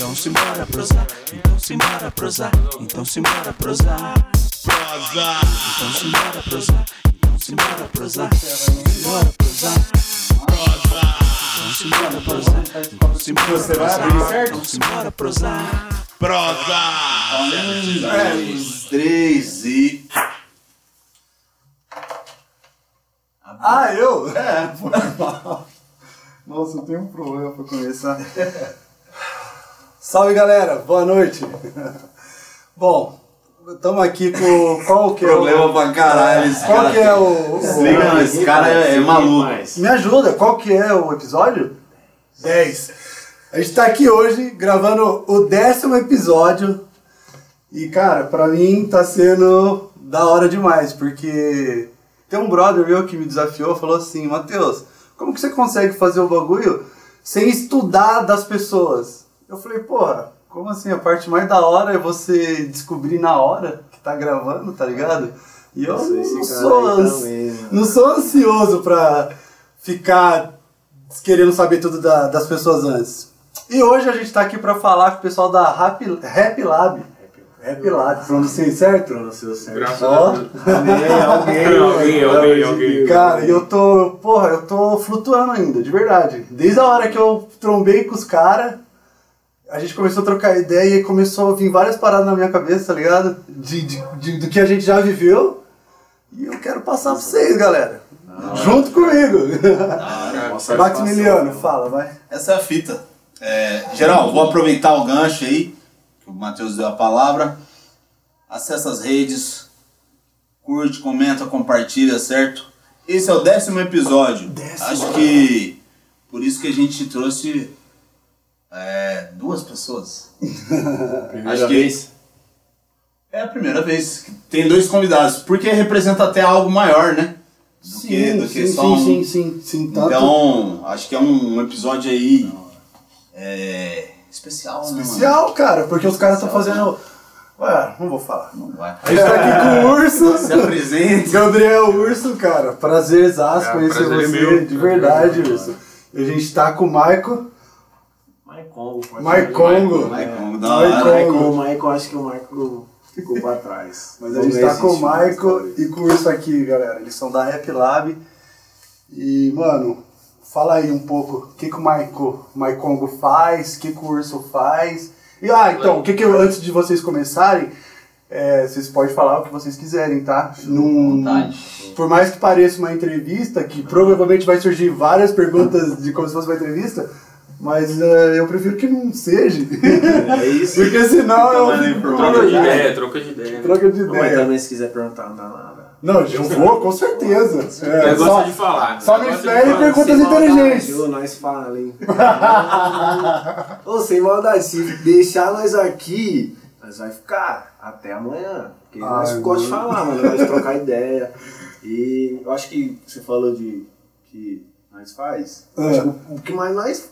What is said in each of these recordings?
Então simbora prosar, então simbora prosar, então simbora prosar. Prosa! Então simbora prosar, então simbora prosar, simbora prosar. Prosa! Então simbora prosar, então Você vai prosar, abrir certo? então simbora prosar. Prosa! Três, três e. Ah, eu? É, foi mal. Nossa, eu tenho um problema pra começar. Salve galera, boa noite. Bom, estamos aqui com. Qual que é o. Problema pra caralho. Esse Qual cara que é o. o- Desliga, não, esse cara é, é maluco. Me ajuda, qual que é o episódio? 10. A gente tá aqui hoje gravando o décimo episódio. E cara, pra mim tá sendo da hora demais, porque tem um brother meu que me desafiou, falou assim, Matheus, como que você consegue fazer o bagulho sem estudar das pessoas? Eu falei, porra, como assim? A parte mais da hora é você descobrir na hora que tá gravando, tá ligado? E eu não sou, ans- mano. não sou ansioso pra ficar querendo saber tudo da- das pessoas antes. E hoje a gente tá aqui pra falar com o pessoal da Rap, Rap Lab. Rap Lab, pronunciei certo? Pronunciou certo. Graças Ó, a Deus. Amém, alguém, Alguém, alguém, alguém. Cara, e eu tô, porra, eu tô flutuando ainda, de verdade. Desde a hora que eu trombei com os caras, a gente começou a trocar ideia e começou a vir várias paradas na minha cabeça, tá ligado? De, de- de- do que a gente já viveu. E eu quero passar pra vocês, galera. Junto comigo. Maximiliano, fala, vai. Essa é a fita. É, geral, vou aproveitar o gancho aí, que o Matheus deu a palavra. Acessa as redes, curte, comenta, compartilha, certo? Esse é o décimo episódio. Décimo. Acho que por isso que a gente trouxe é, duas pessoas. Primeira Acho que- vez. É a primeira vez que tem dois convidados, porque representa até algo maior, né? Do que, do que sim, só sim, um- sim, sim, sim, tanto Então, acho que é um episódio aí é, especial, né, especial, cara, porque os caras estão fazendo. Ué, não vou falar. Não vai. A gente tá aqui com o Urso. Se apresente. Gabriel Urso, cara, prazerzaço Ah, conhecer prazer é você, meu. de verdade, Urso. E a gente tá com o Maico, Maicongo. Maicongo. Maicon, da Maicon. hora. Maicon, o Maicon, acho que o Maicon ficou pra trás. Mas a gente tá com o Maico e com o Urso aqui, galera. Eles são da Rap Lab. E, mano, fala aí um pouco o que, que o Maico, Maicongo faz, o que, que o Urso faz. E, ah, então, o que, que eu, antes de vocês começarem, é, vocês podem falar o que vocês quiserem, tá? Num- por mais que pareça uma entrevista, que provavelmente vai surgir várias perguntas de como se fosse uma entrevista, mas eh, eu prefiro que não seja. É isso. Porque senão eu informação. Troca de ideia, troca de ideia. troca de Não, mas ideia. também se quiser perguntar, não dá nada. Não, eu vou, com certeza. É, Eu só, gosto de falar. só me falar. perguntas Sem maldade, inteligentes. Nós fala, hein? Ô, sem maldade, se deixar nós aqui, nós vai ficar até amanhã. Porque nós Ai, gostamos de falar, mano. Nós de trocar ideia. E eu acho que você falou de que nós faz. Acho que o, o que mais nós.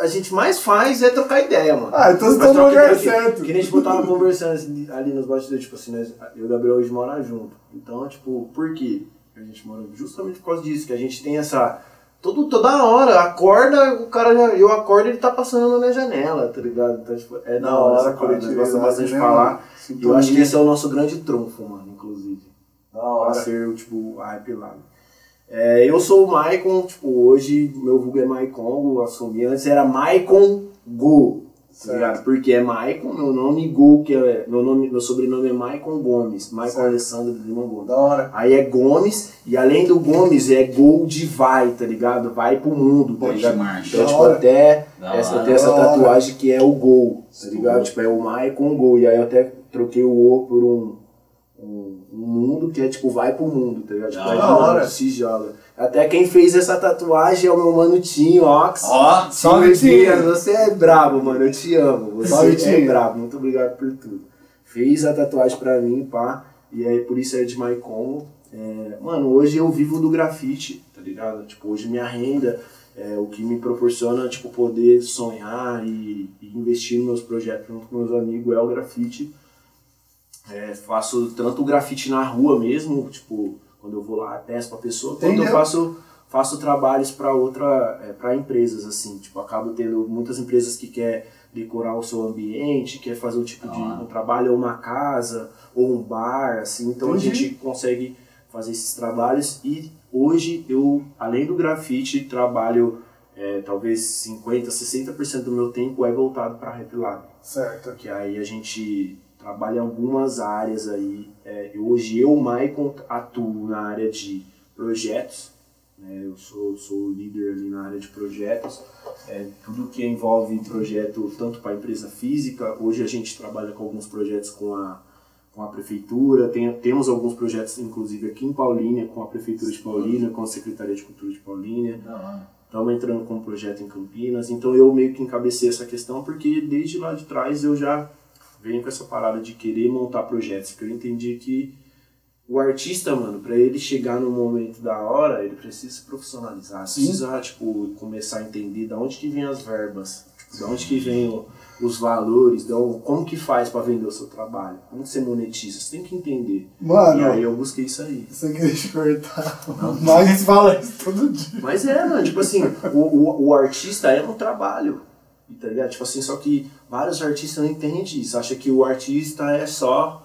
A gente mais faz é trocar ideia, mano. Ah, então você tá no lugar que- certo. Que nem tipo, eu tava conversando ali nos bastidores, tipo assim, nós, eu e o Gabriel hoje mora junto. Então, tipo, por quê? A gente mora justamente por causa disso, que a gente tem essa. Todo, toda hora, acorda, o cara já. Eu acordo ele tá passando na minha janela, tá ligado? Então, tipo, é da hora, Nossa, cara. Nós gostamos bastante de né, falar. E eu acho que esse é o nosso grande trunfo, mano, inclusive. Da Pra hora. ser, tipo, a hype lá. É, eu sou o Maicon, tipo, hoje meu vulgo é Maicongo, assumi. Antes era Maicon Go, tá Certo. ligado? Porque é Maicon, meu nome Go, que é. Meu, nome, meu sobrenome é Maicon Gomes. Maicon. Alessandro de Lima Gomes. Da hora. Aí é Gomes, e além do Gomes é Gol de vai, tá ligado? Vai pro mundo, tá ligado? Então, tipo, até Da essa, hora. tenho essa tatuagem que é o Gol, tá ligado? Tipo, é o Maicon Gol. E aí eu até troquei o O por um, um, um mundo que é tipo, vai pro mundo, tá ligado? Tipo, Da vai hora. se joga. Até quem fez essa tatuagem é o meu mano Tinho, Ox. Ó, Salve, Tinho. Você é brabo, mano. Eu te amo. Você Salve, é Tinho. brabo. Muito obrigado por tudo. Fez a tatuagem pra mim, pá. E aí por isso é de Maicongo. É, mano, hoje eu vivo do grafite, tá ligado? Tipo, hoje minha renda, é, o que me proporciona, tipo, poder sonhar e, e investir nos meus projetos junto com meus amigos é o grafite. É, faço tanto grafite na rua mesmo, tipo, quando eu vou lá, peço pra pessoa, quanto eu faço, faço trabalhos para outra, é, para empresas, assim, tipo, acabo tendo muitas empresas que quer decorar o seu ambiente, quer fazer um tipo de um trabalho ou uma casa ou um bar, assim. Então a Entendi. gente consegue fazer esses trabalhos e hoje eu, além do grafite, trabalho é, talvez 50, 60% do meu tempo é voltado para Rap Lab Certo. que aí a gente trabalha em algumas áreas aí. É, hoje eu, Maicon, atuo na área de projetos, né? eu sou, sou líder ali na área de projetos, é, tudo que envolve projeto tanto para empresa física, hoje a gente trabalha com alguns projetos com a, com a prefeitura, tem, temos alguns projetos inclusive aqui em Paulínia, com a prefeitura de Paulínia, com a Secretaria de Cultura de Paulínia, Estamos entrando com um projeto em Campinas, então eu meio que encabecei essa questão porque desde lá de trás eu já venho com essa parada de querer montar projetos, porque eu entendi que o artista, mano, para ele chegar no momento da hora, ele precisa se profissionalizar, precisa, tipo, começar a entender da onde que vem as verbas, da onde que vem o- os valores, da como que faz para vender o seu trabalho, como que você monetiza, você tem que entender. Mano, e aí eu busquei isso aí. Isso aqui deixa eu cortar. Mas fala isso todo dia. Mas é, mano, tipo assim, o, o, o artista é um trabalho, tá ligado? Tipo assim, só que vários artistas não entendem isso, acha que o artista é só...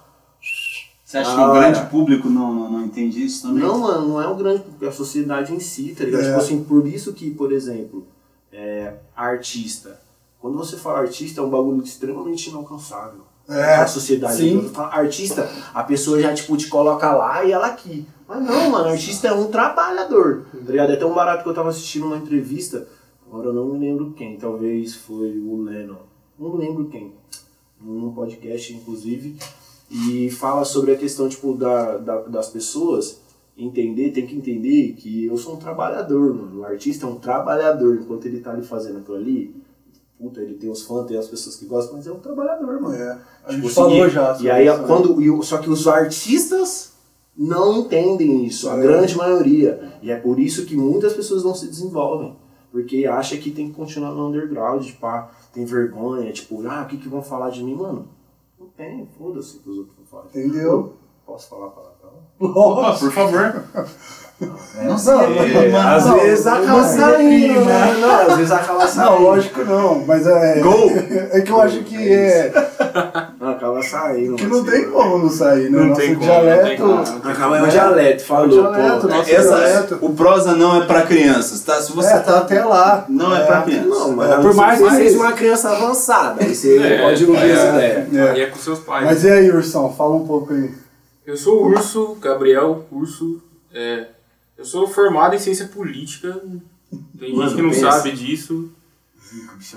Você acha Ah, que o grande é. público não, não, não entende isso também? Não, mano, não é o grande público, é a sociedade em si, tá ligado? É. Tipo assim, por isso que, por exemplo, é, artista, quando você fala artista é um bagulho extremamente inalcançável. É, a sociedade. sim. Quando fala artista, a pessoa já, tipo, te coloca lá e ela aqui. Mas não, mano, artista é um trabalhador. Tá ligado? É tão barato que eu tava assistindo uma entrevista, agora eu não me lembro quem, talvez foi o Lennon. Não lembro quem. Num podcast, inclusive. E fala sobre a questão, tipo, da, da- das pessoas entender, tem que entender que eu sou um trabalhador, mano. O artista é um trabalhador. Enquanto ele tá ali fazendo aquilo ali, puta, ele tem os fãs, tem as pessoas que gostam, mas é um trabalhador, mano. É, a Tipo gente assim, falou e- já. E aí, isso, né? quando, o- só que os artistas não entendem isso, a É. grande maioria. E é por isso que muitas pessoas não se desenvolvem. Porque acha que tem que continuar no underground, tipo, ah, tem vergonha, tipo, ah, o que, que vão falar de mim, mano? Não tem, foda-se que os outros vão falar. Entendeu? Posso falar palavrão? Opa, por favor. Não sei. Não, Às não, vezes não, acaba não, saindo, não, né? Não, às vezes acaba saindo. Não, lógico não, mas é. Gol! É que eu acho que é. Não, acaba saindo. Que não tem assim, como não sair, né? Não Nosso tem como, dialeto. não tem como. Acaba é o dialeto, falou, dialeto, pô. nosso Essa, dialeto. o prosa não é pra crianças, tá? Se você É, tá até lá. Não é pra criança. Não, mas É, por mais que você seja. uma criança avançada, aí você É, pode ouvir é, essa ideia. É. Aí é com seus pais. Mas e aí, Ursão? Fala um pouco aí. Eu sou o Urso, Gabriel Urso. É, eu sou formado em ciência política. Tem gente que não pensa. sabe disso.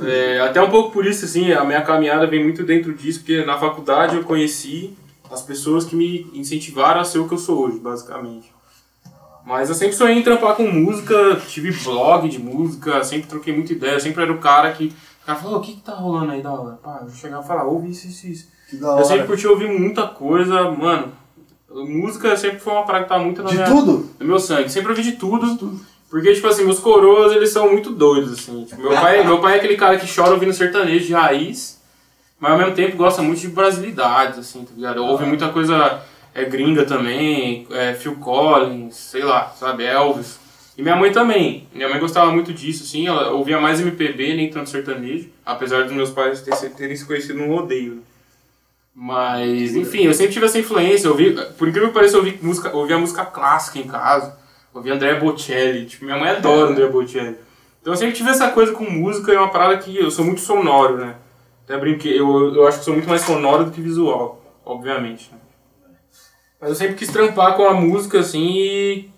É, até um pouco por isso, assim, a minha caminhada vem muito dentro disso, porque na faculdade eu conheci as pessoas que me incentivaram a ser o que eu sou hoje, basicamente. Mas eu sempre sonhei em trampar com música, tive blog de música, sempre troquei muita ideia, sempre era o cara que. O cara falou, o que, que tá rolando aí da hora? Pá, eu chegava e falava, ouve isso, isso, isso. Que da Eu sempre curti ouvir muita coisa, mano. Música sempre foi uma praga que tá muito na De minha, tudo? no meu sangue. Sempre ouvi de tudo. Porque, tipo assim, meus coroas, eles são muito doidos, assim. Tipo, meu, pai, meu pai é aquele cara que chora ouvindo sertanejo de raiz, mas ao mesmo tempo gosta muito de brasilidades, assim, tá ligado? Ouve muita coisa é, gringa também, é, Phil Collins, sei lá, sabe, Elvis. E minha mãe também. Minha mãe gostava muito disso, assim, ela ouvia mais MPB, nem tanto sertanejo, apesar dos meus pais terem, se conhecido num rodeio. Mas, enfim, eu sempre tive essa influência. Eu ouvi, por incrível que pareça, eu ouvi música, eu ouvia música clássica em casa. Eu ouvia André Bocelli. Tipo, minha mãe adora André Bocelli. Então eu sempre tive essa coisa com música e é uma parada que eu sou muito sonoro, né? Até brinquei, eu, eu acho que sou muito mais sonoro do que visual, obviamente. né? Mas eu sempre quis trampar com a música, assim, e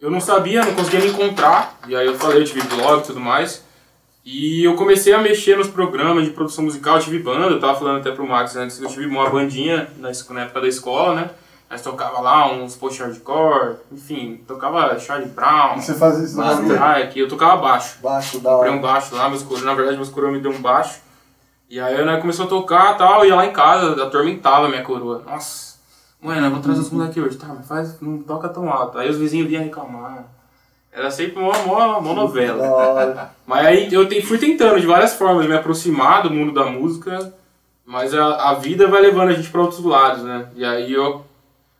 eu não sabia, não conseguia me encontrar. E aí eu falei, eu tive blog e tudo mais. E eu comecei a mexer nos programas de produção musical, eu tive banda, eu tava falando até pro Max antes, que eu tive uma bandinha na época da escola, né? Nós tocava lá uns post-hardcore, enfim, tocava Charlie Brown, Você faz isso na Master. Strike, eu tocava baixo. Baixo da Comprei um baixo lá, meus coroas, na verdade meus coroas me deu um baixo. E aí né, começou a tocar e tal, ia lá em casa, atormentava a minha coroa. Nossa, mãe, nós vamos trazer os moleques hoje. Tá, mas faz, não toca tão alto. Aí os vizinhos vinham reclamar. Era sempre uma, uma, novela. Mas aí eu te- fui tentando de várias formas me aproximar do mundo da música, mas a, a vida vai levando a gente para outros lados, né? E aí eu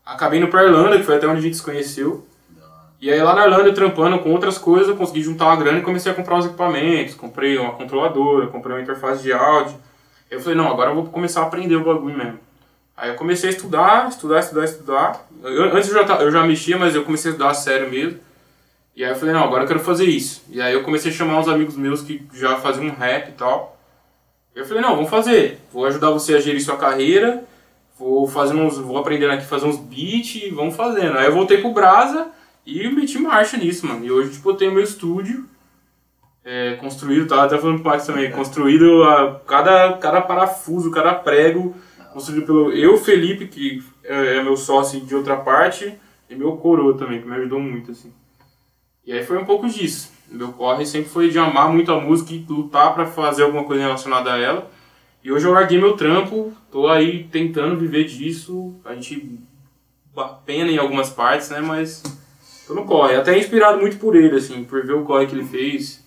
acabei indo pra Irlanda, que foi até onde a gente se conheceu. E aí lá na Irlanda, trampando com outras coisas, eu consegui juntar uma grana e comecei a comprar os equipamentos. Comprei uma controladora, comprei uma interface de áudio. Eu falei, não, agora eu vou começar a aprender o bagulho mesmo. Aí eu comecei a estudar, estudar, estudar, estudar. Eu- antes eu já, eu já mexia, mas eu comecei a estudar a sério mesmo. E aí eu falei, não, agora eu quero fazer isso. E aí eu comecei a chamar uns amigos meus que já faziam rap e tal. Eu falei, não, vamos fazer. Vou ajudar você a gerir sua carreira. Vou fazendo uns, vou aprendendo aqui fazer uns beats e vamos fazendo. Aí eu voltei pro Brasa e meti marcha nisso, mano. E hoje, tipo, eu tenho meu estúdio é, construído, tava até falando pro Max também, construído a cada, cada parafuso, cada prego, construído pelo eu, Felipe, que é, é meu sócio de outra parte, e meu coroa também, que me ajudou muito, assim. E aí foi um pouco disso. Meu corre sempre foi de amar muito a música e lutar pra fazer alguma coisa relacionada a ela. E hoje eu larguei meu trampo, tô aí tentando viver disso. A gente pena em algumas partes, né? Mas tô no corre. Até inspirado muito por ele, assim, por ver o corre que ele fez.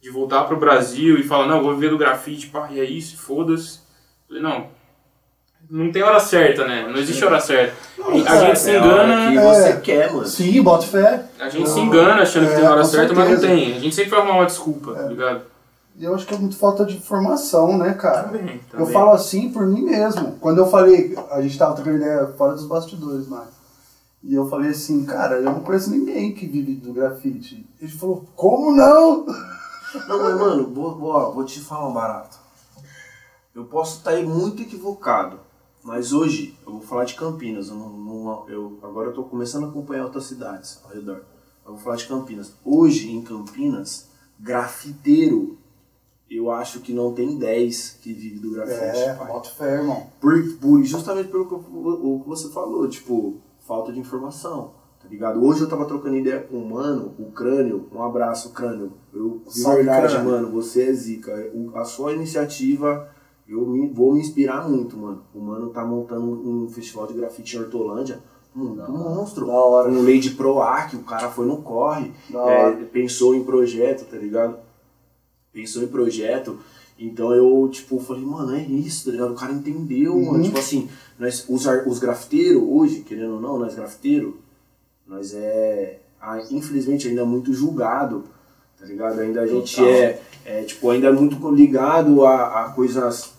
De voltar pro Brasil e falar, não, vou viver do grafite, pá, e é isso, foda-se. Falei, não, não tem hora certa, né? Não existe hora certa. a gente se É hora engana... que É. você quer, mano. Sim, bota fé. A gente se engana achando que É, tem hora com certa, mas não certeza. tem. A gente sempre vai arrumar uma desculpa, tá ligado? E eu acho que é muito falta de informação, né, cara? Também, Eu também. falo assim por mim mesmo. Quando eu falei, a gente tava trocando ideia fora dos bastidores, mas. E eu falei assim, cara, eu não conheço ninguém que vive do grafite. Ele falou, como não? Não, mas mano, vou, vou, vou te falar um barato. Eu posso estar aí muito equivocado, mas hoje eu vou falar de Campinas. Eu não, não- eu, agora eu tô começando a acompanhar outras cidades ao redor. Eu vou falar de Campinas. Hoje em Campinas, grafiteiro, eu acho que não tem 10 que vive do grafite. É, bota fé, irmão. Por, por- justamente pelo que, eu- o que você falou, tipo, falta de informação, tá ligado? Hoje eu tava trocando ideia com um mano, o Crânio, um abraço, Crânio. Eu, de Salve, verdade, Crânio. mano, você é zica. O- a sua iniciativa, eu me- vou me inspirar muito, mano. O mano tá montando um festival de grafite em Hortolândia, muito monstro. Da hora. Um Lady Proac, o cara foi no corre, Da é, hora. pensou em projeto, tá ligado? Pensou em projeto. Então eu, tipo, falei, mano, é isso, tá ligado? O cara entendeu, Uhum. mano. Tipo assim, nós, os, os grafiteiros, hoje, querendo ou não, nós grafiteiros, nós é, infelizmente, ainda muito julgado, tá ligado? Ainda a gente é, é, tipo, ainda muito ligado a, a coisas...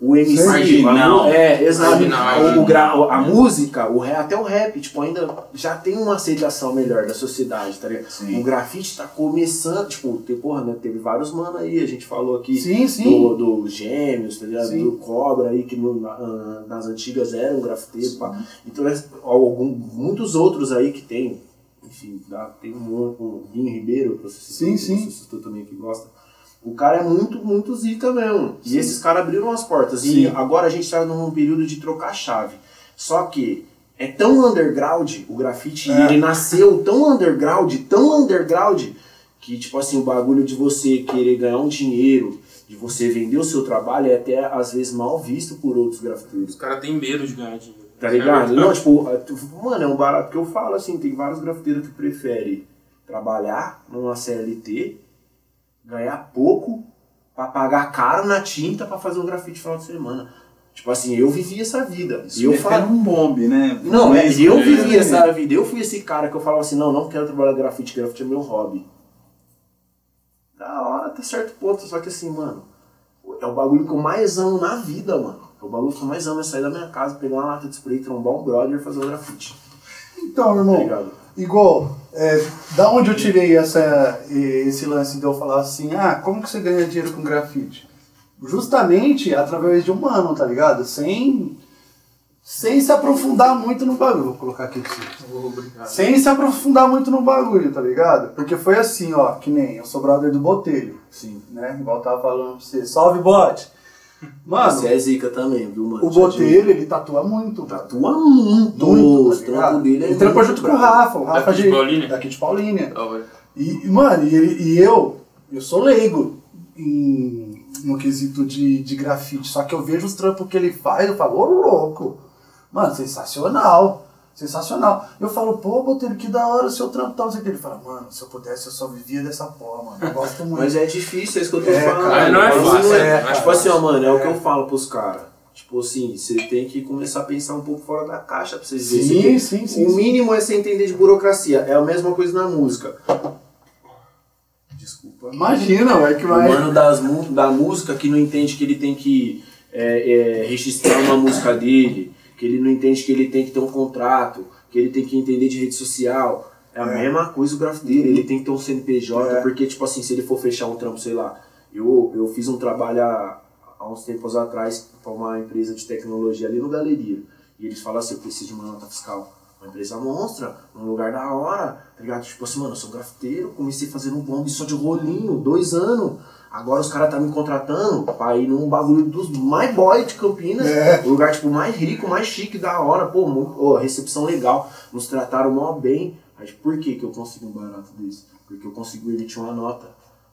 O MC, Marginal. é, exato. Marginal, O, gra- a música, o rap, até o rap, tipo, ainda já tem uma aceitação melhor da sociedade, tá ligado? Sim. O grafite tá começando, tipo, tem, porra, né, teve vários mano aí, a gente falou aqui Sim, sim. do, do Gêmeos, tá ligado? Sim. Do Cobra aí, que no- na- ah, nas antigas era um grafiteiro, pá. Então, é, algum, muitos outros aí que tem, enfim, dá- tem um, um Guinho Ribeiro, que você Sim, citou, sim. você citou também que gosta. O cara é muito, muito zica mesmo. E esses caras abriram as portas. Sim. E agora a gente tá num período de trocar chave. Só que é tão underground o grafite, É. ele nasceu tão underground, tão underground, que tipo assim, o bagulho de você querer ganhar um dinheiro, de você vender o seu trabalho, é até às vezes mal visto por outros grafiteiros. Os caras têm medo de ganhar dinheiro. Tá ligado? Não, tipo, mano, é um barato que eu falo assim, tem vários grafiteiros que preferem trabalhar numa CLT, ganhar pouco, pra pagar caro na tinta pra fazer um grafite no final de semana. Tipo assim, eu vivi essa vida. E eu Metendo falo. um bombe, né? Não, é, Mesmo, eu né? vivi essa vida. Eu fui esse cara que eu falava assim, não, não quero trabalhar grafite, grafite é meu hobby. Da hora, até certo ponto, só que assim, mano, é o bagulho que eu mais amo na vida, mano. É o bagulho que eu mais amo é sair da minha casa, pegar uma lata de spray, trombar um brother e fazer um grafite. Então, Tá irmão, ligado? Igual, é, da onde eu tirei essa, esse lance de eu falar assim, ah, como que você ganha dinheiro com grafite? Justamente através de um mano, tá ligado? Sem, sem se aprofundar muito no bagulho. Vou colocar aqui pra você. Obrigado. Sem se aprofundar muito no bagulho, tá ligado? Porque foi assim, ó, que nem eu sou brother do Botelho, Sim. né? Igual eu tava falando pra você. Salve, bote! Mano, Você é zica também, viu, mano? o admiro. Botelho, ele tatua muito. Tatua muito. Muito, tá ligado? dele é Ele trampa junto com o. Rafa, o Rafa Daqui de Paulínia? Daqui de Paulínia. Da hora. E, mano, e, e eu, eu sou leigo em, no quesito de, de grafite, só que eu vejo os trampos que ele faz, eu falo, ô louco, mano, sensacional, sensacional. Eu falo, pô, Botelho, que da hora o seu trampo tal, não sei o que. Ele fala, mano, se eu pudesse eu só vivia dessa porra, mano, eu gosto muito. Mas é difícil, é isso que eu tô É, falando. cara, não é fácil, é, Tipo assim, ó, mano, é o que eu falo pros caras. Tipo assim, você tem que começar a pensar um pouco fora da caixa pra vocês verem. Você Sim, sim, sim. o sim. mínimo é você entender de burocracia. É a mesma coisa na música. Desculpa. Imagina, vai que O vai. mano das, da música que não entende que ele tem que é, é, registrar uma música dele, que ele não entende que ele tem que ter um contrato, que ele tem que entender de rede social. É a mesma coisa o grafiteiro, ele tem que ter um CNPJ, É. porque, tipo assim, se ele for fechar um trampo, sei lá, eu, eu fiz um trabalho há, há uns tempos atrás para uma empresa de tecnologia ali no Galeria, e eles falam assim, eu preciso de uma nota fiscal. Uma empresa monstra, num lugar da hora, tá ligado? Tipo assim, mano, eu sou grafiteiro, comecei fazendo um blog só de rolinho, dois anos. Agora os caras tá me contratando pra ir num bagulho dos mais boy de Campinas. É. O lugar, tipo, mais rico, mais chique, da hora. Pô, muito, ó, recepção legal. Nos trataram mó bem. Mas por que que eu consigo um barato desse? Porque eu consigo emitir uma nota.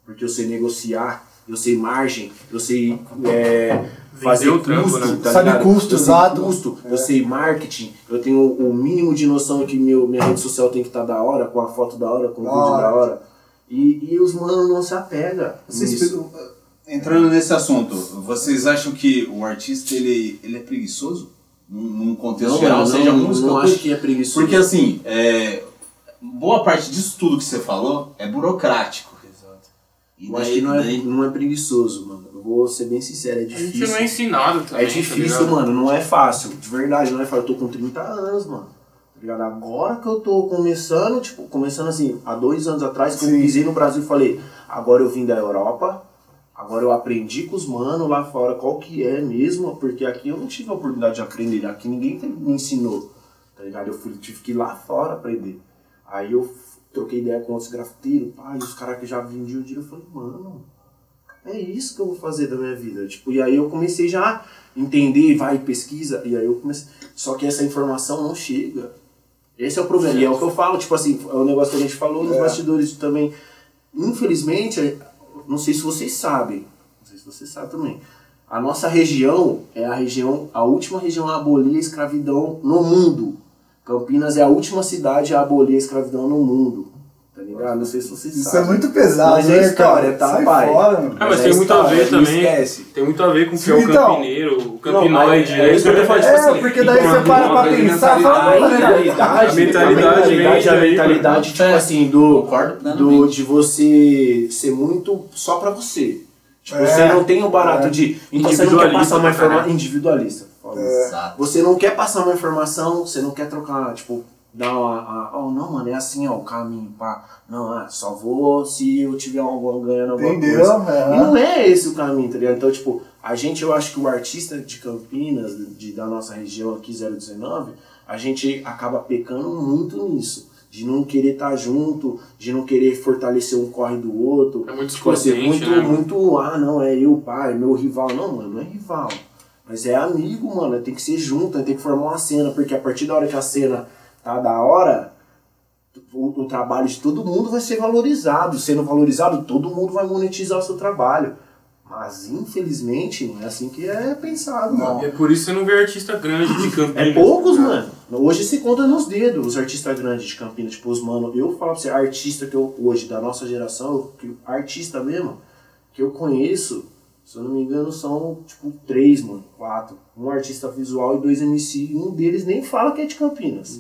Porque eu sei negociar, eu sei margem, eu sei é, fazer o trampo, custo, né? tá Sabe ligado? custo, eu sei exato. custo, eu sei marketing, eu tenho o mínimo de noção que meu, minha rede social tem que estar da hora, com a foto da hora, com o Da vídeo hora. da hora. E, e os manos não se apegam. Vocês pegam- entrando nesse assunto, vocês acham que o artista ele, ele é preguiçoso? Num, contexto Não, geral, mano, seja não, música não acho que é preguiçoso. Porque assim, é, boa parte disso tudo que você falou é burocrático. Exato. Eu acho que não é, não é preguiçoso, mano. Eu vou ser bem sincero, é A gente difícil. não é ensinado também. É difícil, tá mano, não é fácil. De verdade, não é fácil. Eu tô com 30 anos, mano. Tá ligado? Agora que eu tô começando, tipo, começando assim, há dois anos atrás, que eu Sim. pisei no Brasil e falei, agora eu vim da Europa, agora eu aprendi com os manos lá fora qual que é mesmo, porque aqui eu não tive a oportunidade de aprender, aqui ninguém me ensinou, tá ligado? Eu fui, tive que ir lá fora aprender. Aí eu troquei ideia com outros grafiteiros, pá, e os caras que já vendiam o dia, eu falei, mano, é isso que eu vou fazer da minha vida. Tipo, e aí eu comecei já a entender, vai, pesquisa, e aí eu comecei. Só que essa informação não chega. Esse é o problema. E é o que eu falo, tipo assim, é o negócio que a gente falou nos É. bastidores também. Infelizmente, não sei se vocês sabem, não sei se vocês sabem também. A nossa região é a região, a última região a abolir a escravidão no mundo. Campinas é a última cidade a abolir a escravidão no mundo. Tá ligado? Não sei se vocês Isso é muito pesado, Mas é né, história, cara? tá, Sai pai? fora, mano. Ah, mas Mas tem é muito a ver também. esquece. Tem muito a ver com o que é o Então, campineiro, o campinoide. mas é isso que eu tô falando, tipo É, assim, porque daí você para pra pensar, fala, A mentalidade, A mentalidade a mentalidade, a mentalidade tipo É. assim, do, Concordo do, de você ser muito só pra você. Tipo, É. você não tem o barato É. de. Então você não quer passar uma Individualista pra informação. Individualista. Exato. Você não quer passar uma informação, você não quer trocar, tipo, dar uma. a- oh, não, mano, é assim, ó, o caminho, pá. Não, ah, só vou se eu tiver alguma ganhando alguma Entendeu? coisa. É. E não é esse o caminho, tá ligado? Então, tipo, a gente, eu acho que o artista de Campinas, de, da nossa região aqui, 019, a gente acaba pecando muito nisso. De não querer estar junto, de não querer fortalecer um corre do outro. É muito Tipo assim, muito, né? muito, ah, não, é eu, pai, meu rival. Não, mano, não é rival. Mas é amigo, mano. Tem que ser junto, tem que formar uma cena, porque a partir da hora que a cena tá da hora, o, o trabalho de todo mundo vai ser valorizado. Sendo valorizado, todo mundo vai monetizar o seu trabalho. Mas infelizmente não é assim que é pensado, não. É por isso que você não vê artista grande de Campinas. É poucos, tá mano. Hoje se conta nos dedos os artistas grandes de Campinas. Tipo, os mano, eu falo pra você, artista que eu, hoje, da nossa geração, que, artista mesmo, que eu conheço, se eu não me engano, são, tipo, três, mano, quatro. Um artista visual e dois MC, e um deles nem fala que é de Campinas.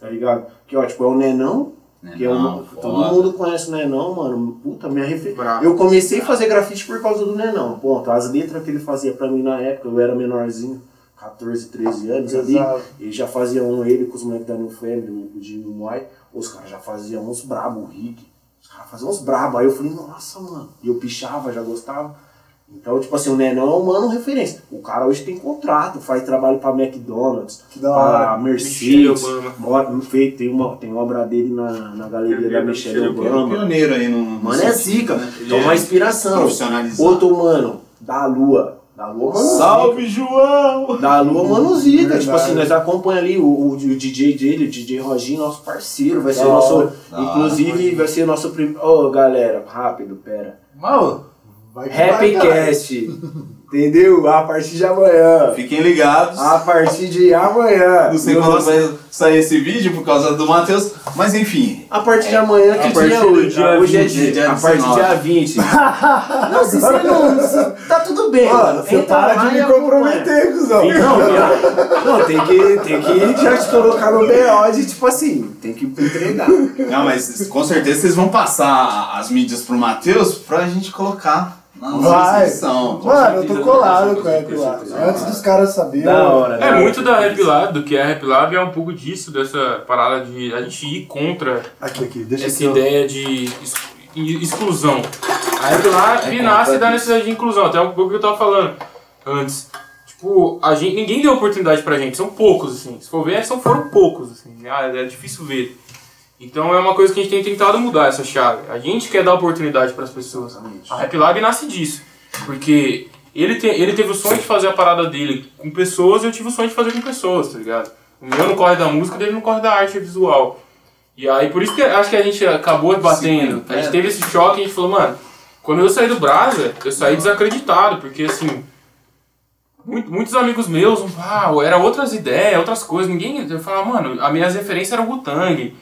Tá ligado? Que, ó, tipo, é o Nenão, que é Nenão, uma, foda. todo mundo conhece o Nenão, mano. Puta, minha referência. Eu comecei a fazer grafite por causa do Nenão. Ponto. As letras que ele fazia pra mim na época, eu era menorzinho, 14, 13 anos ali. Ele já fazia um, ele com os moleques da New Family, o Jimmy Moai. Os caras já faziam uns brabo, o Rick. Os caras faziam uns brabo. Aí eu falei, nossa, mano. E eu pichava, já gostava. Então, tipo assim, o Nenão é um mano referência. O cara hoje tem contrato, faz trabalho pra McDonald's, da pra Mercedes. Obama. Mora- fez- Tem, uma, tem obra dele na, na galeria da Michelle Michelle Ele é um Obama. pioneiro aí no. no Mano, é zica. né? Então, uma inspiração. Profissionalizado. Outro mano, da Lua. Da Lua, mano. Salve, João! Da Lua, mano, zica. Tipo assim, nós acompanhamos ali o, o, o DJ dele, o DJ Roginho, nosso parceiro. Vai ser Da nosso. Da. Inclusive, vai ser nosso primeiro. Ô, galera, rápido, pera. Mal, que. Rapcast. Entendeu? A partir de amanhã. Fiquem ligados. A partir de amanhã. Não sei quando vai sair esse vídeo por causa do Matheus, mas enfim. A partir de amanhã, que A dia é hoje? dia hoje é 20, dia, dia a partir do 19. dia 20. não, se você não. se- tá tudo bem, Mano, mano. você Entra para de me comprometer, cuzão. Não, não, tem que, tem que já te colocar no BO de tipo assim, tem que entregar. Não, mas com certeza vocês vão passar as mídias pro Matheus pra gente colocar nossa Vai. Mano, eu tô colado com o Rap Lab. Antes dos caras saberem. Da hora, É muito da Rap Lab, do que é a Rap Lab, é um pouco disso, dessa parada de a gente ir contra Aqui, aqui, deixa essa ideia de ex- exclusão. A Rap Lab É nasce da necessidade de inclusão, até um pouco que eu tava falando antes. Tipo, a gente, ninguém deu oportunidade pra gente, são poucos, assim. Se for ver, são, foram poucos, assim. Ah, é difícil ver. Então é uma coisa que a gente tem tentado mudar essa chave. A gente quer dar oportunidade pras pessoas. A Rap Lab nasce disso. Porque ele, te, ele teve o sonho de fazer a parada dele com pessoas e eu tive o sonho de fazer com pessoas, tá ligado? O meu não corre da música, dele não corre da arte visual. E aí, por isso que acho que a gente acabou batendo. A gente teve esse choque e a gente falou, mano, quando eu saí do Brasa, eu saí desacreditado, porque assim. muito- muitos amigos meus, ah, era outras ideias, outras coisas. Ninguém. Eu falava, mano, as minhas referências eram o Wu-Tang,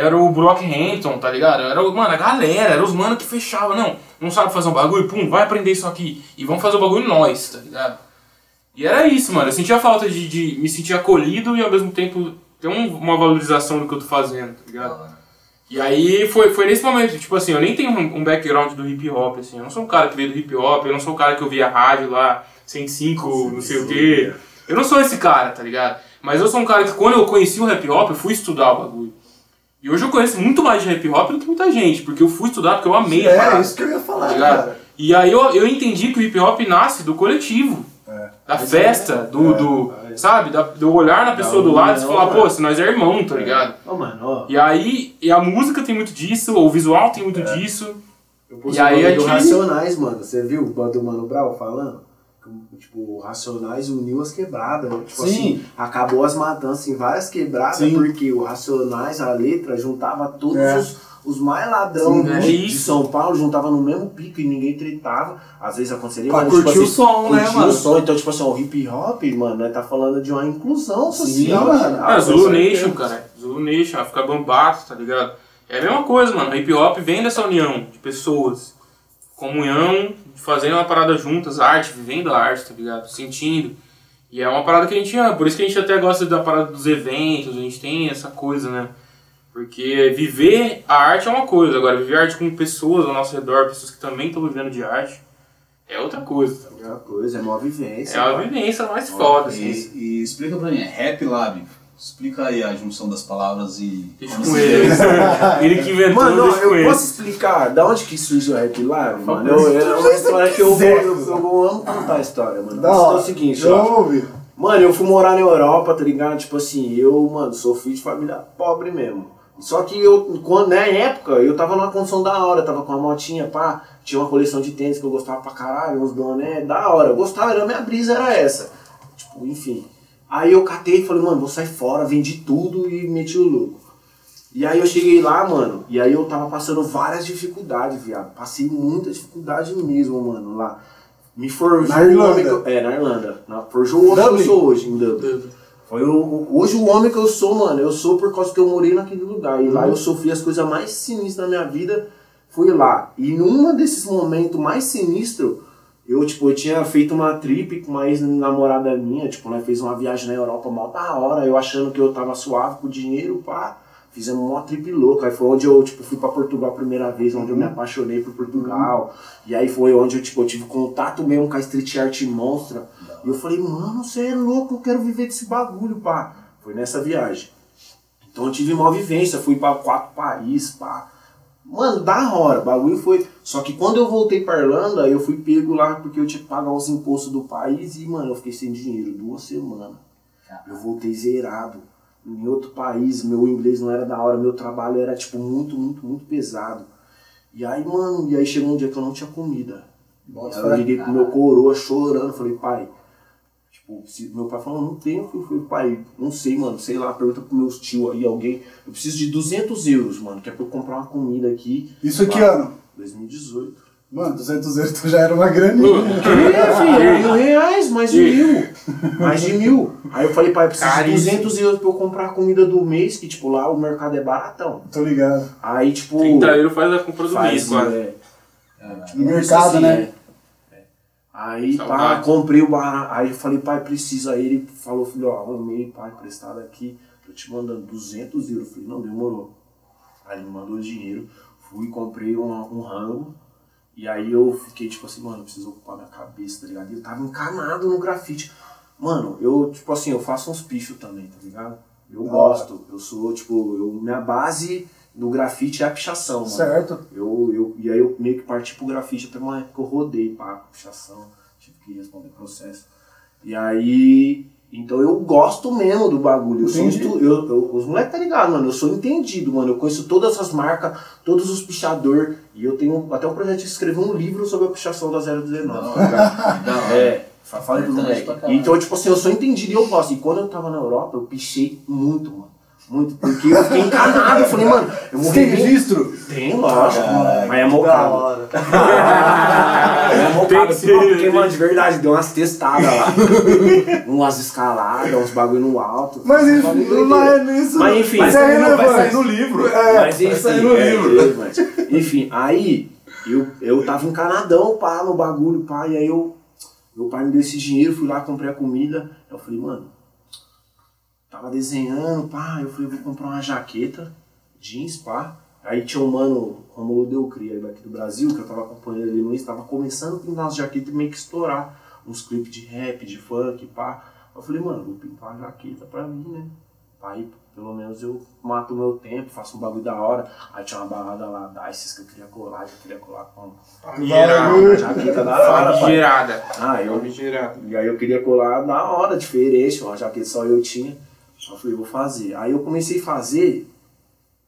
era o Brockhampton, tá ligado? Era, o- mano, a galera, era os manos que fechavam. Não, não sabe fazer um bagulho, pum, vai aprender isso aqui. E vamos fazer o bagulho nós, tá ligado? E era isso, mano. Eu sentia falta de, de me sentir acolhido e ao mesmo tempo ter um- uma valorização do que eu tô fazendo, tá ligado? E aí foi, foi nesse momento, tipo assim, eu nem tenho um, um background do hip hop, assim, eu não sou um cara que veio do hip hop, eu não sou um cara que ouvia rádio lá, 105, não sei o quê. Eu não sou esse cara, tá ligado? Mas eu sou um cara que quando eu conheci o hip hop, eu fui estudar o bagulho. E hoje eu conheço muito mais de hip hop do que muita gente, porque eu fui estudar porque eu amei a É, isso que eu ia falar, tá cara. E aí eu, eu entendi que o hip hop nasce do coletivo. Da festa, do, do sabe? Da, do olhar na pessoa do lado e falar, pô, mano. se nós é irmão, tá ligado? Ô, mano, ó. E aí, e a música tem muito disso, o visual tem muito disso. Eu E aí aí a do gente- Racionais, mano. Você viu o do Mano Brown falando? Tipo, o Racionais uniu as quebradas. né? Tipo Sim. assim, acabou as matanças em várias quebradas, Sim. porque o Racionais, a letra, juntava todos É. os, os mais ladrão Sim, é de, de isso. São Paulo, juntava no mesmo pico e ninguém tretava. Às vezes aconteceria. Pra mas, curtir tipo o som, né, mano? o som. Então, tipo assim, o hip hop, mano, né, tá falando de uma inclusão social. Sim, mano. Ah, Ah, Zulu Nation, cara. Zulu Nation, África Bambato, tá ligado? É a mesma coisa, mano. O hip hop vem dessa união de pessoas. Comunhão, fazendo uma parada juntas, arte, vivendo a arte, tá ligado? Sentindo. E é uma parada que a gente ama. Por isso que a gente até gosta da parada dos eventos, a gente tem essa coisa, né? Porque viver a arte é uma coisa, agora viver a arte com pessoas ao nosso redor, pessoas que também estão vivendo de arte, é outra coisa. tá? É uma coisa, é uma vivência. É a mano. vivência mais foda, assim. E, e explica pra mim, é Rap Lab. Explica aí a junção das palavras e. Com ele. ele que inventou, Mano, não, eu posso explicar da onde que surgiu o Rap Live, mano? Eu, é uma história que eu, vou- eu, eu, vou- amo contar a história, mano. Da Mas hora. é o seguinte, Eu ó. Mano, eu fui morar na Europa, tá ligado? Tipo assim, eu, mano, sou filho de família pobre mesmo. Só que eu, quando, na época, eu tava numa condição da hora, tava com uma motinha, pá, tinha uma coleção de tênis que eu gostava pra caralho, uns boné, da hora. Eu gostava, era, a minha brisa era essa. Tipo, enfim. Aí eu catei e falei, mano, vou sair fora, vendi tudo e meti o louco. E aí eu cheguei lá, mano, e aí eu tava passando várias dificuldades, viado. Passei muita dificuldade mesmo, mano, lá. Me forjou Na o Irlanda? homem que eu, É, na Irlanda. Na, forjou o homem que eu sou hoje, em Dublin. Foi o, hoje o homem que eu sou, mano, eu sou por causa que eu morei naquele lugar. E Uhum. lá eu sofri as coisas mais sinistras da minha vida, fui lá. E num desses momentos mais sinistros, eu, tipo, eu tinha feito uma trip com uma ex-namorada minha, tipo, nós fez uma viagem na Europa mó da hora, eu achando que eu tava suave com o dinheiro, pá. Fizemos uma trip louca. Aí foi onde eu, tipo, fui pra Portugal a primeira vez, onde eu me apaixonei por Portugal. E aí foi onde eu, tipo, eu tive contato mesmo com a street art monstra. E eu falei, mano, você é louco, eu quero viver desse bagulho, pá. Foi nessa viagem. Então eu tive uma vivência, fui pra quatro países, pá. Mano, da hora, o bagulho foi. Só que quando eu voltei pra Irlanda, eu fui pego lá porque eu tinha que pagar os impostos do país e, mano, eu fiquei sem dinheiro duas semanas. Eu voltei zerado. Em outro país, meu inglês não era da hora, meu trabalho era, tipo, muito, muito, muito pesado. E aí, mano, e aí chegou um dia que eu não tinha comida. Aí eu liguei pro meu coroa chorando, falei, pai, tipo, se, meu pai falou, não tenho, eu falei, pai, não sei, mano, sei lá, pergunta pros meus tios aí, alguém, eu preciso de 200 euros, mano, que é pra eu comprar uma comida aqui. Isso que Pá, ano? 2018. Mano, 200 euros tu já era uma graninha. É, filho, é mil reais, mais de mil. Mais de mil. Aí eu falei, pai, eu preciso de Caríssimo. 200 euros pra eu comprar a comida do mês, que tipo, lá o mercado é baratão. Tô ligado. Aí, tipo. 30 euros faz a compra do mês, faz, quase. é, No mercado, né? é. É. Aí, pá, Saudades. comprei o bar. Aí eu falei, pai, precisa. Aí ele falou, filho, ó, arrumei, pai, emprestado aqui. Tô te mandando 200 euros. Eu falei, não, demorou. Aí ele me mandou o dinheiro. Fui, comprei um, um rango. E aí eu fiquei tipo assim, mano, preciso ocupar minha cabeça, tá ligado? E eu tava encanado no grafite. Mano, eu, tipo assim, eu faço uns pichos também, tá ligado? Eu Da gosto. Eu sou, tipo, eu, minha base no grafite é a pichação, mano. Certo. Eu, eu, e aí eu meio que parti pro grafite, até uma época eu rodei, pá, pichação, tive que responder processo. E aí, então eu gosto mesmo do bagulho. Eu sou estu- eu, eu- os moleques tá ligado, mano, eu sou entendido, mano. Eu conheço todas as marcas, todos os pichador e eu tenho até um projeto de escrever um livro sobre a pichação da 019. tá ligado? É, fa- falei pros Importante moleques. pra caralho. Então, tipo assim, eu sou entendido e eu gosto. E quando eu tava na Europa, eu pichei muito, mano. Muito, porque eu fiquei encanado. Eu falei, mano, eu vou Você tem registro? tem, lógico. Caraca, mas é mocado. hora. É mocado. Assim, ser, porque, mano, de verdade, deu umas testadas lá. umas escaladas, uns bagulho no alto. Mas, Uns enfim, bagulho doideira. mas isso. Mas, enfim, mas vai é no- vai relevante. sair no livro. É, Mas enfim, sair no é, livro. é, mas- enfim, aí eu, eu tava encanadão, pá, no bagulho, pá, e aí eu. Meu pai me deu esse dinheiro, fui lá, comprei a comida. Eu falei, mano, tava desenhando, pá, eu falei, vou comprar uma jaqueta, jeans, pá. Aí tinha um mano, Romulo Deucria, daqui do Brasil, que eu tava acompanhando ele no Insta, tava começando a pintar as jaquetas e meio que estourar. Uns clipes de rap, de funk, pá. Eu falei, mano, vou pintar uma jaqueta pra mim, né? Aí, pelo menos eu mato o meu tempo, faço um bagulho da hora. Aí tinha uma balada lá, Dices, que eu queria colar, eu queria colar com uma jaqueta da hora. Famigerada. Ah, eu, e aí eu queria colar da hora, diferente, uma jaqueta só eu tinha. Eu falei, vou fazer. Aí eu comecei a fazer,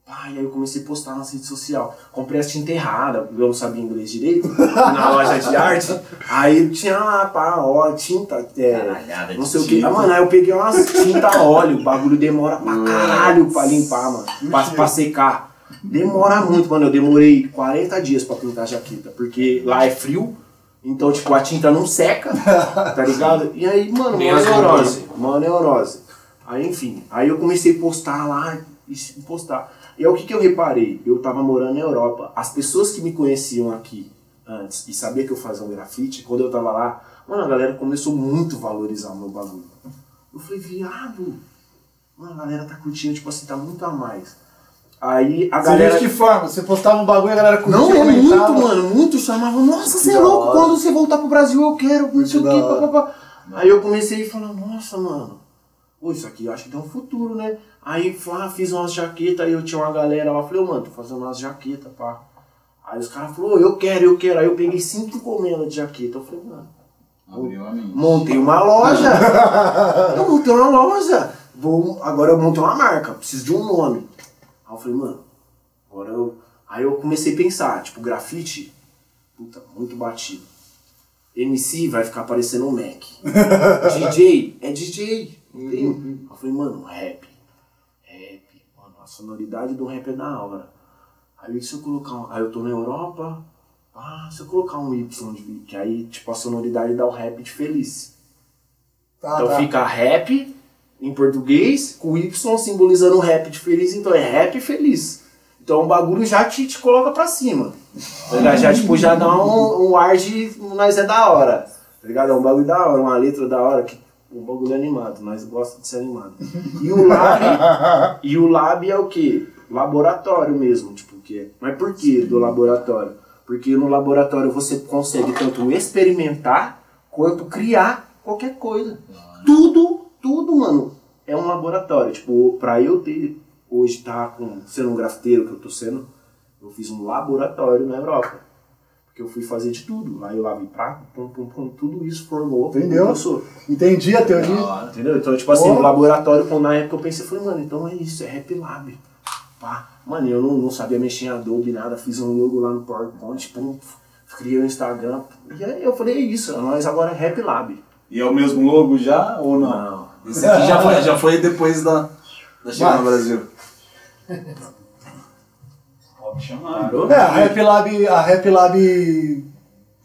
pá, e aí eu comecei a postar nas redes sociais. Comprei as tinta errada, eu não sabia inglês direito, na loja de arte. Aí tinha lá, pá, ó, tinta, é, não sei o que. Ah, mano, aí eu peguei umas tinta a óleo, o bagulho demora pra caralho pra limpar, mano, pra, pra secar. Demora muito, mano, eu demorei 40 dias pra pintar a jaqueta, porque lá é frio, então, tipo, a tinta não seca, tá ligado? E aí, mano, uma neurose, uma neurose. Aí, enfim, aí eu comecei a postar lá, e postar. E aí o que que eu reparei? Eu tava morando na Europa. As pessoas que me conheciam aqui antes e sabia que eu fazia um grafite, quando eu tava lá, mano, a galera começou muito a valorizar o meu bagulho. Eu falei, viado, mano, a galera tá curtindo, tipo assim, tá muito a mais. Aí a Você galera. viu de que forma? Você postava um bagulho e a galera curtia, Não, é muito, mano, muito. Chamava, nossa, você é louco, hora. quando você voltar pro Brasil eu quero, não sei o quê, papapá. Aí eu comecei a falar, nossa, mano, pô, isso aqui eu acho que tem um futuro, né? Aí lá, fiz umas jaquetas, aí eu tinha uma galera lá, falei, mano, tô fazendo umas jaquetas, pá. Aí os caras falaram, eu quero, eu quero. Aí eu peguei cinco encomendas de jaqueta. Eu falei, mano, Abriu a mente. montei uma loja. eu montei uma loja. Vou, agora eu montei uma marca, preciso de um nome. Aí eu falei, mano, agora eu. Aí eu comecei a pensar, tipo, grafite, puta, muito batido. MC vai ficar parecendo um Mac. DJ é DJ. Entendeu? Eu falei, mano, rap. Rap. Mano, a sonoridade do rap é da hora. Aí se eu colocar um. Aí eu tô na Europa. Ah, se eu colocar um Y de que aí, tipo, a sonoridade dá o rap de feliz. Tá, Então tá. fica rap em português, com Y simbolizando o rap de feliz, então é rap feliz. Então o bagulho já te, te coloca pra cima. Tá ligado? Já, tipo, já dá um, um ar de nós é da hora. Tá ligado? É um bagulho da hora, uma letra da hora, que um bagulho animado, nós gostamos de ser animado. E o lab, e o lab é o quê? Laboratório mesmo, tipo, que é. Mas por que do laboratório? Porque no laboratório você consegue tanto experimentar quanto criar qualquer coisa. Tudo, tudo, mano, é um laboratório. Tipo, pra eu ter, hoje tá com, sendo um grafiteiro que eu tô sendo, eu fiz um laboratório na Europa. Porque eu fui fazer de tudo. Lá eu lavei prato, pum, pum, pum, tudo isso formou. Entendeu? sou. Entendi a teoria. hora. Entendeu? Então, tipo assim, no laboratório, quando na época eu pensei, eu falei, mano, então é isso, é Rap Lab. Pá. Mano, eu não, não sabia mexer em Adobe, nada, fiz um logo lá no PowerPoint, pum, criei o Instagram. E aí eu falei, é isso, nós agora é Rap Lab. E é o mesmo logo já ou não? Não. Esse aqui já foi, já foi depois da, da chegada no Brasil. Pode chamar. Parou? É, a Rap Lab, a Rap Lab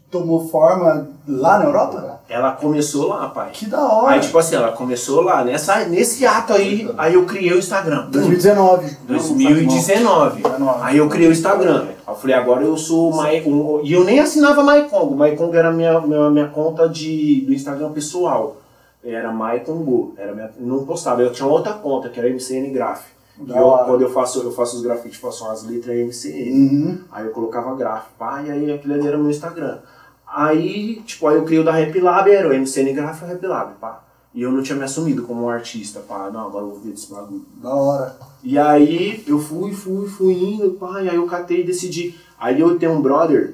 tomou forma lá na Europa? Ela começou lá, pai. Que da hora. Aí, tipo assim, ela começou lá, nessa, nesse ato aí, aí eu criei o Instagram. 2019. 2019. Aí eu criei o Instagram. Eu falei, agora eu sou Mai, um, e eu nem assinava MyCongo. MyCongo era minha, minha, minha conta de, do Instagram pessoal. Era MyCongo. Era minha, não postava. Eu tinha outra conta, que era MCN Graph. Eu, quando eu faço, eu faço os grafites, faço as letras MCN. Uhum. Aí eu colocava graf, pá, e aí aquilo ali era meu Instagram. Aí, tipo, aí eu criei o da Rap Lab, era o MCN Graf e o Rap Lab, pá. E eu não tinha me assumido como um artista, pá, não, agora eu vou ver desse bagulho. Da hora. E aí eu fui, fui, fui indo, pá, e aí eu catei e decidi. Aí eu tenho um brother,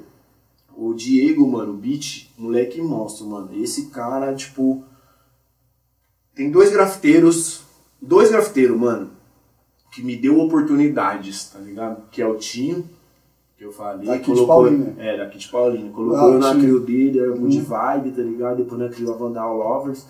o Diego, mano, o Beat, moleque monstro, mano. Esse cara, tipo. Tem dois grafiteiros, dois grafiteiros, mano, que me deu oportunidades, tá ligado? Que é o Tinho, que eu falei. Daqui de Paulínia. É, daqui de Paulínia. Colocou Ah, eu na crio dele, era good Uhum. vibe, tá ligado? Depois na crio a Vandal Lovers.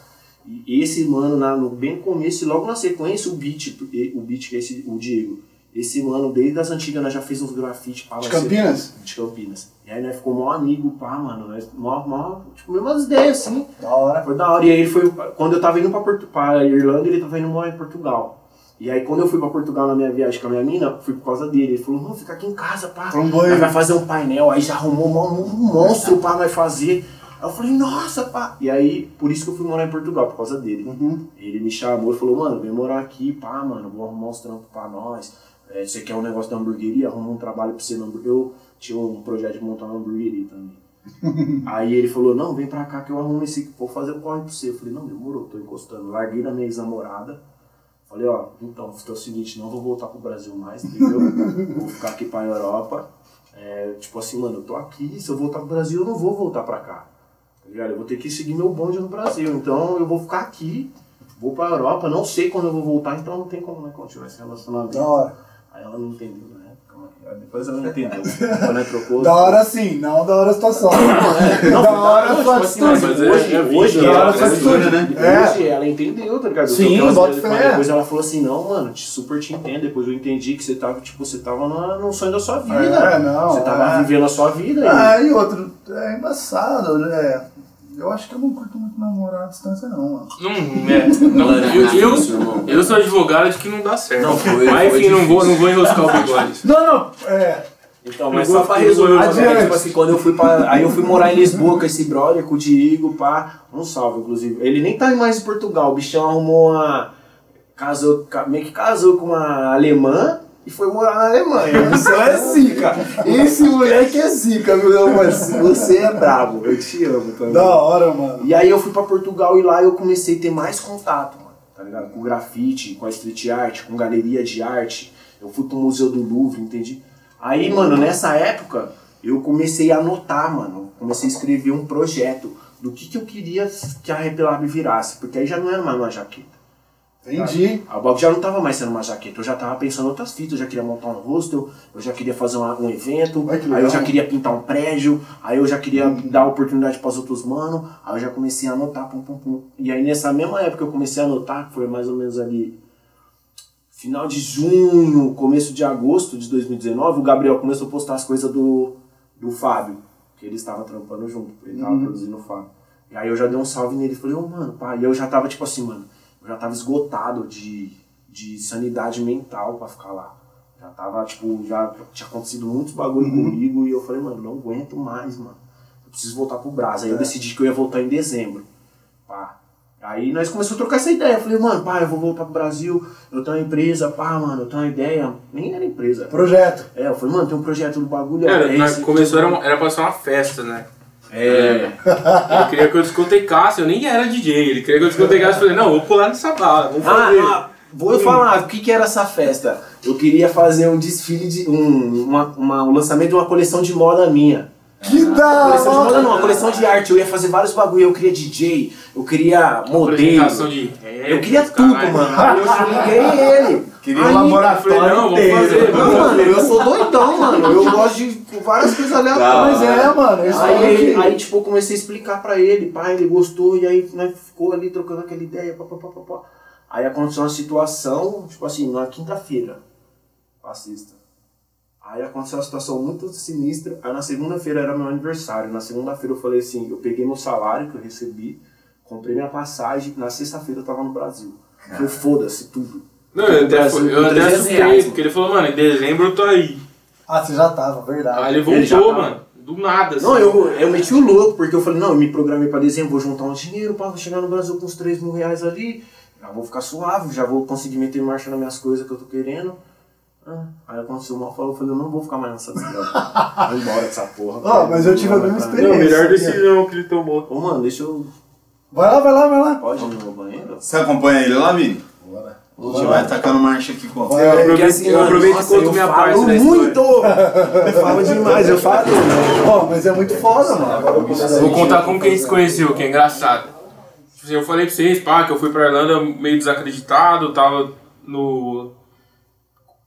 E esse mano, na, no bem começo, e logo na sequência, o Beat, o Beat que é esse, o Diego. Esse mano, desde as antigas, nós já fez uns grafites, pá. De vai ser- Campinas? de Campinas. E aí nós ficou mó amigo, pá, mano. Nós, mó, mó, tipo, mesmas ideias, assim. Da hora. Foi da hora. E aí ele foi. Quando eu tava indo pra, Portu, pra Irlanda, ele tava indo morar em Portugal. E aí quando eu fui pra Portugal na minha viagem com a minha mina, fui por causa dele. Ele falou, não, fica aqui em casa, pá. Nós vai fazer um painel. Aí já arrumou um, monstro pra nós fazer. Aí eu falei, nossa, pá. E aí, por isso que eu fui morar em Portugal, por causa dele. Uhum. Ele me chamou e falou, mano, vem morar aqui, pá, mano, vou arrumar uns trampos pra nós. É, você quer um negócio da hamburgueria? Arruma um trabalho pra você na hamburgueria. Eu tinha um projeto de montar uma hamburgueria também. Aí ele falou, não, vem pra cá que eu arrumo esse, vou fazer um corre pra você. Eu falei, não, demorou, tô encostando. Larguei da minha ex-namorada. Falei, ó, então, é o seguinte, não vou voltar pro Brasil mais, entendeu? vou ficar aqui pra Europa. É, tipo assim, mano, eu tô aqui, se eu voltar pro Brasil, eu não vou voltar pra cá. Tá ligado? Eu vou ter que seguir meu bonde no Brasil. Então eu vou ficar aqui, vou pra Europa, não sei quando eu vou voltar, então não tem como né, continuar esse relacionamento. Da hora. Aí ela não entendeu depois ela não entendeu. Ela trocou. Da hora sim, não da hora a situação. Não, da hora não, a sua tipo assim, mas atitude. hoje, é hoje, ela, da hora a sua atitude, né? É. hoje ela entendeu, tá ligado? Sim, bota fé. Depois ela falou assim, não, mano, te, super te entendo. Depois eu entendi que você tava, tipo, você tava numa, num sonho da sua vida. É, não, Você tava é. vivendo a sua vida. Ah, e outro, é embaçado, né? Eu acho que eu não curto muito namorar à distância, não, mano. Não, é, não, eu, eu, eu sou advogado de que não dá certo. Não, foi- Mas foi enfim, não vou, não vou enroscar o bigode. Não, não, é. Então, mas só pra Adiante. né, tipo assim, quando eu fui pra. Aí eu fui morar em Lisboa com esse brother, com o Diego, pá. Um salve, inclusive. Ele nem tá mais em Portugal, o bichão arrumou uma. Casou, ca- meio que casou com uma alemã e foi morar na Alemanha. Bichão é zica. Esse moleque é zica, meu irmão. Você é brabo. Eu te amo também. Da hora, mano. E aí eu fui pra Portugal e lá eu comecei a ter mais contato, mano, tá ligado? Com grafite, com a street art, com galeria de arte. Eu fui pro Museu do Louvre, entendi? Aí, mano, nessa época, eu comecei a anotar, mano. Comecei a escrever um projeto do que, que eu queria que a Rap Lab virasse. Porque aí já não era mais uma jaqueta. Entendi. A Bob já não tava mais sendo uma jaqueta, eu já tava pensando em outras fitas, eu já queria montar um hostel, eu já queria fazer uma- um evento, Ai, aí eu já queria pintar um prédio, aí eu já queria dar oportunidade para os outros manos, aí eu já comecei a anotar, pum, pum, pum. E aí nessa mesma época eu comecei a anotar, que foi mais ou menos ali final de junho, começo de agosto de 2019, o Gabriel começou a postar as coisas do, do Fábio, que ele estava trampando junto, ele tava produzindo o Fábio. E aí eu já dei um salve nele e falei, ô mano, pá, e eu já tava tipo assim, mano, eu já tava esgotado de, de sanidade mental pra ficar lá. Já tava, tipo, já tinha acontecido muitos bagulho comigo e eu falei, mano, não aguento mais, mano. Eu preciso voltar pro Brás. Aí eu decidi que eu ia voltar em dezembro. Pá. Aí nós começamos a trocar essa ideia. Eu falei, mano, pá, eu vou voltar pro Brasil, eu tenho uma empresa, pá, mano, eu tenho uma ideia. Nem era empresa. Projeto. É, eu falei, mano, tem um projeto do bagulho. É na- esse, começou, era, uma- era pra ser uma festa, né? É. Ele queria que eu discotecasse, eu nem era DJ, ele queria que eu discotecasse, eu falei, não, vou pular nessa bala, vamos Ah, fazer. ah, vou falar, o que, que era essa festa? Eu queria fazer um desfile de. Um, uma, uma- um lançamento de uma coleção de moda minha. Que da Coleção de moda não, uma coleção de arte. Eu ia fazer vários bagulho. Eu queria DJ, eu queria modelo. De Eu queria tudo, caralho. mano. Eu liguei ele. Queria Aí, um laboratório eu falei, não, vamos fazer, Não, mano, eu sou doidão, mano. Eu gosto de várias coisas aleatórias. Mas é, mano. Aí, aí, tipo, eu comecei a explicar pra ele, pai, ele gostou, e aí nós ficou ali trocando aquela ideia, pá, pá, pá, pá, pá. Aí aconteceu uma situação, tipo assim, na quinta-feira, passista. Aí aconteceu uma situação muito sinistra. Aí na segunda-feira era meu aniversário. Na segunda-feira eu falei assim, eu peguei meu salário que eu recebi, comprei minha passagem, na sexta-feira eu tava no Brasil. Eu falei, foda-se tudo. Não, eu até, Brasil, eu até 300 assustei, reais, porque ele falou, mano, em dezembro eu tô aí. Ah, você já tava, verdade. Aí ele voltou, Ele tava. mano, do nada, assim. Não, eu, eu meti o louco, porque eu falei, não, eu me programei pra dezembro, vou juntar um dinheiro pra chegar no Brasil com uns 3 mil reais ali, já vou ficar suave, já vou conseguir meter marcha nas minhas coisas que eu tô querendo. Ah, aí aconteceu o mal falou, eu falei, eu não vou ficar mais nessa desgraça. Vou embora dessa porra. Ó, mas eu tive a mesma experiência. Não, a melhor decisão que ele tomou. Ô, mano, deixa eu... Vai lá, vai lá, vai lá. Pode ir no banheiro? Você acompanha ele lá, Vini? A gente vai tacando marcha aqui com Vai. Eu aproveito, assim, eu aproveito e nossa, conto eu minha parte da muito! Eu falo demais, eu falo. Ó, mas é muito foda, mano. Vou contar como que a gente se conheceu, que é engraçado. Tipo assim, eu falei pra vocês, pá, que eu fui pra Irlanda meio desacreditado, tava no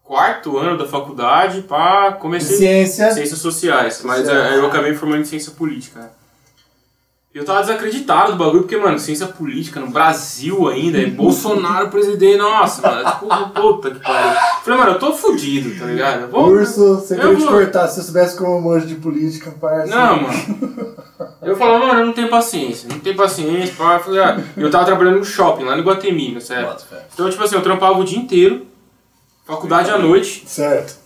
quarto ano da faculdade, pá, comecei Ciência. ciências sociais, mas é, eu acabei me formando em ciência política. né? Eu tava desacreditado do bagulho, porque, mano, ciência política no Brasil ainda, é Bolsonaro presidente, nossa, mano, tipo, puta que pariu. Falei, mano, eu tô fudido, tá ligado? Vou- Urso, você Eu queria te vou- cortar. Se eu soubesse como manjo de política, parça. Não, mano. Eu falava, mano, eu não tenho paciência, não tenho paciência, pá. Eu falei, ah, eu tava trabalhando no shopping, lá no Guatemi, fé. Então, tipo assim, eu trampava o dia inteiro, faculdade à noite, Certo.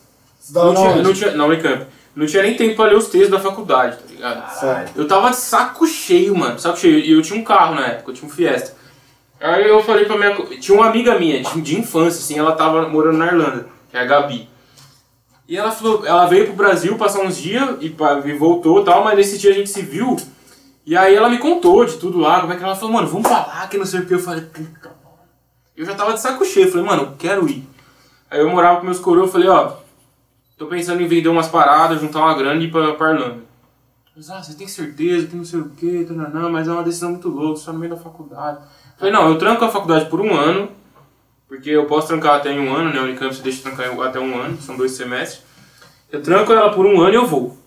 Não tinha, não tinha, não, Unicamp. Não tinha nem tempo pra ler os textos da faculdade, tá ligado? Certo. Eu tava de saco cheio, mano, saco cheio. E eu tinha um carro na época, eu tinha um Fiesta. Aí eu falei pra minha. Tinha uma amiga minha, de, de infância, assim, ela tava morando na Irlanda, que é a Gabi. E ela falou, ela veio pro Brasil passar uns dias e, e voltou e tal, mas nesse dia a gente se viu. E aí ela me contou de tudo lá, como é que ela falou, mano, vamos lá, que não sei o que. Eu falei, puta, mano. Eu já tava de saco cheio, eu falei, mano, eu quero ir. Aí eu morava com meus coroas, eu falei, ó, tô pensando em vender umas paradas, juntar uma grana e ir pra, pra Irlanda. Eles, ah, você tem certeza que não sei o que, não, mas é uma decisão muito louca, só no meio da faculdade. Falei, não, eu tranco a faculdade por um ano, porque eu posso trancar até em um ano, né? A Unicamp você deixa trancar até um ano, são dois semestres. Eu tranco ela por um ano e eu vou.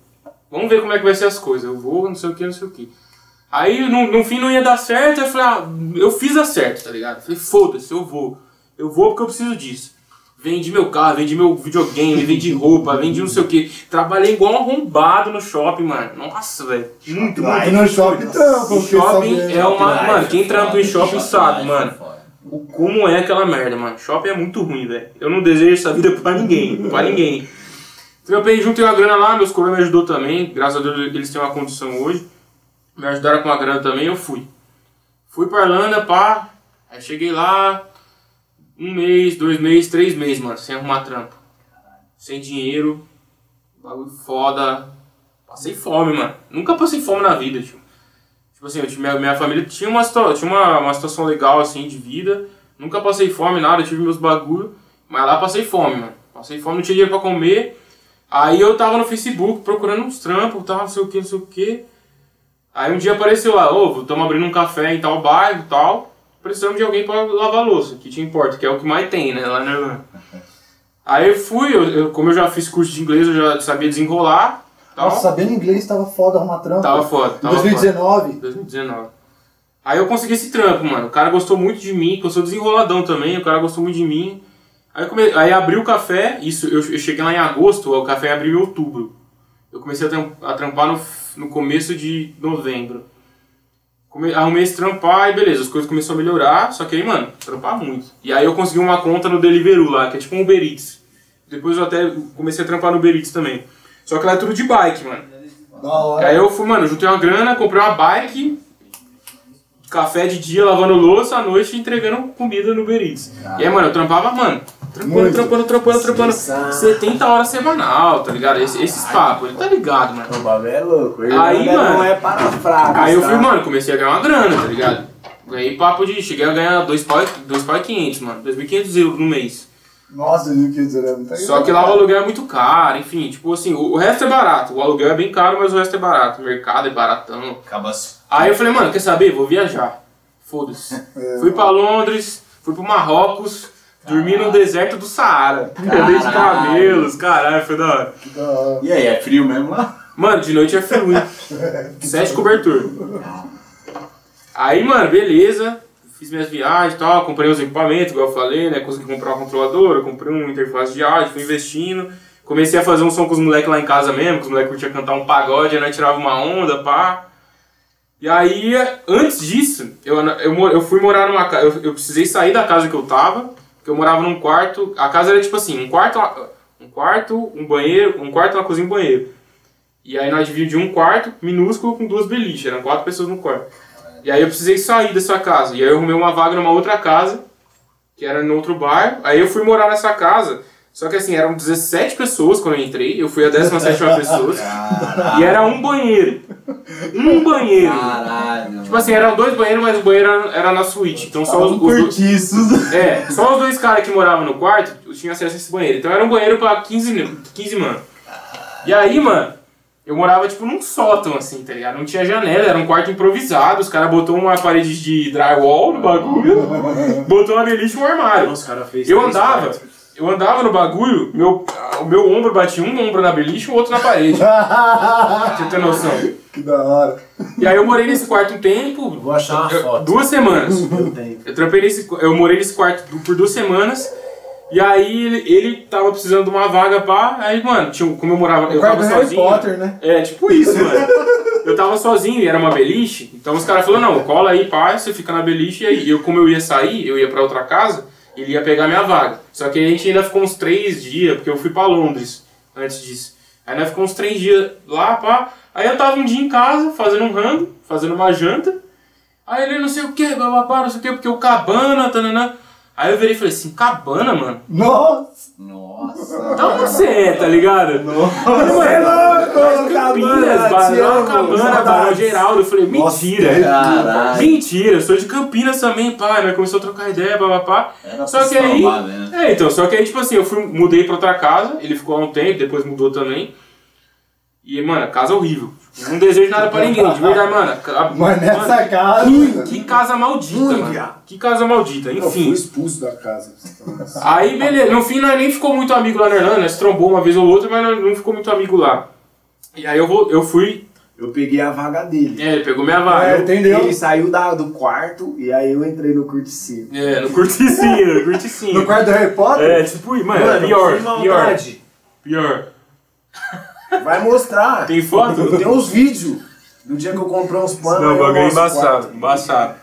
Vamos ver como é que vai ser as coisas. Eu vou, não sei o que, não sei o que. Aí no, no fim não ia dar certo, eu falei, ah, eu fiz dar certo, tá ligado? Eu falei, foda-se, eu vou. Eu vou porque eu preciso disso. Vendi meu carro, vendi meu videogame, vendi roupa, vendi não sei o que. Trabalhei igual um arrombado no shopping, mano. Nossa, velho. Muito, muito. E no shopping trampa. O shopping é uma. Mano, quem trampa em shopping sabe, mano. O como é aquela merda, mano. Shopping é muito ruim, velho. Eu não desejo essa vida pra ninguém. pra ninguém. Trampei junto uma grana lá, meus coroas me ajudou também. Graças a Deus eles têm uma condição hoje. Me ajudaram com a grana também, eu fui. Fui pra Irlanda, pá. Aí cheguei lá. Um mês, dois meses, três meses, mano, sem arrumar trampo. Sem dinheiro. Bagulho foda. Passei fome, mano. Nunca passei fome na vida, tio. Tipo assim, eu, minha, minha família tinha, uma, tinha uma, uma situação legal, assim, de vida. Nunca passei fome, nada, tive meus bagulho. Mas lá passei fome, mano. Passei fome, não tinha dinheiro pra comer. Aí eu tava no Facebook procurando uns trampos, tava não sei o que, não sei o que. Aí um dia apareceu lá, ô, estamos abrindo um café em tal bairro e tal. Precisamos de alguém pra lavar louça, que te importa, que é o que mais tem, né, lá na Irlanda. Aí eu fui, eu, eu- como eu já fiz curso de inglês, eu já sabia desenrolar. Tal. Nossa, sabendo inglês tava foda arrumar trampo. Tava foda, Em tava foda. 2019. 2019. Aí eu consegui esse trampo, mano. O cara gostou muito de mim, que eu sou desenroladão também, o cara gostou muito de mim. Aí, come... aí abri o café, isso eu, eu cheguei lá em agosto, o café abriu em outubro. Eu comecei a, tram- a trampar no, no começo de novembro. Arrumei esse trampar e beleza, as coisas começaram a melhorar, só que aí, mano, trampar muito. E aí eu consegui uma conta no Deliveroo lá, que é tipo um Uber Eats. Depois eu até comecei a trampar no Uber Eats também. Só que lá é tudo de bike, mano. Da hora. Aí eu fui, mano, juntei uma grana, comprei uma bike, café de dia lavando louça, à noite entregando comida no Uber Eats. E aí, mano, eu trampava, mano, trampando, Muito. trampando, trampando, trampando, Estressado. 70 horas semanal, tá ligado? Esse- esses papos, ele tá ligado, mano. O bagulho é louco. Aí, Irlanda mano, não é para fracos, Aí eu tá? fui, mano, comecei a ganhar uma grana, tá ligado? Ganhei papo de, cheguei a ganhar dois pau, e- dois pau e 500, mano, 2.500 euros no mês. Nossa, eu quis dizer, é muita Só que lá o aluguel é muito caro, enfim, tipo assim, o, o resto é barato, o aluguel é bem caro, mas o resto é barato, o mercado é baratão. Acaba assim. Aí eu falei, mano, quer saber? Vou viajar. Foda-se. É. Fui pra Londres, fui pro Marrocos, dormi no deserto do Saara. Andei de camelos, caralho, foi da hora. Da hora. E aí, é frio mesmo lá? Mano, de noite é frio, hein? Sete cobertor. Aí, mano, beleza. Fiz minhas viagens e tal, comprei os equipamentos, igual eu falei, né? Consegui comprar uma controladora, comprei uma interface de áudio, fui investindo. Comecei a fazer um som com os moleques lá em casa mesmo, que os moleques curtiam cantar um pagode, aí nós tirava uma onda, pá. E aí, antes disso, eu, eu, eu fui morar numa casa. Eu, eu precisei sair da casa que eu tava, eu morava num quarto. A casa era tipo assim, um quarto, um quarto, um banheiro, um quarto, uma cozinha e um banheiro. E aí nós dividimos um quarto minúsculo com duas beliches, eram quatro pessoas no quarto. E aí eu precisei sair dessa casa. E aí eu arrumei uma vaga numa outra casa, que era em outro bairro. Aí eu fui morar nessa casa. Só que assim, eram 17 pessoas quando eu entrei, eu fui a 17 pessoa. E era um banheiro. Um banheiro. Caralho. Tipo assim, eram dois banheiros, mas o banheiro era, era na suíte. Então só os, os dois. É, só os dois caras que moravam no quarto tinham acesso a esse banheiro. Então era um banheiro pra 15, ne- 15 mano. E aí, mano, eu morava tipo num sótão, assim, tá ligado? Não tinha janela, era um quarto improvisado. Os caras botou uma parede de drywall no bagulho, botou uma beliche e um armário. Nossa, cara fez Eu andava, quartos. Eu andava no bagulho, meu, o meu ombro batia um ombro na beliche e o outro na parede. Pra você ter noção. que da hora. E aí eu morei nesse quarto um tempo, Vou achar uma eu- foto. duas semanas. Eu tenho. Eu trampei nesse, eu morei nesse quarto por duas semanas. E aí ele, ele tava precisando de uma vaga pá. Aí, mano, tinha, um- como eu morava, eu O tava do Harry sozinho. Potter, né? É, tipo isso, mano. Eu tava sozinho e era uma beliche. Então os caras falaram, não, cola aí, pá, você fica na beliche. E aí, eu, como eu ia sair, eu ia pra outra casa, ele ia pegar minha vaga. Só que a gente ainda ficou uns três dias, porque eu fui pra Londres antes disso. Aí nós ficamos uns três dias lá, pá. Aí eu tava um dia em casa, fazendo um rango, fazendo uma janta. Aí ele não sei o que, bababá, não sei o que, porque o cabana, tananã. Aí eu virei e falei assim, cabana, mano? Nossa! Nossa. Da onde você é, tá ligado? Você é louco, Campinas, Barão, Cabana, Barão saudades. Geraldo. Eu falei, mentira. Caralho. Mentira, eu sou de Campinas também, pá. Nós começou a trocar ideia, papapá. Era Só que aí. né? É, então, só que aí, tipo assim, eu fui, mudei pra outra casa, ele ficou há um tempo, depois mudou também. E, mano, casa horrível. Não desejo nada pra ninguém, de verdade, mano. Mas nessa mano, casa. Que casa maldita, mano. Que casa maldita, Eu fui enfim. expulso da casa. Aí, beleza, no fim nós nem ficou muito amigo lá na Irlanda, nós trombou uma vez ou outra, mas não ficou muito amigo lá. E aí eu, vou, eu fui, Eu peguei a vaga dele. é, ele pegou minha vaga. É, entendeu? Ele saiu da, do quarto e aí eu entrei no curticinho. É, no curticinho, no curticinho. No quarto do Harry Potter? É, tipo, mano, Mano, pior, pior, pior. Vai mostrar. Tem foto? Eu tenho uns vídeos do dia que eu comprei uns panos. Não, bagulho é embaçado, embaçado.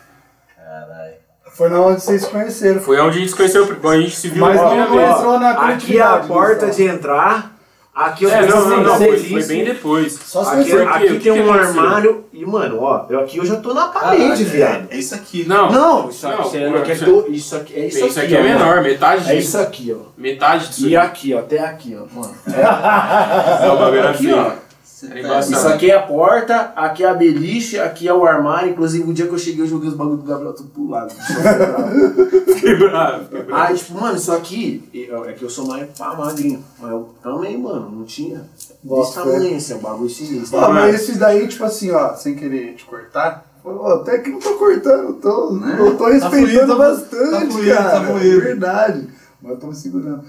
Caralho. Foi na onde vocês se conheceram. Foi onde a gente se conheceu, a gente se viu Mas não entrou na Aqui é a porta de entrar. Aqui eu É, não, não, não, foi, foi bem depois. Só se Aqui, você. Por quê? aqui que tem um armário e, mano, ó, eu aqui eu já tô na parede, Caralho, viado. É, é isso aqui. Não, Não, isso Não, aqui, aqui é isso- do- isso aqui é isso, isso aqui é ó, menor, mano. metade É disso. isso aqui, ó. Metade disso. E aqui. aqui, ó, até aqui, ó, mano. É, o bagulho era Aqui, feio. ó. Era tá- embaçado. Isso aqui é a porta, aqui é a beliche, aqui é o armário. Inclusive, o dia que eu cheguei, eu joguei os bagulhos do Gabriel tudo pro lado. Fiquei bravo, fiquei bravo. Aí, tipo, mano, isso aqui, é que eu sou mais pá, magrinho. Mas eu também, mano, não tinha. Desse Bota tamanho, esse é um bagulho sinistro. Ó, mas esses daí, tipo assim, ó, sem querer te cortar. ó, Até que não tô cortando, eu tô, Né? eu tô respeitando fluido, bastante, tá fluido, cara. tá fluido. Verdade. Mas eu tô me segurando.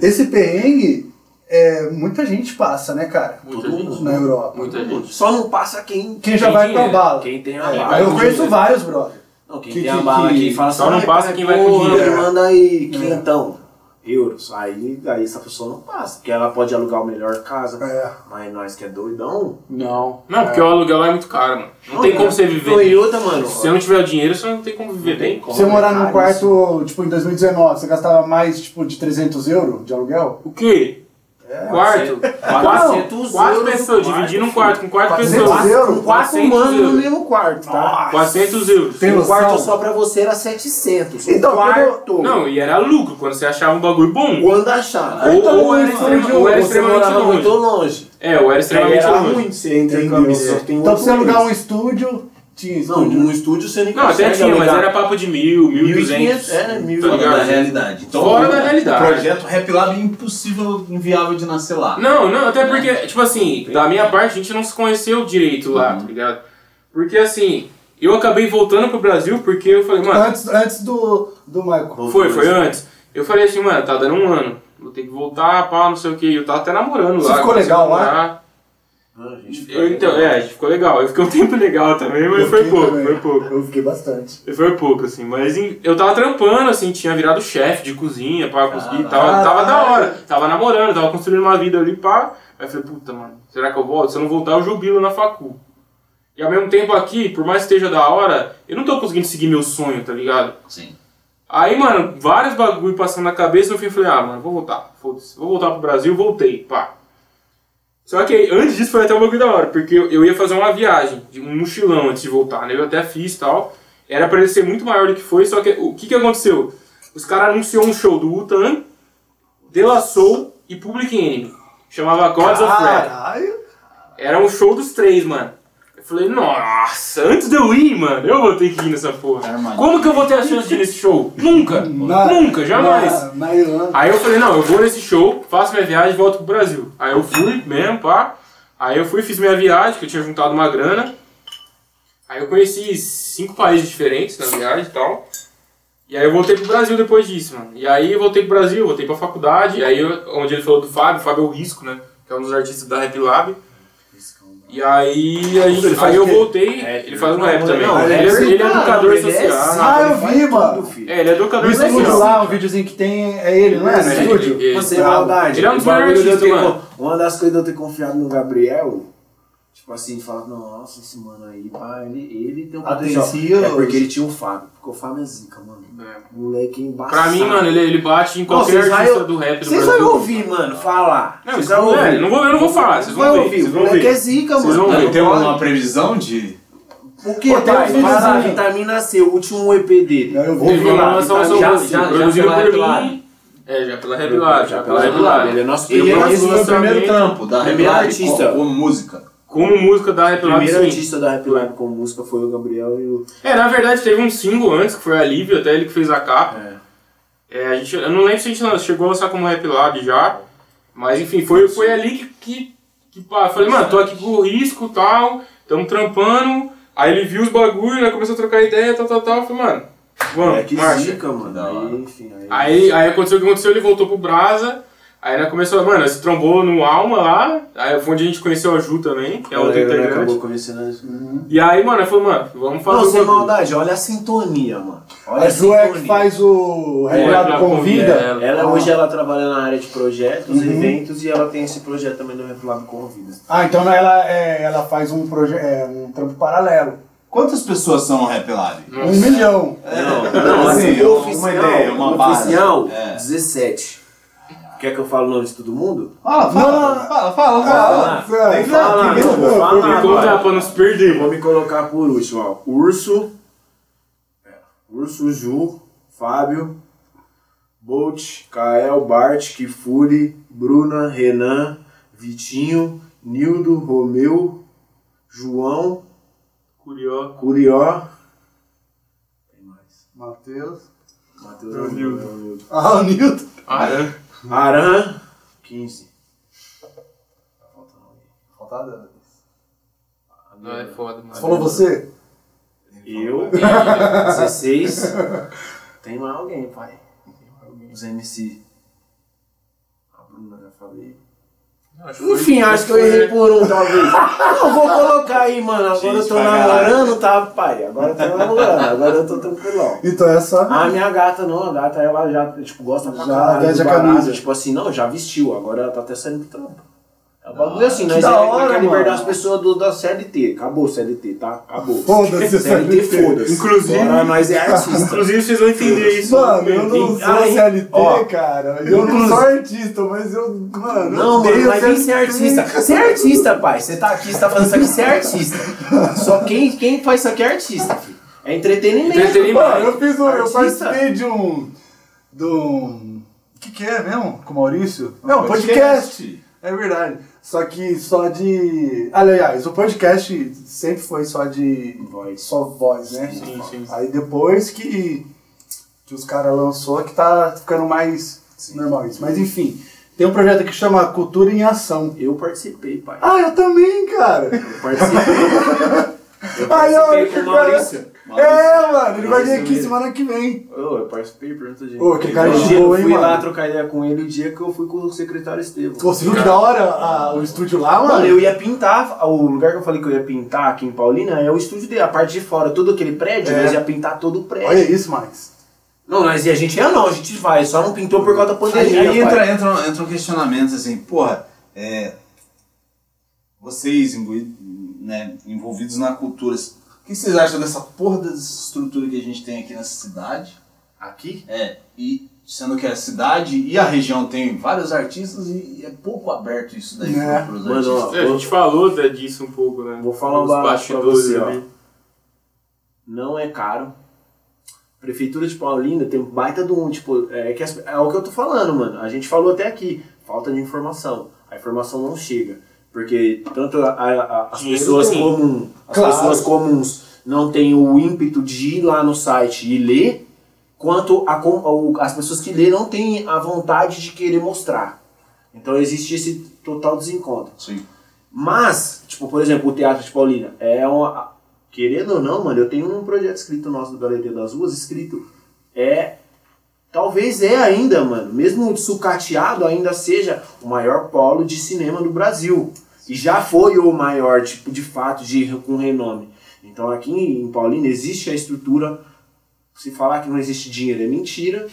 Esse perrengue, é, muita gente passa, né, cara? Muita gente. Na Europa. Muita gente. Só não passa quem. Quem já vai pra dinheiro. bala. Quem tem a É, bala. eu com conheço dinheiro. vários, brother. Não, quem Que- tem que- a bala que- aqui fala só assim, não "Ai, passa quem vai com dinheiro." manda aí quinhentão. Euros. Aí, aí essa pessoa não passa. Porque ela pode alugar o melhor casa. É. Mas nós que é doidão. Não. Não, porque o aluguel lá é muito caro, mano. Não tem como você viver. Não, outra, mano. Se você não tiver o dinheiro, você não tem como viver Não bem. como. Você morar num quarto, tipo, em 2019, você gastava mais, tipo, de 300 euros de aluguel? O quê? Quarto? Quatro, 400 quatro euros pessoas, dividindo um quarto com quatro 400 pessoas. euros? Com quatro 400 humanos no mesmo quarto, tá? 400 euros. Tem noção? quarto só pra você era 700. Então, quarto. Não, e era lucro quando você achava um bagulho bom. Quando achar. Ou, Então, ou era, um extrema- estúdio, ou era você extremamente longe. muito longe. É, ou era extremamente era longe. ruim você entrar em camisa. Então, pra você alugar um estúdio, tinha Não, estúdio. num estúdio você nem Não, até tinha, mas era papo de mil, mil e 1.500, duzentos. é, mil. Tá Fora da realidade. Então, Fora da realidade. O projeto Rap Lab é impossível, inviável de nascer lá. Não, não, até porque, tipo assim, da minha parte a gente não se conheceu direito lá, tá ligado? Porque assim, eu acabei voltando pro Brasil porque eu falei, mano, Antes, antes do, do Michael. foi, foi antes. Eu falei assim, mano, tá dando um ano, vou ter que voltar, pá, não sei o que. Eu tava até namorando Você lá. ficou legal lá? Ah, gente Eu, então, é, a gente ficou legal. Eu fiquei um tempo legal também, mas Eu foi pouco, também. foi pouco. Eu fiquei bastante. Foi pouco, assim, mas em- eu tava trampando, assim, tinha virado chefe de cozinha, pá, consegui, tava, tava da hora, tava namorando, tava construindo uma vida ali, pá. Aí eu falei, puta, mano, será que eu volto? Se eu não voltar, eu jubilo na facu. E ao mesmo tempo aqui, por mais que esteja da hora, eu não tô conseguindo seguir meu sonho, tá ligado? Sim. Aí, mano, vários bagulho passando na cabeça, no fim eu falei, ah, mano, vou voltar, foda-se, vou voltar pro Brasil, voltei, pá. Só que antes disso foi até um bagulho da hora, porque eu, ia fazer uma viagem, de um mochilão antes de voltar, né? Eu até fiz e tal. Era pra ele ser muito maior do que foi, só que o que que aconteceu? Os caras anunciou um show do Wu-Tang, De La Soul e Public Enemy. Chamava Gods of Rap. Caralho. Era um show dos três, mano. Falei, nossa, antes de eu ir, mano, eu vou ter que ir nessa porra. Armadilha. Como que eu vou ter a chance de ir nesse show? Nunca! Na- Nunca, jamais! Na, na. Aí eu falei, não, eu vou nesse show, faço minha viagem e volto pro Brasil. Aí eu fui mesmo, pá. Aí eu fui, fiz minha viagem, que eu tinha juntado uma grana. Aí eu conheci cinco países diferentes na viagem e tal. E aí eu voltei pro Brasil depois disso, mano. E aí eu voltei pro Brasil, voltei pra faculdade. E aí, eu- onde ele falou do Fábio, o Fábio é o Risco, né? Que é um dos artistas da Rap Lab. E aí, a gente, Ele aí eu voltei, ele faz um rap também. Não, ele, é, ele é ele é educador ele é social. sim, Ah, eu vi, mano. É, ele é educador No estúdio social. lá, um videozinho que tem é ele, não é? No É, estúdio? ele- ele- Mas sem Bravo. maldade. Ele é um dos eu artistas, mano. Uma das coisas de eu ter confiado no Gabriel, tipo assim, falar, nossa, esse mano aí, pá, ele, ele tem um potencial. É porque ele tinha o Fábio, porque o Fábio é zica, mano. É. Moleque embaçado. Pra mim, mano, ele, ele bate em Não, qualquer vocês vai- artista do rap do Vocês vão ouvir, mano, falar. Não, Vocês vão não é, ouvir. não vou- eu não vou falar, vocês vão Vai ouvir, vocês o vão moleque é zica, Vocês mano. vão ver. Não, tem uma previsão de. O que, Pô, pai? um. Para a Vitamina C, o último EP dele. Eu. Ele vai lançar um Vitamina- som já- já- já produzido por mim. É, já pela Rap já pela Rap Ele é nosso Ele primeiro, esse foi o primeiro trampo da Rap com- como música. Como música da Rap Lab, primeiro sim. artista da Rap Lab com música foi o Gabriel e o. É, na verdade teve um single antes, que foi a Lívia, até ele que fez a capa. É, a gente, eu não lembro se a gente chegou a lançar como Rap Lab já, mas enfim, foi, foi ali que, que, que pá, eu falei, mano, tô aqui com o risco e tal, tamo trampando, aí ele viu os bagulho, né, começou a trocar ideia, tal, tal, tal, eu falei, mano, vamos, É que marcha. zica, mano. Aí, enfim, aí. Aí, aí aconteceu o que aconteceu, ele voltou pro Brasa, aí né, começou, mano, se trombou no Alma lá, aí foi onde a gente conheceu a Ju também, que é outro Aí, né, integrante. acabou conhecendo isso. E aí, mano, eu falei, mano, vamos fazer Não, sem maldade, olha a sintonia, mano. Olha A Ju é que faz o É, Revelado ela Convida. convida, Ela Ah. hoje ela trabalha na área de projetos, Uhum. eventos e ela tem esse projeto também do Reflado Convida. Ah, então ela, é, ela faz um, proje é, um trampo paralelo. Quantas pessoas são no Rap Lab? Um milhão. Não, não, assim, assim, uma- o oficial, uma ideia, uma base. oficial, É. 17. Quer que eu fale o nome de todo mundo? Fala, Não, não, não. fala, fala, fala. Fala, Tem que fala, falar, não, vou contar pra não se perder. Vou me colocar por último, ó. Urso, Pera. Urso, Ju, Fábio, Bolt, Kael, Bart, Kifuri, Bruna, Renan, Vitinho, Nildo, Romeu, João, Curió. Curió. Tem mais. Matheus. Matheus É o Nildo. é o Nildo. Ah, Nilton. Aran. Aran, 15. Tá faltando alguém. Faltada. Não, é foda, mano. Você falou você? Eu, 16. Tem mais alguém, pai. Os MC. A Bruna, já falei. Acho Enfim, acho que eu errei por um, talvez. Não, vou colocar aí, mano. Agora eu Gente tô pra namorando, tá, pai? Agora eu tô namorando, agora eu tô tranquilão. Então essa. A minha gata não, a gata ela já, tipo, gosta pra Já caralho do a camisa. Tipo assim, não, já vestiu, agora ela tá até saindo pro trampo. É o bagulho assim, que nós da é, hora, nós quer mano. libertar as pessoas do, da CLT. Acabou o CLT, tá? Acabou. Foda-se, CLT, CLT. foda-se. Inclusive- Agora nós é artista. Inclusive, vocês vão entender isso. Mano, eu não sou Aí, CLT, ó. cara. Eu não sou artista, mas eu. Mano, Não, eu mano, mas vem ser artista. Você é artista, pai. Você tá aqui, você tá fazendo isso aqui, você é artista. Só quem, quem faz isso aqui é artista, filho. É entretenimento. Entretenimento. Mano, eu fiz um. Eu Artista. participei de um. De um. O que, que é mesmo? Com o Maurício? Não, podcast. podcast. É verdade. Só que só de. Aliás, o podcast sempre foi só de. Voz. Só voz, né? Sim, sim. Aí depois que, que os caras lançou que tá ficando mais normal isso. Mas enfim, tem um projeto que chama Cultura em Ação. Eu participei, pai. Ah, eu também, cara! Eu participei. Ó, participei que com o Maurício. É, mano, ele vai vir aqui mesmo. semana que vem. Ô, eu participei, pergunta de. Ô, que cara de boa, eu hein, fui mano? lá trocar ideia com ele o dia que eu fui com o secretário Estevam. Pô, você viu que da hora a- o estúdio lá, mano? Mano, eu ia pintar, o lugar que eu falei que eu ia pintar aqui em Paulina é o estúdio dele, a parte de fora, todo aquele prédio, É. nós ia pintar todo o prédio. Olha isso, Max. Não, nós ia, a gente ia não, a gente vai, só não pintou por causa da Aí, pandemia. aí entra, pai. entra, entra um questionamento assim, porra, é, vocês né, envolvidos na cultura, que vocês acham dessa porra dessa estrutura que a gente tem aqui nessa cidade? Aqui? É, e sendo que a cidade e a região tem vários artistas e é pouco aberto isso daí É. para os Mano, artistas. ó, É, a gente falou até disso um pouco, né? Vou falar um bastidores você, ó. ali. não é caro. Prefeitura de Paulina tem um baita de um, tipo, é, que as- é o que eu tô falando, mano. A gente falou até aqui, falta de informação. A informação não chega. Porque tanto a- a- a- as Dinheiro pessoas tem. comuns, as Claro. pessoas comuns não têm o ímpeto de ir lá no site e ler, quanto a as pessoas que lê não têm a vontade de querer mostrar. Então existe esse total desencontro. Sim. Mas, tipo, por exemplo, o Teatro de Paulina é uma. Querendo ou não, mano, eu tenho um projeto escrito nosso do Galeria das Ruas, escrito. É. Talvez é ainda, mano, mesmo sucateado, ainda seja o maior polo de cinema do Brasil. E já foi o maior, tipo, de fato, de, com renome. Então aqui em Paulina existe a estrutura. Se falar que não existe dinheiro é mentira.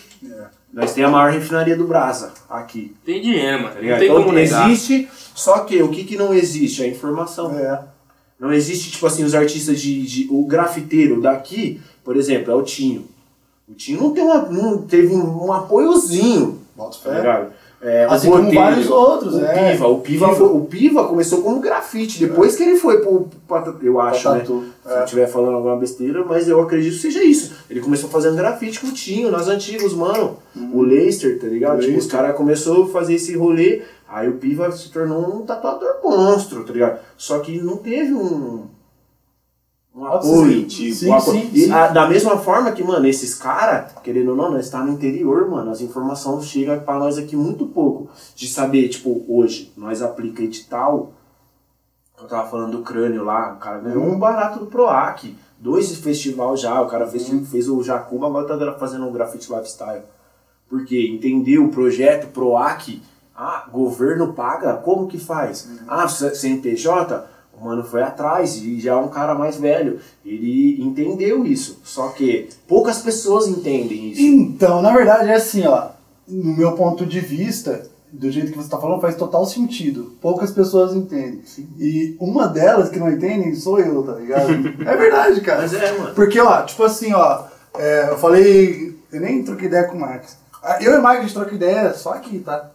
Nós temos a maior refinaria do Brasa aqui. Tem dinheiro, mano. Tá Não ligado? tem Então, como negar. existe, só que o que, que não existe? A informação. É. Não existe, tipo assim, os artistas de, de- O grafiteiro daqui, por exemplo, é o Tinho. O Tinho não, tem uma, não teve um, apoiozinho, Bota tá fé. ligado? É, Assim como vários outros, o é. Piva, o Piva, Piva. foi- o Piva começou como grafite, depois que ele foi pro, eu acho, né? Tatu, Se eu é. estiver falando alguma besteira, mas eu acredito que seja isso. Ele começou fazendo grafite com o Tinho, nas antigas, mano. O Leicester, tá ligado? Tipo, os caras começaram a fazer esse rolê, aí o Piva se tornou um tatuador monstro, tá ligado? Só que não teve um. Um apoio. Sim, um sim, apoio. sim, E a- da mesma forma que, mano, esses caras, querendo ou não, nós tá no interior, mano, as informações chegam pra nós aqui muito pouco. De saber, tipo, hoje, nós aplica edital. Eu tava falando do crânio lá, o cara ganhou um barato do PROAC. Dois festival já, o cara fez, fez o Jacuba, agora tá fazendo um grafite lifestyle. Porque entendeu o projeto PROAC, ah, governo paga, como que faz? Ah, C- CNPJ, o mano foi atrás e já é um cara mais velho. Ele entendeu isso. Só que poucas pessoas entendem isso. Então, na verdade, é assim, ó. No meu ponto de vista, do jeito que você tá falando, faz total sentido. Poucas pessoas entendem. E uma delas que não entendem sou eu, tá ligado? é verdade, cara. Mas é, mano. Porque, ó, tipo assim, ó, é, eu falei, eu nem troquei ideia com o Max. Ah, Eu e o Max, a gente troca ideia só aqui, tá?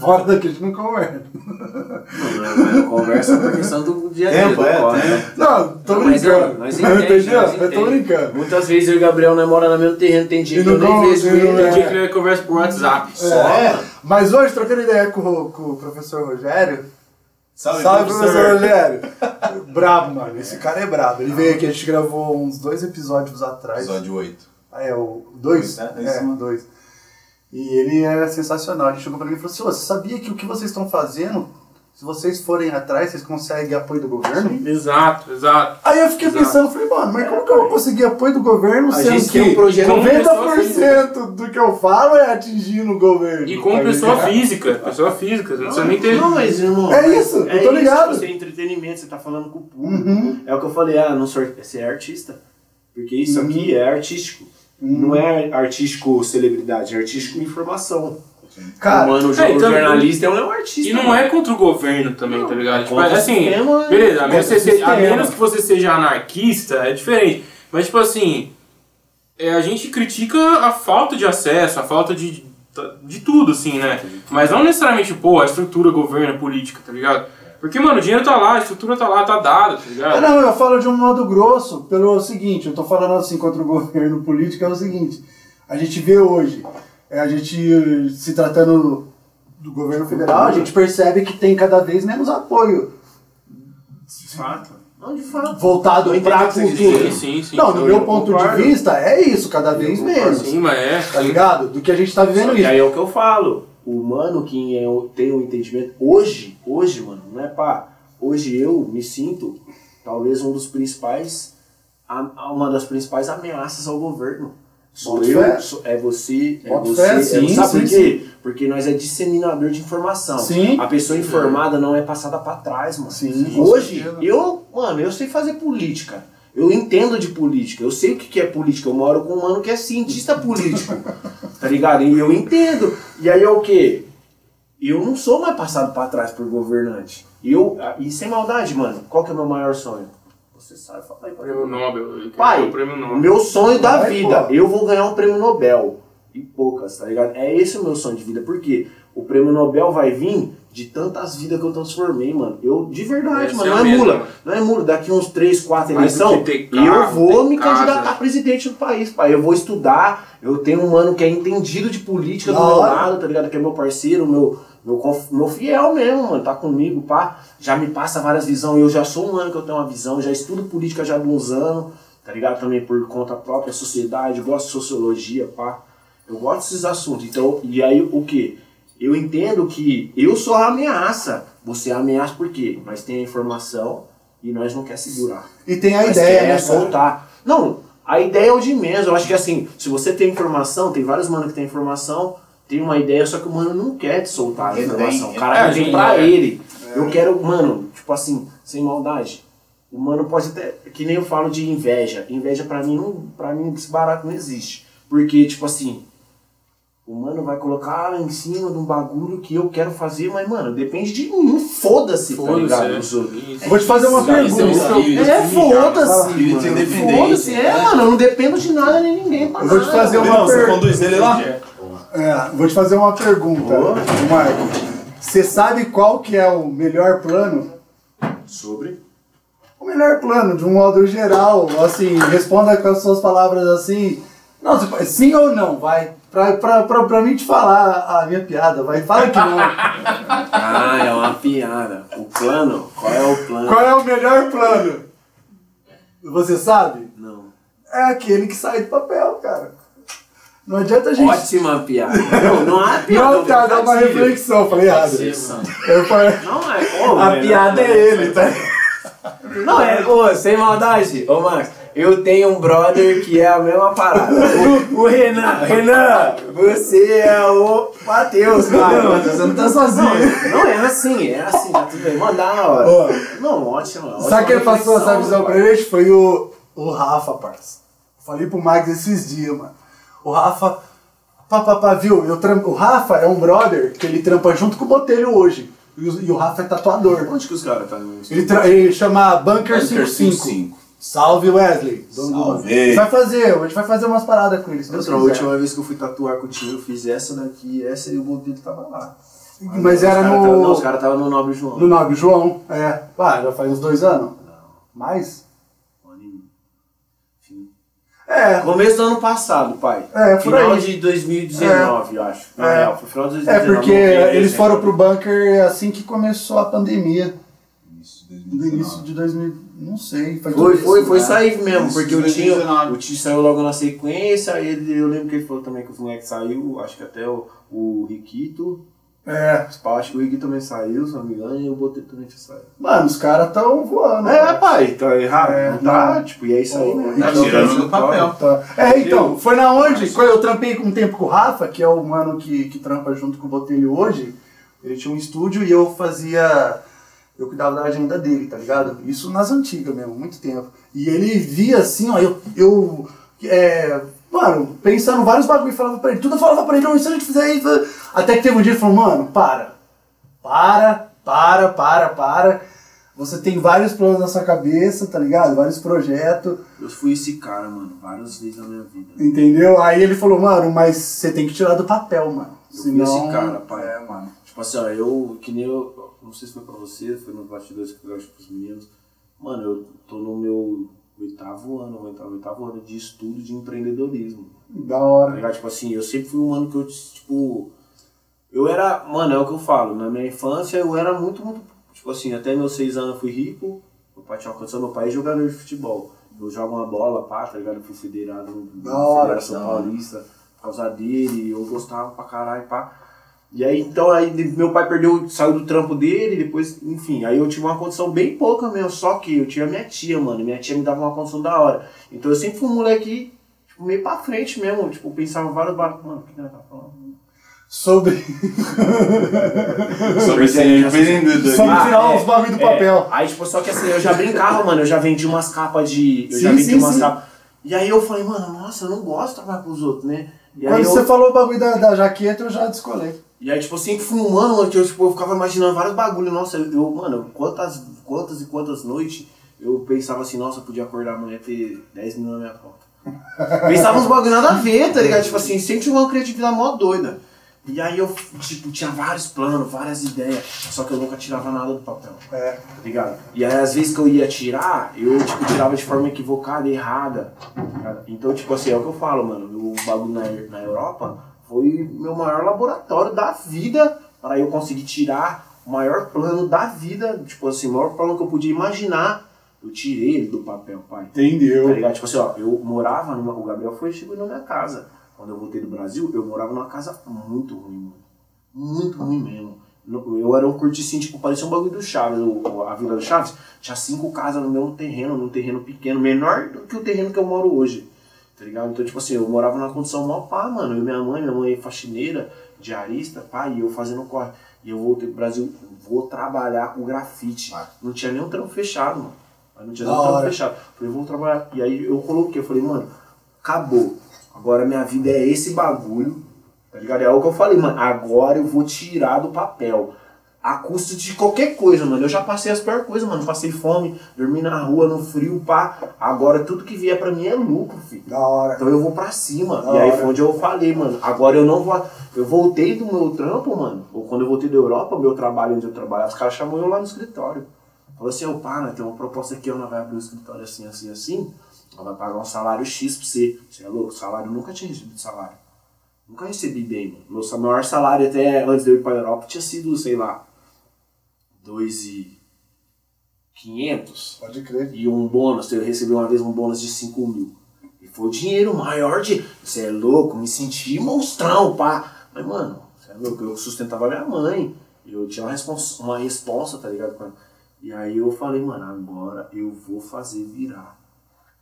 Fora daqui, a gente não conversa. Mano, Conversa por questão do dia a dia. Tempo, do é, corre, né? Não, tô Não, mas, brincando. ó, nós entende, Entendeu? nós Eu tô entende. brincando. Muitas vezes eu e o Gabriel nós moramos no mesmo terreno, tem dia que eu não nem vejo ele. não é. Dia que ele conversa por WhatsApp. É, mas hoje, trocando ideia com, o- com o professor Rogério, Salve, Salve, professor Rogério. brabo, mano. Esse cara é brabo. Ele veio aqui, a gente gravou uns dois episódios atrás. Episódio 8. Ah, é, o dois? É, é É, isso mesmo. dois. E ele é sensacional. Ele chegou pra mim e falou assim: "Ô, você sabia que o que vocês estão fazendo, se vocês forem atrás, vocês conseguem apoio do governo? Exato, exato. Aí eu fiquei Exato. pensando, falei, mano, mas como que eu vou conseguir apoio do governo A sendo que um projeto- como 90% do que eu falo é atingindo o governo? E como pessoa ligado? física, pessoa física, você não precisa nem ter. Não, mas irmão. É isso, eu é tô ligado. Isso, você é entretenimento, você tá falando com o público. Uhum. É o que eu falei, ah, não sou, você é artista. Porque isso Uhum. aqui é artístico. Não é artístico celebridade, é artístico informação. Cara, o mano, o é, então, jornalista é um artista. E não mano. é contra o governo também, tá ligado? Tipo, contra o assim, sistema, beleza, a menos, seja- a menos que você seja anarquista, é diferente. Mas, tipo assim, é, a gente critica a falta de acesso, a falta de, de tudo, assim, né? Mas não necessariamente, pô, a estrutura, governo, política, tá ligado? Porque, mano, o dinheiro tá lá, a estrutura tá lá, tá dada, tá Ah, ligado? Não, eu falo de um modo grosso pelo seguinte, eu tô falando assim contra o governo político, é o seguinte, a gente vê hoje, é, a gente se tratando do governo federal, a gente percebe que tem cada vez menos apoio De fato. Não, de fato. voltado você quis cultura. dizer. Sim, sim. Não, no eu meu ponto concordo. de vista, é isso, cada vez menos. Sim, mas é. Tá ligado? Do que a gente tá vivendo Só isso. aí é o que eu falo. O mano que é o- tem um entendimento. Hoje, hoje, mano, não é pá. Hoje eu me sinto talvez um dos principais, a- uma das principais ameaças ao governo. Sou Boto eu, fé. sou- é você, é você. fé, é- sim, sabe sim, por quê? Porque nós é disseminador de informação. Sim. A pessoa informada não é passada pra trás, mano. Sim, Hoje, eu, mano, eu sei fazer política. Eu entendo de política. Eu sei o que é política. Eu moro com um mano que é cientista político. tá ligado? E eu entendo. E aí é o quê? Eu não sou mais passado pra trás por governante. Eu, e sem maldade, mano, qual que é o meu maior sonho? Você sabe, fala aí pra Prêmio. Nobel. Pai, o prêmio Nobel. meu sonho da Vai, vida, pô. eu vou ganhar um prêmio Nobel. E poucas, tá ligado? É esse o meu sonho de vida. Por quê? O prêmio Nobel vai vir de tantas vidas que eu transformei, mano. Eu, de verdade, mano, é não é mula. Não é mula. Daqui uns 3, 4 Mais do eleições, eu vou me casa. candidatar a presidente do país, pai. Eu vou estudar. Eu tenho um mano que é entendido de política do Da meu lado, tá ligado? Que é meu parceiro, meu, meu, meu fiel mesmo, mano. Tá comigo, pá. Já me passa várias visões. Eu já sou um mano que eu tenho uma visão. Já estudo política já há uns anos, tá ligado? Também por conta própria, sociedade. Gosto de sociologia, pá. Eu gosto desses assuntos. Então, e aí o que? Eu entendo que eu sou a ameaça. Você é a ameaça por quê? Nós tem a informação e nós não quer segurar. E tem a Nós ideia, quer né? cara? soltar. Não, a ideia é o de menos. Eu acho que assim, se você tem informação, tem vários manos que tem informação, tem uma ideia, só que o mano não quer te soltar a informação. o cara é, vir sim, pra é. ele. Eu quero, mano, tipo assim, sem maldade. O mano pode até. Que nem eu falo de inveja. Inveja pra mim, não, pra mim esse barato não existe. Porque, tipo assim, o mano vai colocar em cima de um bagulho que eu quero fazer, mas, mano, depende de mim. Foda-se, tá Foda-se, ligado? é. vou te fazer uma Isso é pergunta. um É, foda-se, Foda-se, é, mano. Eu não dependo de nada nem ninguém pra Eu vou te nada. fazer uma Não, você pergunta. conduz ele lá? É, vou te fazer uma pergunta, Boa. Marco. Você sabe qual que é o melhor plano? Sobre? O melhor plano, de um modo geral, assim, responda com as suas palavras assim. Não, sim ou não, vai. Pra, pra, pra, pra mim te falar a minha piada, vai. Fala que não. Ah, é uma piada. O plano? Qual é o plano? Qual é o melhor plano? Você sabe? Não. É aquele que sai do papel, cara. Não adianta a gente. Ótima piada. Não, não há piada. Não, cara, dá uma reflexão, eu falei errado. Eu falei, Não é. Ô, a velho, piada é ele, tá? Não, é, ô, sem maldade. Ô, Max, eu tenho um brother que é a mesma parada. O, o Renan. Renan, você é o Matheus, cara. Não, você não tá sozinho. Não, é assim, é assim, tá tudo bem. Mandar na hora. Ó. Não, ótimo. ótima Sabe quem passou essa visão pra gente? Foi o, o Rafa, parça. Falei pro Max esses dias, mano. O Rafa, pá, pá, pá, viu? Eu tram... O Rafa é um brother que ele trampa junto com o Botelho hoje. E o, e o Rafa é tatuador. Onde que os caras estão? Ele, tra... ele chama Bunker, Bunker 55. 55. Salve Wesley. dono do Salve. A gente vai fazer, a gente vai fazer umas paradas com eles. Outra, a última vez que eu fui tatuar com o tio, eu fiz essa daqui, essa e o Botelho tava lá. Mas era Os cara tava- no. não, os caras estavam no Nobre João. No Nobre João. É. Ah, já faz uns dois anos? Mais? Enfim. É. Começo do ano passado, pai. É, por Final aí. de 2019, eu acho. Na É. real, foi final de É 2019. porque novembro, eles foram pro bunker assim que começou a pandemia. Isso, No 2019. início de 2000, não sei. Foi, Foi, foi, foi sair mesmo, Isso, porque o tio, 2019. o tio saiu logo na sequência, aí ele, eu lembro que ele falou também que os moleques saiu, acho que até o, o Riquito, É. acho que o Riquito também saiu, se não me engano, e o Botelho também saído. Mano, os caras tão voando. É, cara. pai, tá errado, É, não tá, tipo, e é isso aí, né? Tá tirando do papel. Tá. É, então, foi na onde? Quando eu trampei um tempo com o Rafa, que é o mano que, que trampa junto com o Botelho hoje. Ele tinha um estúdio e eu fazia. Eu cuidava da agenda dele, tá ligado? Isso nas antigas mesmo, muito tempo. E ele via assim, ó, eu. eu é, mano, pensando vários bagulho e falava pra ele, tudo eu falava pra ele, não, se a gente fizer isso. Até que teve um dia ele falou, mano, para. Para, para, para, para. Você tem vários planos na sua cabeça, tá ligado? Vários projetos. Eu fui esse cara, mano, várias vezes na minha vida. Entendeu? Aí ele falou, mano, mas você tem que tirar do papel, mano. Eu fui esse cara, pai. É, mano. Tipo assim, ó, eu, que nem eu, não sei se foi pra você, foi nos bastidores que eu acho pros meninos. Mano, eu tô no meu oitavo ano, oitavo, oitavo ano de estudo de empreendedorismo. Da Tá hora. ligado? Tipo assim, eu sempre fui um mano que eu, tipo. Eu era. Mano, é o que eu falo. Na minha infância eu era muito, muito. Tipo assim, até meus seis anos eu fui rico. Meu pai tinha uma condição, meu pai é jogador de futebol. Eu jogo uma bola, pá, tá ligado? Eu fui federado na Federação. Paulista por causa dele. Eu gostava pra caralho, pá. E aí, então, aí meu pai perdeu, saiu do trampo dele, depois, enfim, aí eu tive uma condição bem pouca mesmo, só que eu tinha minha tia, mano, minha tia me dava uma condição da hora. Então eu sempre fui um moleque, tipo, meio pra frente mesmo, tipo, pensava vários barcos, mano, o que que ela tá falando? Sobre, Sobre ser empreendedor. sobre Ah, tirar é, os bagulho do é. papel. Aí, tipo, só que assim, eu já brincava, mano, eu já vendi umas capas de. Eu já Sim, vendi sim, umas capas. E aí eu falei, mano, nossa, eu não gosto de trabalhar pros outros, né? E aí, Quando eu, você falou o bagulho da, da jaqueta, eu já descolei. E aí, tipo, sempre fui humano, mano, que eu, tipo, eu ficava imaginando vários bagulhos. Nossa, eu, mano, quantas, quantas e quantas noites eu pensava assim, nossa, eu podia acordar amanhã e ter 10 mil na minha conta. Pensava uns bagulho nada a ver, tá ligado? Tipo assim, sempre tive uma criatividade mó doida. E aí eu, tipo, tinha vários planos, várias ideias, só que eu nunca tirava nada do papel. É. Tá ligado? E aí, às vezes que eu ia tirar, eu, tipo, tirava de forma equivocada, errada. tá? Então, tipo assim, é o que eu falo, mano. O bagulho na, na Europa foi meu maior laboratório da vida para eu conseguir tirar o maior plano da vida. Tipo assim, o maior plano que eu podia imaginar. Eu tirei ele do papel, pai. Tá Entendeu? ligado? Tipo assim, ó, eu morava numa. O Gabriel foi chegou na minha casa. Quando eu voltei do Brasil, eu morava numa casa muito ruim, mano. Muito ruim mesmo. Eu era um curticinho, tipo, parecia um bagulho do Chaves, a Vila do Chaves. Tinha cinco casas no mesmo terreno, num terreno pequeno, menor do que o terreno que eu moro hoje. Tá ligado? Então, tipo assim, eu morava numa condição mó pá, mano. Eu e minha mãe, minha mãe é faxineira, diarista, pá, e eu fazendo corre. E eu voltei pro Brasil, vou trabalhar com grafite. Não tinha nem um trampo fechado, mano. Não tinha nem um Da trampo fechado. Falei, vou trabalhar. E aí eu coloquei, eu falei, mano, acabou. Agora minha vida é esse bagulho. Tá ligado? É o que eu falei, mano. Agora eu vou tirar do papel. A custo de qualquer coisa, mano. Eu já passei as piores coisas, mano. Passei fome, dormi na rua, no frio, pá. Agora tudo que vier pra mim é lucro, filho. Da hora. Então eu vou pra cima. Da e aí hora. foi onde eu falei, mano. Agora eu não vou. Eu voltei do meu trampo, mano. Ou quando eu voltei da Europa, meu trabalho onde eu trabalhava, os caras chamou eu lá no escritório. Falou assim, ô pá, né, tem uma proposta aqui, ela vai abrir um escritório assim, assim, assim. Ela vai pagar um salário X pra você. Você é louco? Salário, eu nunca tinha recebido salário. Nunca recebi bem, mano. Meu maior salário até antes de eu ir pra Europa tinha sido, sei lá, dois e quinhentos Pode crer. e um bônus, eu recebi uma vez um bônus de 5 mil. E foi o dinheiro maior de. Você é louco, me senti monstrão, pá. Mas, mano, você é louco, eu sustentava minha mãe. Eu tinha uma responsa, uma responsa tá ligado? E aí eu falei, mano, agora eu vou fazer virar.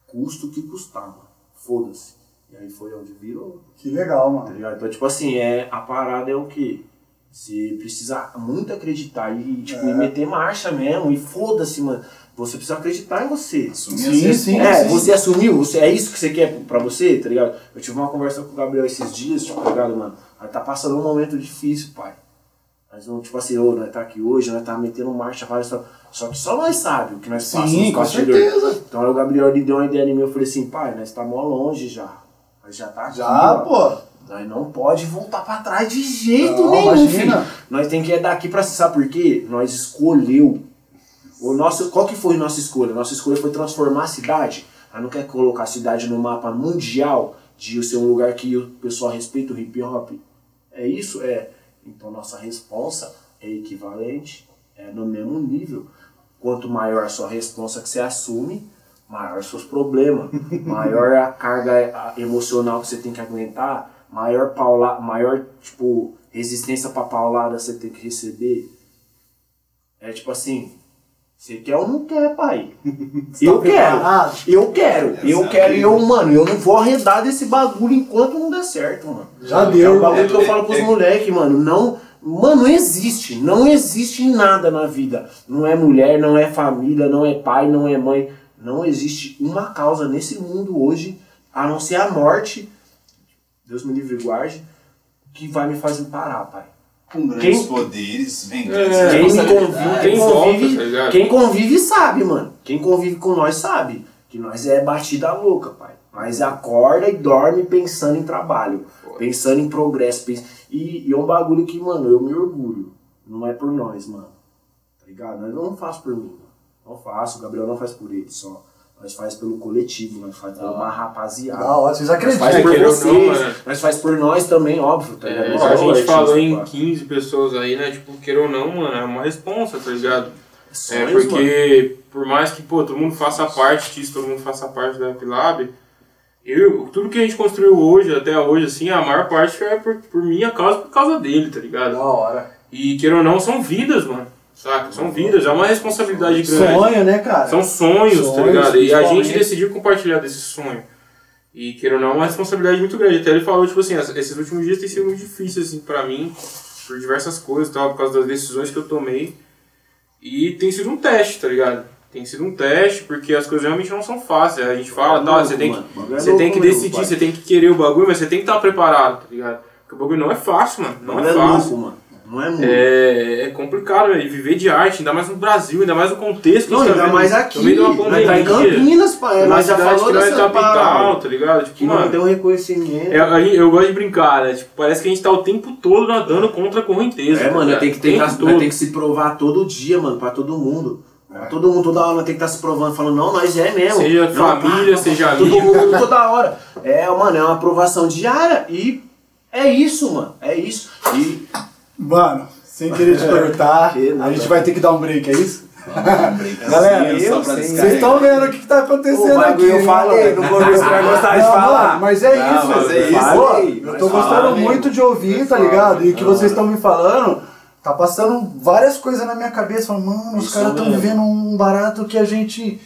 Custo que custar, mano. Foda-se. E aí foi onde virou. Que legal, Tá mano. ligado? Então, tipo assim, é, a parada é o quê? Você precisa muito acreditar e, tipo, e meter marcha mesmo. E foda-se, mano. Você precisa acreditar em você. Assumir Sim, sim, É, sim. você assumiu, você, é isso que você quer pra você, tá ligado? Eu tive uma conversa com o Gabriel esses dias, tipo, tá ligado, mano? Nós tá passando um momento difícil, pai. Nós não, tipo assim, ô, nós tá aqui hoje, nós tá metendo marcha, vários. Só que só nós sabe o que nós passamos Sim, com certeza. Então aí o Gabriel ele deu uma ideia em mim, eu falei assim, pai, nós tá mó longe já. Nós já tá aqui. Já, ó. pô. Nós não pode voltar pra trás de jeito Não, nenhum, imagina. filho. Nós tem que ir daqui pra sabe por quê? Nós escolheu. O nosso, qual que foi a nossa escolha? Nossa escolha foi transformar a cidade. A não quer colocar a cidade no mapa mundial de ser um lugar que o pessoal respeita o hip hop. É isso? É. Então nossa responsa é equivalente, é no mesmo nível. Quanto maior a sua responsa que você assume, maior os seus problemas, maior a carga emocional que você tem que aguentar, maior paula, maior tipo resistência pra paulada você tem que receber. É tipo assim, você quer ou não quer, pai? eu tá quero, preparado? eu quero, eu quero e eu, mano, eu não vou arredar desse bagulho enquanto não der certo, mano. Já É deu, o bagulho que eu é- falo pros é- moleques, mano. Não, mano, não existe. Não existe nada na vida. Não é mulher, não é família, não é pai, não é mãe. Não existe uma causa nesse mundo hoje, a não ser a morte, Deus me livre e guarde, que vai me fazer parar, pai. Com grandes Quem- poderes, vem É, grandes Quem, me responsabilidades. convive, quem, convive, tá quem convive sabe, mano. Quem convive com nós sabe que nós é batida louca, pai. Mas acorda e dorme pensando em trabalho, pensando em progresso. pens- E, e é um bagulho que, mano, eu me orgulho. Não é por nós, mano. Tá ligado? Eu não faço por mim, mano. Não faço, o Gabriel não faz por ele só. Nós faz pelo coletivo, nós faz por uma rapaziada. Da hora, vocês Nós acreditam. faz É, por não, vocês, mano. nós faz por nós também, óbvio, tá ligado? É, Nós a é gente artista, falou em pá. 15 pessoas aí, né? Tipo, queira ou não, mano, é uma responsa, tá ligado? É, Sonhos, porque por mais que, pô, todo mundo faça parte disso, todo mundo faça parte da Epilab, Eu, tudo que a gente construiu hoje, até hoje, assim, a maior parte é por, por minha causa, por causa dele, tá ligado? Da hora. E, queira ou não, são vidas, mano. Saca? São vidas, é uma responsabilidade grande. Sonho, né, cara? São sonhos, tá Sonhos, ligado? E a gente decidiu compartilhar desse sonho. E, queira ou não, é uma responsabilidade muito grande. Até ele falou, tipo assim, "Essa- esses últimos dias têm sido muito difíceis, assim, pra mim, por diversas coisas, tal, por causa das decisões que eu tomei. E tem sido um teste, tá ligado? Tem sido um teste, porque as coisas realmente não são fáceis. A gente fala, tá, você tem que, você tem que decidir, você tem que querer o bagulho, mas você tem que estar preparado, tá ligado? Porque o bagulho não é fácil, mano. Não, Não é, é fácil. louco, mano. Não é muito. É, é complicado, velho. Viver de arte, ainda mais no Brasil, ainda mais no contexto Não, gente ainda tá mais aqui. No meio de uma Nós tá em pandemia. Campinas, pai. Uma Nós já falou que não é dessa capital, tá ligado? Tipo, Que não mano, tem um reconhecimento. é, gente- eu gosto de brincar, né? Tipo, parece que a gente tá o tempo todo nadando contra a correnteza. É, tá mano, tem que, tem, que, todo. tem que se provar todo dia, mano, pra todo mundo. Pra todo mundo, toda hora, tem que estar se provando, falando, não, nós é mesmo. Seja Não, família, seja Todo amigo. mundo, toda hora. É, mano, é uma aprovação diária e é isso, mano. É isso. E Mano, sem querer te cortar, Que a gente vai ter que dar um break, é isso? Galera. Vocês estão vendo o que, que tá acontecendo bagulho aqui. eu falei, no começo vai gostar de falar. mas é Não, isso. mas é isso. Pô, eu tô mas gostando muito de ouvir, tá ligado? E o que vocês estão me falando, tá passando várias coisas na minha cabeça. Falando, mano, os caras estão vivendo um barato que a gente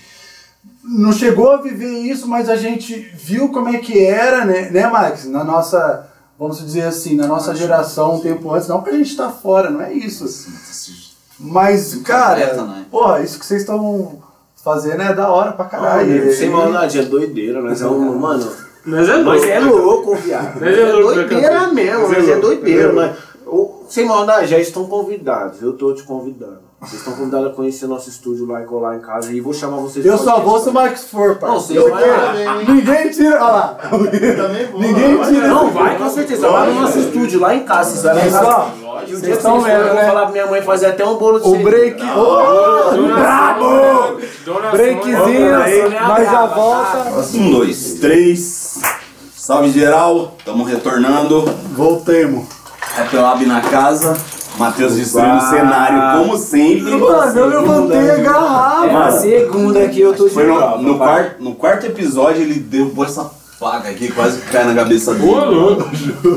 não chegou a viver isso, mas a gente viu como é que era, né, né Max? Na nossa, vamos dizer assim, na nossa geração, um tempo antes. Não que a gente tá fora, não é isso. Mas, cara, Completa, né? porra, isso que vocês estão fazendo é da hora pra caralho. Ai, sem maldade, é doideira. Nós é um, mano. Mas é louco. é louco, viado. Nós é doideira mesmo, Nós é doideira. Mas, sem maldade, já estão convidados. Eu tô te convidando. Vocês estão convidados a conhecer nosso estúdio lá e colar em casa. E vou chamar vocês Eu só vou se o. Max for, pai. Não, você Porque vai lá. Ninguém tira. Olha lá. Ninguém tira. Não, vai com certeza. Vai no nosso estúdio, lá em casa. Vocês vão lá E vocês dia estão vocês vendo, eu vou né? falar pra minha mãe fazer até um bolo de O break. Ô, brabo! Breakzinho, Aí, né, nós já braba, volta. Um, dois, três. Salve geral, tamo retornando. Voltemos. Happy Lab na casa. Matheus destruindo o cenário, como sempre. Mano, eu levantei a É garrafa. a segunda que eu tô de Foi no, no, quarto, no quarto episódio ele derrubou essa placa aqui, quase que cai na cabeça Ô, dele. louco.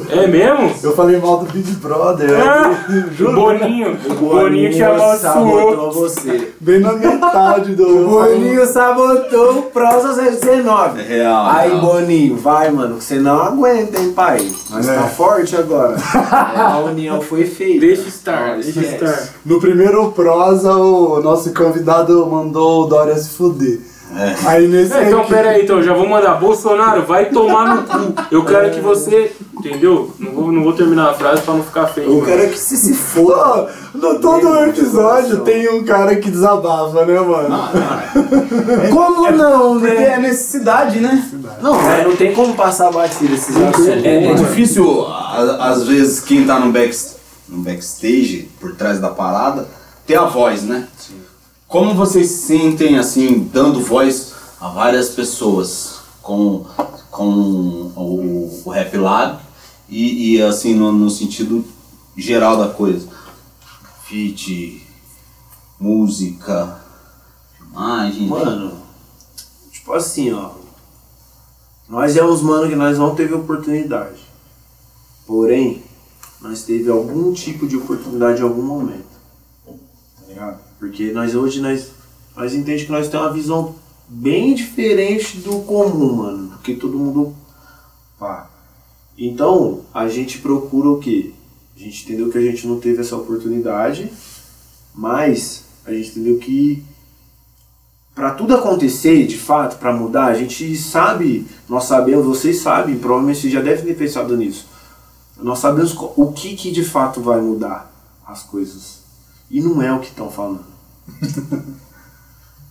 É mesmo? Eu falei mal do Big Brother. Ah, Juro. Boninho. O Boninho chamava sabotou você. Bem na metade do. O Boninho sabotou o Prosa 019. É real, Aí, real. Boninho, vai, mano, que você não aguenta, hein, pai? Nós É. tá forte agora. a união foi feita. Deixa estar, deixa estar. No primeiro prosa, o nosso convidado mandou o Dória se fuder. Aí nesse É, então, aqui- pera aí, então, já vou mandar. Bolsonaro, vai tomar no cu. Eu quero que você. Entendeu? Não vou, não vou terminar a frase pra não ficar feio. Eu mano. quero que você se foda. Pô, no todo episódio tem um cara que desabafa, né, mano? Como não, Porque né? é necessidade, né? Não, é, não tem como passar batida esses assuntos. É, é difícil, às vezes, quem tá no, back, no backstage, por trás da parada, ter a voz, né? Como vocês se sentem, assim, dando voz a várias pessoas com, com o, o Rap Lab e, e, assim, no, no sentido geral da coisa? Feat, música, filmagem... Mano, tipo assim, ó. Nós é uns mano que nós não teve oportunidade. Porém, nós teve algum tipo de oportunidade em algum momento. Tá ligado? Porque nós hoje nós, nós entendemos que nós temos uma visão bem diferente do comum, mano. Do que todo mundo. Pá. Então, a gente procura o quê? A gente entendeu que a gente não teve essa oportunidade, mas a gente entendeu que para tudo acontecer, de fato, para mudar, a gente sabe, nós sabemos, vocês sabem, provavelmente vocês já devem ter pensado nisso. Nós sabemos o que, que de fato vai mudar as coisas. E não é o que estão falando.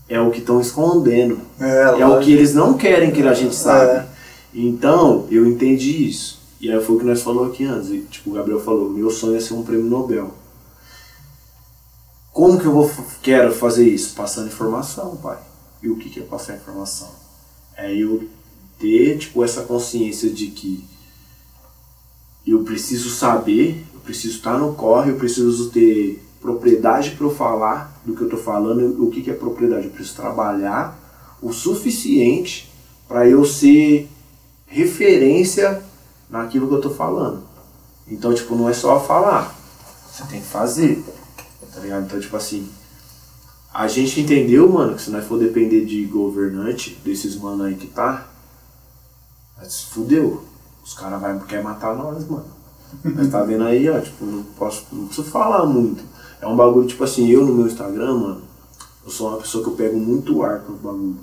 É o que estão escondendo. É, É o que eles não querem que a gente saiba. É. Então, eu entendi isso. E aí foi o que nós falamos aqui antes. E, tipo, o Gabriel falou, meu sonho é ser um prêmio Nobel. Como que eu vou, quero fazer isso? Passando informação, pai. E o que, que é passar informação? É eu ter, tipo, essa consciência de que eu preciso saber, eu preciso estar no corre, eu preciso ter propriedade para eu falar do que eu estou falando. O que, que é propriedade? Eu preciso trabalhar o suficiente para eu ser referência naquilo que eu tô falando. Então, tipo, não é só falar, você tem que fazer, tá ligado? Então, tipo assim, a gente entendeu, mano, que se nós for depender de governante, desses mano aí que tá, nós fudeu. Os caras vão querer matar nós, mano. Mas tá vendo aí, ó, tipo, não posso, não preciso falar muito. É um bagulho, tipo assim, eu no meu Instagram, mano, eu sou uma pessoa que eu pego muito ar com os bagulho.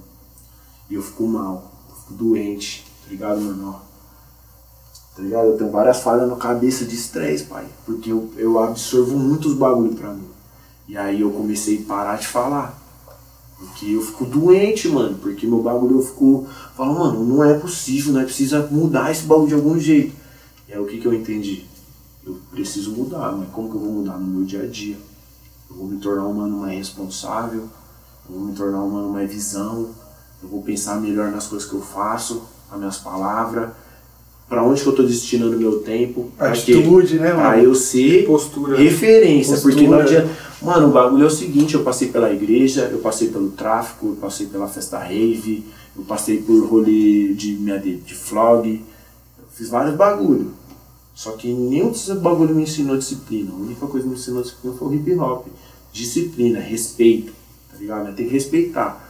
E eu fico mal, eu fico doente, tá ligado, mano? Tá ligado? Eu tenho várias falhas na cabeça de estresse, pai. Porque eu, eu absorvo muitos bagulho pra mim. E aí eu comecei a parar de falar. Porque eu fico doente, mano. Porque meu bagulho eu fico. Falo, mano, não é possível, né? Precisa mudar esse bagulho de algum jeito. E aí o que, que eu entendi? Eu preciso mudar, mas como que eu vou mudar no meu dia a dia? Eu vou me tornar um mano mais responsável, eu vou me tornar um mano mais visão, eu vou pensar melhor nas coisas que eu faço, nas minhas palavras, pra onde que eu tô destinando meu tempo, pra? Atitude, né, Pra mano? eu ser Postura. referência, Postura. porque não adianta. Mano, o bagulho é o seguinte, eu passei pela igreja, eu passei pelo tráfico, eu passei pela festa rave, eu passei por rolê de, de, de flog, eu fiz vários bagulho. Só que nenhum desses bagulho me ensinou disciplina. A única coisa que me ensinou disciplina foi o hip hop. Disciplina, respeito, tá ligado? Tem que respeitar.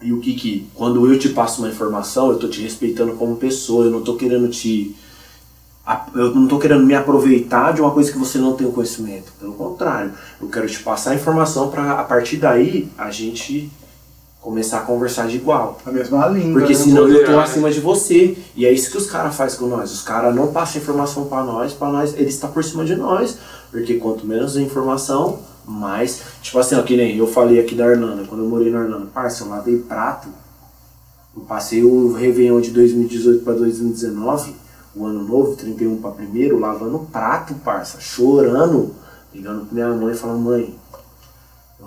E o que que, quando eu te passo uma informação, eu tô te respeitando como pessoa, eu não tô querendo te eu não estou querendo me aproveitar de uma coisa que você não tem o conhecimento. Pelo contrário, eu quero te passar a informação para a partir daí a gente começar a conversar de igual. A mesma língua. Porque né? senão eu tô né? acima de você. E é isso que os caras fazem com nós. Os caras não passam informação para nós, para nós, eles estão por cima de nós. Porque quanto menos informação, mais. Tipo assim, ó, que nem eu falei aqui da Hernanda, quando eu morei na Hernanda, parça, eu lavei prato. Eu passei o Réveillon de 2018 para 2019, o ano novo, 31 para primeiro, lavando prato, parça, chorando, ligando pra minha mãe e falando, mãe,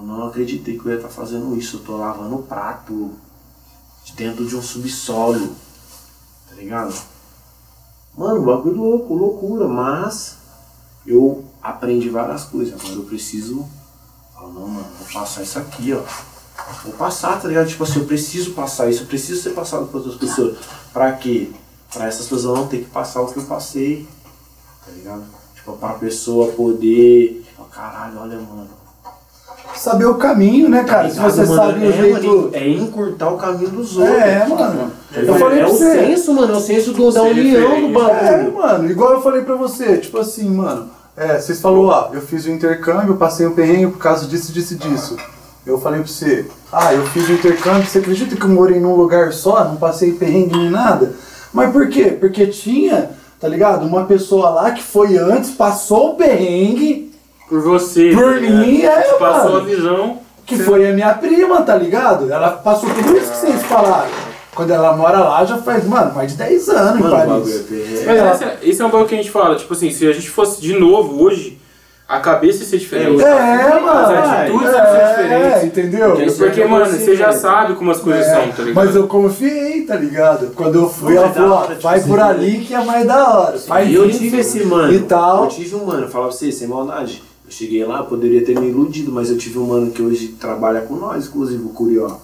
eu não acreditei que eu ia estar fazendo isso, eu tô lavando prato de dentro de um subsolo, tá ligado? Mano, bagulho louco, loucura, mas eu aprendi várias coisas, agora eu preciso, falar, não, mano, vou passar isso aqui, ó. Vou passar, tá ligado? Tipo assim, eu preciso passar isso, eu preciso ser passado para outras pessoas. Pra quê? Pra essas pessoas não ter que passar o que eu passei, tá ligado? Tipo, pra pessoa poder. Ó, caralho, olha, mano. Saber o caminho, né, cara? Se Ligado, você mano? sabe o é, jeito. mano, é encurtar o caminho dos outros. É, mano. Tá Eu falei é pra o você. senso, mano, é o senso do, da união do referência. É, bagulho. mano, igual eu falei pra você, tipo assim, mano, é, vocês falaram lá, eu fiz o intercâmbio, passei um perrengue por causa disso, disso e disso. Eu falei pra você, ah, eu fiz o intercâmbio, você acredita que eu morei num lugar só, não passei perrengue nem nada? Mas por quê? Porque tinha, tá ligado, uma pessoa lá que foi antes, passou o perrengue, Por você. Por tá mim, é, Passou mano. a visão. que foi a minha prima, tá ligado? Ela passou tudo isso que vocês falaram. Quando ela mora lá, já faz, mano, mais de 10 anos em Mano, o Paris. bagulho é perrengue. Mas esse, é- esse é um bagulho que a gente fala, tipo assim, se a gente fosse de novo hoje, a cabeça ia ser diferente. É, mano. As atitudes iam ser é, diferentes. entendeu? Porque Porque, é mano, você, você já sabe como as coisas É, são, tá ligado? Mas eu confiei, tá ligado? Quando eu fui, Não, ela é da falou, ó, hora, tipo vai assim, por ali que é mais da hora. E eu tive esse mano. E tal. Eu tive um mano, falava pra você, sem maldade. Eu cheguei lá, eu poderia ter me iludido, mas eu tive um mano que hoje trabalha com nós, inclusive, o Curió.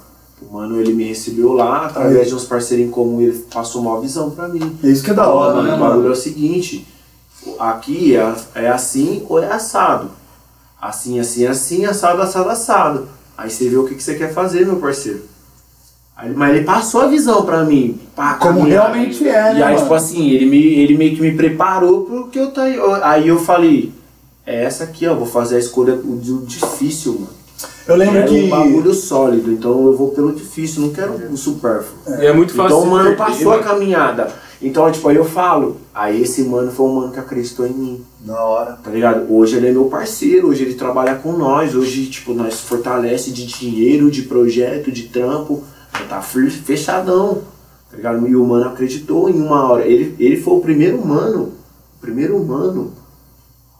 O mano, ele me recebeu lá, através Aí. de uns parceiros em comum, ele passou uma visão pra mim. É isso que é da hora, mano, né, o bagulho é o seguinte, aqui é, é assim ou é assado. Assim, assim, assim, assado, assado, assado. Aí você vê o que, que você quer fazer, meu parceiro. Aí, mas ele passou a visão pra mim. pá, Como realmente é, né, E aí, mano? tipo assim, ele, me, ele meio que me preparou pro que eu tá aí. Aí eu falei, é essa aqui, ó, vou fazer a escolha do difícil, mano. Eu lembro Quero que. um bagulho sólido, então eu vou pelo difícil, não quero o supérfluo. E é muito fácil. Então o mano passou a caminhada. Então, tipo, aí eu falo, aí esse mano foi um mano que acreditou em mim, Da hora. tá ligado? Hoje ele é meu parceiro, hoje ele trabalha com nós, hoje, tipo, nós fortalece de dinheiro, de projeto, de trampo, tá fechadão, tá ligado? E o mano acreditou em uma hora. Ele, ele foi o primeiro mano, o primeiro mano.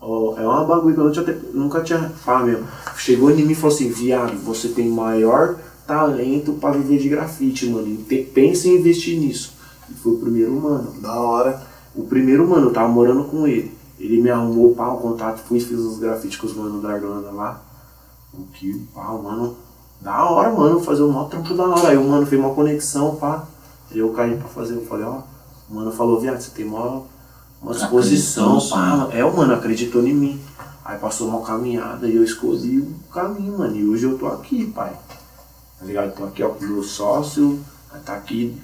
Ó, é uma bagulho que eu nunca tinha, nunca tinha falado mesmo. Chegou em mim e falou assim, viado, você tem maior talento pra viver de grafite, mano. pe- Pensa em investir nisso. E foi o primeiro mano. Da hora. O primeiro mano, eu tava morando com ele. Ele me arrumou pá, o contato, fui fiz os grafites com os manos da Irlanda lá. O que, pá, o mano, da hora, mano, fazer um maior trampo da hora. Aí o mano fez uma conexão, pá. Aí eu caí pra fazer, eu falei, ó, O mano falou, viado, você tem mó, uma disposição, pá. É, o mano acreditou em mim. Aí passou uma caminhada e eu escolhi o caminho, mano. E hoje eu tô aqui, pai. Tá ligado? Tô aqui, ó, com o meu sócio. Tá aqui,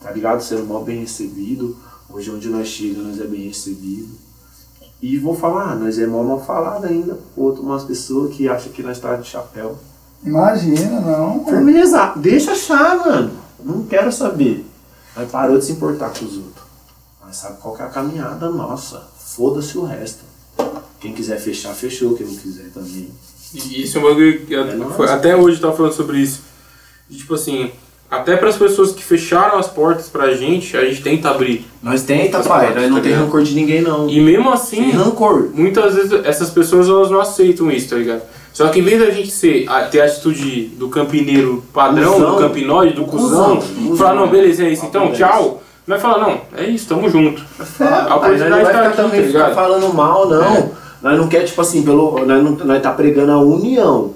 tá ligado? Sendo mó bem recebido. Hoje onde nós chegamos, nós é bem recebido. E vou falar, nós é mó mal falado ainda. Outro, umas pessoas que acham que nós tá de chapéu. Imagina, não. Firmeza, deixa achar, mano. Não quero saber. Mas parou de se importar com os outros. Mas sabe qual que é a caminhada nossa? Foda-se o resto. Quem quiser fechar, fechou. Quem não quiser também. E isso é um bagulho que É até hoje eu tava falando sobre isso. De, tipo assim, até para as pessoas que fecharam as portas pra gente, a gente tenta abrir. Nós tenta, pai. parte, Nós não tá tem ligado? rancor de ninguém, não. E mesmo Sem assim, rancor. muitas vezes essas pessoas elas não aceitam isso, tá ligado? Só que em vez da gente ser, a- ter a atitude do campineiro padrão, Cusão. do campinoide, do cuzão, Cusão. falar, não, beleza, é isso, então, tchau. Vai falar, não, é isso, tamo junto. É, A não oportunidade vai tá ficar aqui, também tá ficar falando mal, não. É. Nós não quer, tipo assim, pelo, nós, não, nós tá pregando a união.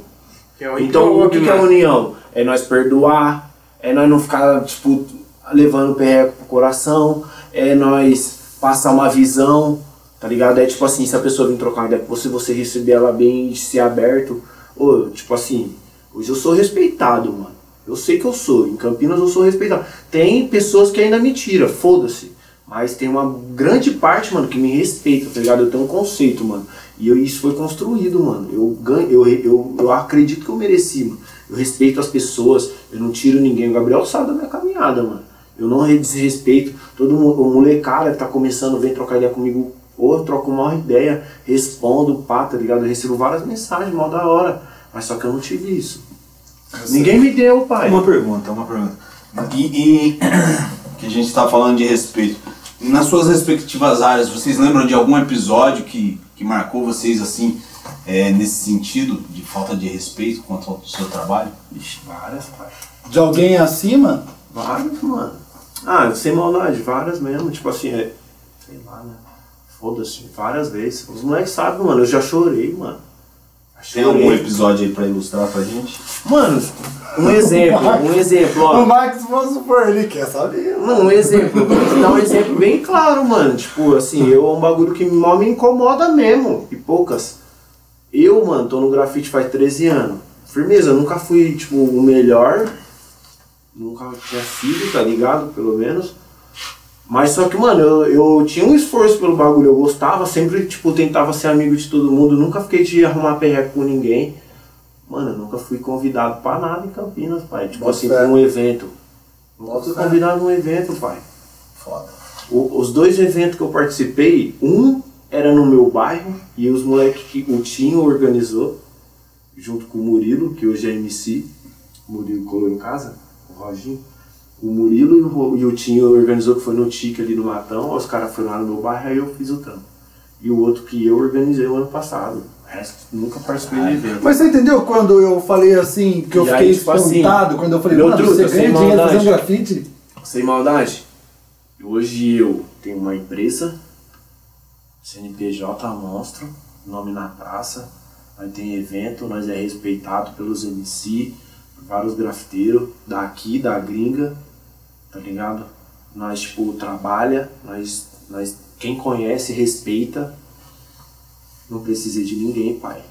Então, o que, que é união? É nós perdoar, é nós não ficar, tipo, levando o perreco pro coração, é nós passar uma visão, tá ligado? É tipo assim, se a pessoa vir trocar uma ideia com você, você receber ela bem, ser aberto. Ô, tipo assim, hoje eu sou respeitado, mano. Eu sei que eu sou, em Campinas eu sou respeitado. Tem pessoas que ainda me tiram, foda-se. Mas tem uma grande parte, mano, que me respeita, tá ligado? Eu tenho um conceito, mano. E eu- isso foi construído, mano. Eu, ganho, eu, eu, eu acredito que eu mereci, mano. Eu respeito as pessoas, eu não tiro ninguém. O Gabriel sabe da minha caminhada, mano. Eu não desrespeito. Todo mundo, o molecada que tá começando, vem trocar ideia comigo. Ou troco uma ideia, respondo, pá, tá ligado? Eu recebo várias mensagens, mal da hora. Mas só que eu não tive isso. Ninguém me deu, pai. Uma pergunta, uma pergunta. E, e que a gente tá falando de respeito. Nas suas respectivas áreas, vocês lembram de algum episódio que, que marcou vocês assim, é, nesse sentido, de falta de respeito quanto ao seu trabalho? Vixe, várias, pai. De alguém acima? Várias, mano. Ah, sem maldade, várias mesmo. Tipo assim, é. Sei lá, né? Foda-se, várias vezes. Os moleques sabem, mano. Eu já chorei, mano. Tem algum episódio aí pra ilustrar pra gente? Mano, um exemplo, um exemplo, O ó. Max, vamos supor, ele quer saber. Mano, um exemplo, vou te dar um exemplo bem claro, mano. Tipo, assim, eu é um bagulho que mal me incomoda mesmo. E poucas. Eu, mano, tô no grafite faz 13 anos. Firmeza, eu nunca fui, tipo, o melhor. Nunca tinha sido, tá ligado? Pelo menos. Mas só que, mano, eu, eu tinha um esforço pelo bagulho. Eu gostava, sempre, tipo, tentava ser amigo de todo mundo. Nunca fiquei de arrumar perreco com ninguém. Mano, eu nunca fui convidado pra nada em Campinas, pai. Tipo Bota assim, pra um evento. Nunca fui fé. convidado num evento, pai. Foda. O- os dois eventos que eu participei, um era no meu bairro e os moleques que o Tinho organizou, junto com o Murilo, que hoje é MC. Murilo colou em casa, o Roginho. O Murilo e o, Tinho organizou, que foi no Tique ali no Matão. Os caras foram lá no meu bairro, aí eu fiz o trampo. E o outro que eu organizei o ano passado. O resto, nunca participei do evento. Mas você entendeu quando eu falei assim, que eu E aí, fiquei tipo assim, espantado, quando eu falei, mano, truta, você ganha dinheiro maldade. fazendo grafite? Sem maldade. Hoje eu tenho uma empresa, CNPJ monstro, nome na praça. Nós tem evento, nós é respeitado pelos MC, por vários grafiteiros daqui, da gringa, tá ligado? Nós, tipo, trabalha, nós, nós, quem conhece, respeita. Não precisei de ninguém, pai.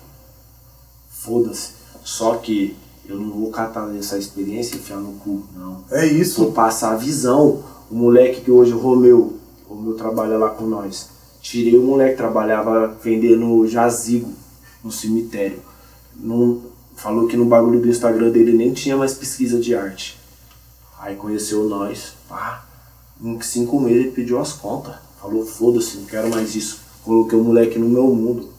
Foda-se. Só que eu não vou catar essa experiência e enfiar no cu, não. É isso. Vou passar a visão. O moleque que hoje, o Romeu, o Romeu trabalha lá com nós. Tirei o moleque, trabalhava vendendo jazigo no cemitério. Não, falou que no bagulho do Instagram dele nem tinha mais pesquisa de arte. Aí conheceu nós, pá. Em cinco meses ele pediu as contas. Falou, foda-se, não quero mais isso. Coloquei o moleque no meu mundo.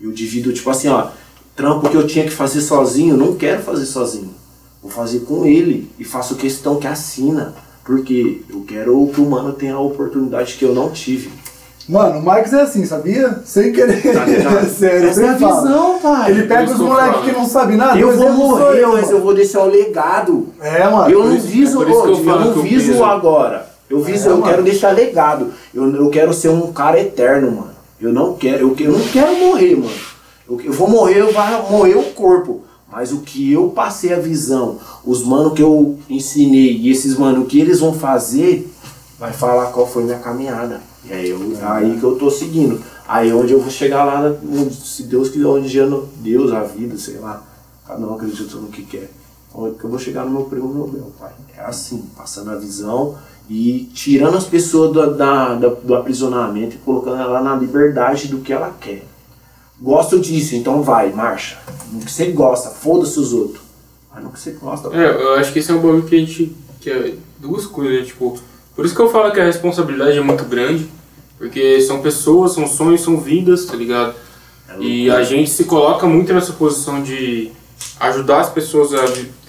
Eu divido, tipo assim, ó, trampo que eu tinha que fazer sozinho, não quero fazer sozinho. Vou fazer com ele e faço questão que assina. Porque eu quero que o mano tenha a oportunidade que eu não tive. Mano, o Marcos é assim, sabia? Sem querer. Tá ligado? Sério, Essa é a visão, pai. Ele pega os que eu moleques que não sabem nada. Eu vou morrer, eu, mas eu vou deixar o legado. É, mano. Eu não isso- viso, é eu hoje, eu, que não eu viso peso. agora. Eu viso, É, eu mano. quero deixar legado. Eu, eu quero ser um cara eterno, mano. Eu não quero, eu, eu não quero morrer, mano. Eu, eu vou morrer, eu vou morrer o corpo. Mas o que eu passei a visão, os mano que eu ensinei e esses mano o que eles vão fazer, vai falar qual foi minha caminhada. E aí, eu, aí que eu tô seguindo. Aí onde eu vou chegar lá, no- se Deus quiser, onde dia no- Deus, a vida, sei lá, cada um acredita no que quer. Onde que eu vou chegar no meu prêmio Nobel, pai. É assim, passando a visão e tirando as pessoas do, da- do aprisionamento e colocando ela na liberdade do que ela quer. Gosto disso, então vai, marcha. No que você gosta, foda-se os outros. Mas no que você gosta, É, eu acho que esse é um bagulho que a gente. que é duas coisas, né? Tipo. Por isso que eu falo que a responsabilidade é muito grande. Porque são pessoas, são sonhos, são vidas, tá ligado? E a gente se coloca muito nessa posição de ajudar as pessoas a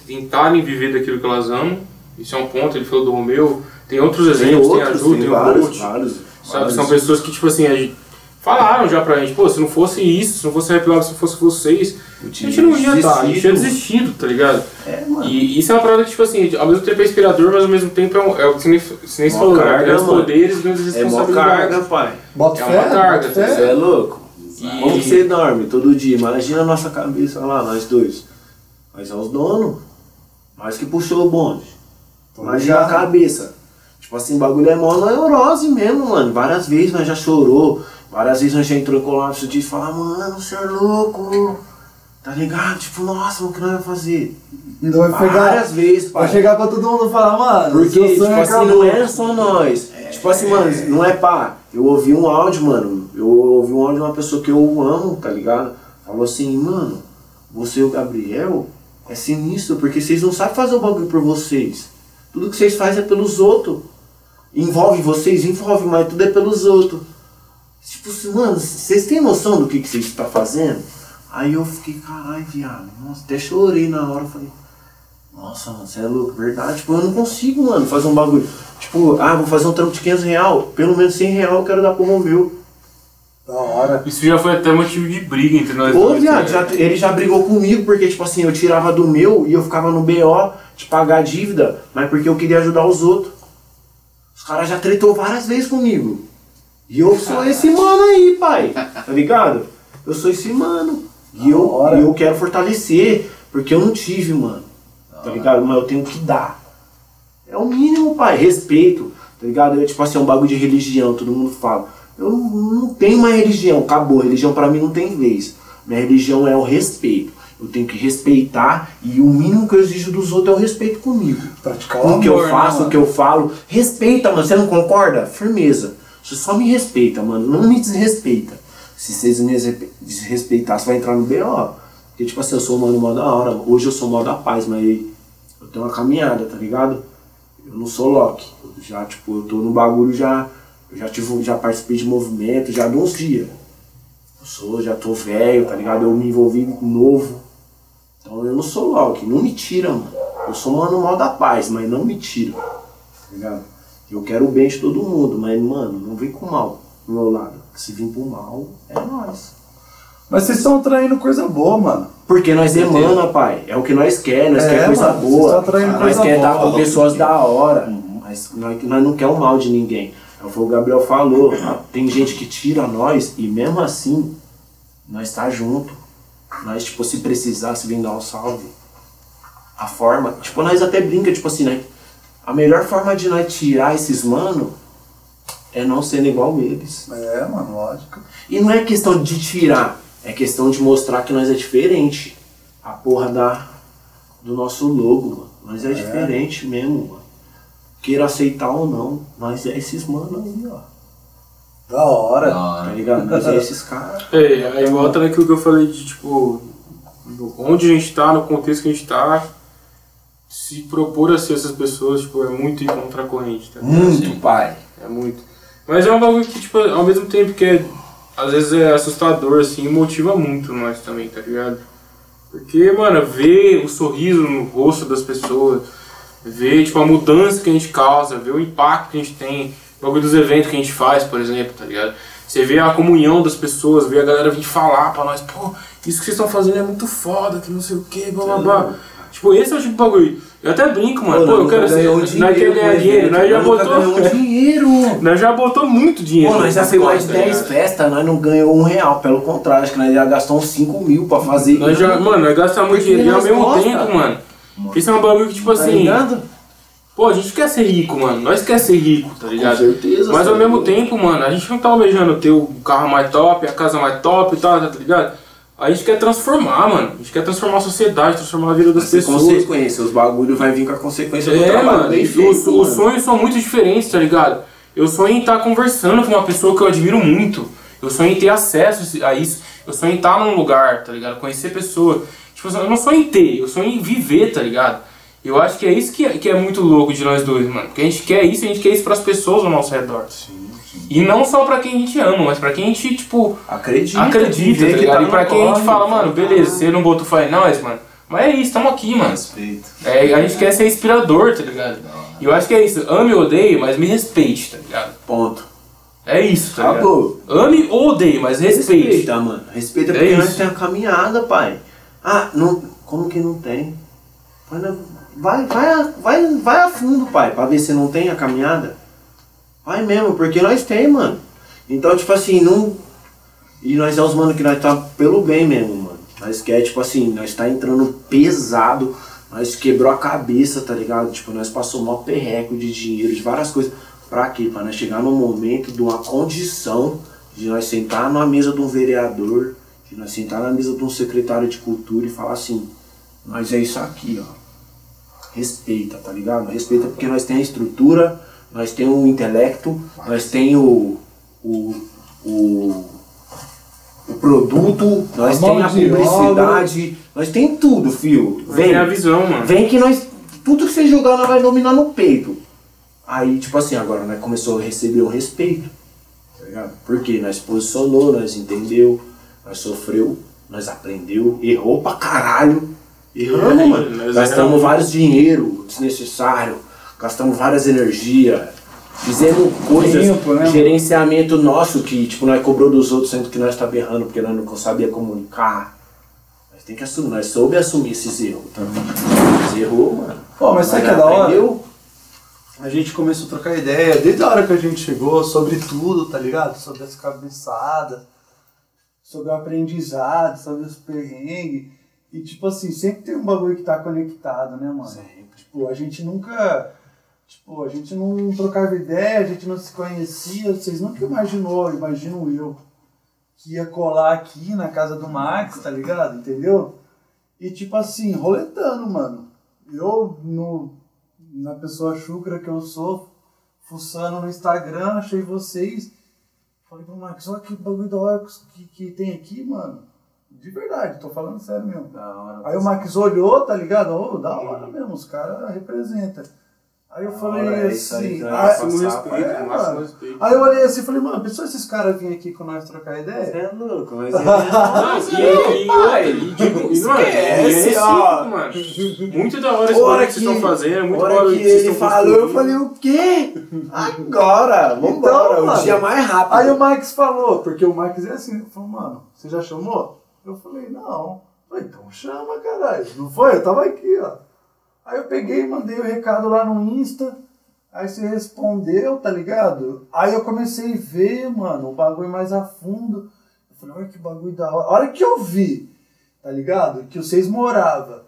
tentarem viver daquilo que elas amam. Isso é um ponto, ele falou do Romeu. Tem outros tem exemplos, tem, a outros, tem tem o vários, Bolt. vários, Sabe, vários. são pessoas que, tipo assim, a falaram já pra gente, pô, se não fosse isso, se não fosse Rap Lab, se não fosse vocês, a gente não ia estar, a gente tinha desistido, tá ligado? É, mano. E isso é uma parada que, tipo assim, ao mesmo tempo é inspirador, mas ao mesmo tempo é, um, é o que você nem, falou, né? carga, Grandes mano. poderes, grandes É responsabilidades. carga, pai. Bota É fé, uma carga, bota tá fé. Você é louco? E- Como você dorme todo dia? Imagina a nossa cabeça lá, nós dois. Nós é os donos. Nós que puxou o bonde. Imagina a cabeça. Tipo assim, o bagulho é mó neurose mesmo, mano. Várias vezes nós já chorou. Várias vezes nós já entrou em colapso de falar, mano, você é louco. Tá ligado? Tipo, nossa, o que nós vamos fazer? Então vai pegar. Várias vezes, pai. Vai chegar pra todo mundo e falar, mano, Porque, tipo assim, acabou. não é só nós. Tipo assim, mano, não é pá. Eu ouvi um áudio, mano. Eu ouvi um áudio de uma pessoa que eu amo, tá ligado? Falou assim, mano, você e o Gabriel é sinistro, porque vocês não sabem fazer o bagulho por vocês. Tudo que vocês fazem é pelos outros. Envolve vocês, envolve, mas tudo é pelos outros. Tipo assim, mano, vocês têm noção do que, que vocês estão fazendo? Aí eu fiquei, caralho, viado. Nossa, até chorei na hora. Falei, nossa, mano, você é louco, verdade. Tipo, eu não consigo, mano, fazer um bagulho. Tipo, ah, vou fazer um trampo de 500 real. Pelo menos 100 real eu quero dar pro Romeu. Da hora. Isso já foi até motivo de briga entre nós Ô, dois. viado, tá já, ele já brigou comigo porque, tipo assim, eu tirava do meu e eu ficava no BO de pagar a dívida, mas porque eu queria ajudar os outros. Os caras já tretou várias vezes comigo. E eu sou esse mano aí, pai. Tá ligado? Eu sou esse mano. E eu, hora. eu quero fortalecer, porque eu não tive, mano. Tá ligado? Mas eu tenho que dar. É o mínimo, pai. Respeito. Tá ligado? É tipo assim, é um bagulho de religião, todo mundo fala. Eu não, não tenho uma religião, acabou. Religião pra mim não tem vez. Minha religião é o respeito. Eu tenho que respeitar e o mínimo que eu exijo dos outros é o respeito comigo. Praticar o O que eu né, faço, o mano? que eu falo. Respeita, mano. Você não concorda? Firmeza. Você só me respeita, mano. Não me desrespeita. Se vocês me desrespe- desrespeitar, você vai entrar no BO. Porque, tipo assim, eu sou mano mó da hora. Hoje eu sou mó da paz, mas eu tenho uma caminhada, tá ligado? Eu não sou Loki. Eu já, tipo, eu tô no bagulho já. Eu já, tive, já participei de movimento já de uns dias. Eu sou, já tô velho, tá ligado? Eu me envolvi novo. Então eu não sou Loki, não me tira, mano. Eu sou mano mal da paz, mas não me tira. Tá ligado? Eu quero o bem de todo mundo, mas, mano, não vem com mal pro meu lado. Se vir pro mal, é nós. Mas vocês estão traindo coisa boa, mano. Porque nós emana, pai. É o que nós quer, nós É, quer coisa mano, boa. atraindo Nós coisa quer estar com pessoas da hora. Mas nós, nós não quer o mal de ninguém. É o que o Gabriel falou. Tem gente que tira nós e mesmo assim, nós tá junto. Nós, tipo, se precisar, se vir dar um salve. A forma, tipo, nós até brinca, tipo assim, né? A melhor forma de nós tirar esses mano é não sendo igual eles. É, mano, lógico. E não é questão de tirar, é questão de mostrar que nós é diferente. A porra da, do nosso logo, mano. Nós é, diferente mesmo, mano. Queira aceitar ou não, nós é esses mano aí, ó. Da hora. Tá ligado? Nós é esses caras. É, aí volta naquilo que eu falei de, tipo, onde a gente tá, no contexto que a gente tá, se propor a ser essas pessoas, tipo, é muito ir contra a corrente, tá? ligado? Muito, pai. É muito. Mas é um bagulho que, tipo, ao mesmo tempo que é, às vezes é assustador, assim, motiva muito nós também, tá ligado? Porque, mano, ver o sorriso no rosto das pessoas, ver, tipo, a mudança que a gente causa, ver o impacto que a gente tem, o bagulho dos eventos que a gente faz, por exemplo, tá ligado? Você vê a comunhão das pessoas, vê a galera vir falar pra nós, pô, isso que vocês estão fazendo é muito foda, que não sei o que, blá blá blá. Tipo, esse é o tipo de bagulho. Eu até brinco, mano, pô, eu quero ser. Nós queremos ganhar dinheiro, nós já botou. dinheiro. Nós já botou muito dinheiro. Pô, nós já fez mais de costas, tá 10 ligado? festas, nós não ganhou um real. Pelo contrário, acho que nós já gastamos uns 5 mil pra fazer. Nós já, mano, nós gastamos muito Porque dinheiro e ao mesmo gosta. tempo, mano. Isso é um bagulho que, tipo Tá assim. ligado? Pô, a gente quer ser rico, mano. Nós quer ser rico, tá ligado? certeza, Mas ao sabe? mesmo tempo, mano, a gente não tá almejando ter o carro mais top, a casa mais top e tal, tá ligado? A gente quer transformar, mano. A gente quer transformar a sociedade, transformar a vida das Ser pessoas. consequência, os bagulho vai vir com a consequência do É, trabalho mano, bem feito, os, sonhos são muito diferentes, tá ligado? Eu sonho em estar conversando com uma pessoa que eu admiro muito. Eu sonho em ter acesso a isso. Eu sonho em estar num lugar, tá ligado? Conhecer pessoa. Tipo, eu não sonho em ter, eu sonho em viver, tá ligado? Eu acho que é isso que é, que é muito louco de nós dois, mano. Porque a gente quer isso, a gente quer isso pras pessoas ao nosso redor. E não só pra quem a gente ama, mas pra quem a gente, tipo, Acredita, acredita, tá que ligado? tá e pra quem a gente corre, fala, mano, tá beleza, você não botou fé em nós, mano. Mas é isso, tamo aqui, mano. Respeito. É, a gente quer ser inspirador, tá ligado? E eu acho que é isso. Ame ou odeie, mas me respeite, tá ligado? Ponto. É isso, tá ligado? Acabou. Ame ou odeie, mas respeite. Respeita, mano. Respeita É porque nós isso. temos a caminhada, pai. Ah, não. Como que não tem? Vai, vai, vai, vai a fundo, pai, pra ver se não tem a caminhada. Vai mesmo, porque nós tem, mano. Então, tipo assim, não. E nós é os mano que nós tá pelo bem mesmo, mano. Nós quer, tipo assim, nós tá entrando pesado. Nós quebrou a cabeça, tá ligado? Tipo, nós passou mó perreco de dinheiro, de várias coisas. Pra quê? Pra nós chegar num momento de uma condição de nós sentar na mesa de um vereador, de nós sentar na mesa de um secretário de cultura e falar assim, nós é isso aqui, ó. Respeita, tá ligado? Respeita porque nós tem a estrutura, nós tem o intelecto, nós tem o, o, o, o produto, nós tem a de publicidade, nós tem tudo, fio. Vem, Vem a visão, mano. Vem que nós. Tudo que você jogar, nós vai dominar no peito. Aí, tipo assim, agora nós começou a receber o respeito. Tá ligado? Porque nós posicionou, nós entendeu, nós sofreu, nós aprendeu, errou pra caralho. Erramos, É, mano. nós Gastamos erramos. vários dinheiro desnecessário, gastamos várias energias. Fizemos coisas, Tempo, né, gerenciamento nosso que, tipo, nós cobrou dos outros, sendo que nós tá berrando porque nós não sabia comunicar. Nós tem que assumir, nós soube assumir esses erros. Tá? Nós errou, mano. Pô, mas sabe que é da hora? aprendeu. A gente começou a trocar ideia desde a hora que a gente chegou sobre tudo, tá ligado? Sobre as cabeçadas, sobre o aprendizado, sobre os perrengues. E tipo assim, sempre tem um bagulho que tá conectado, né, mano? Tipo, a gente nunca. Tipo, a gente não trocava ideia, a gente não se conhecia, vocês nunca imaginou, imagino eu, que ia colar aqui na casa do Max, tá ligado? Entendeu? E tipo assim, roletando, mano. Eu, no, na pessoa chucra que eu sou, fuçando no Instagram, achei vocês. Falei pro Max, olha que bagulho da hora que, que tem aqui, mano. De verdade, tô falando sério mesmo. Da hora. Aí o Max olhou, tá ligado? Ô, da hora mesmo, os caras representam. Aí eu falei hora, é assim. então, Máximo passar, respeito, é, máximo respeito. Aí eu olhei assim e falei, mano, pensou esses caras virem aqui com nós trocar ideia? Você é louco, mas Não, e, e, outra, e, digo, e, mano, e é Esquece, ó. mano. Muito da hora esse Hora que vocês estão fazendo, muito da hora hora que que vocês ele estão falou, eu falei, o quê? Agora, vambora, Então, o mano. dia mais rápido. Aí o Max falou, porque o Max é assim, ele falou, mano, você já chamou? Eu falei, não. Eu falei, então chama, caralho. Não foi? Eu tava aqui, ó. Aí eu peguei e mandei o recado lá no Insta. Aí você respondeu, tá ligado? Aí eu comecei a ver, mano, o bagulho mais a fundo. Eu falei, olha que bagulho da hora. A hora que eu vi, tá ligado? Que vocês moravam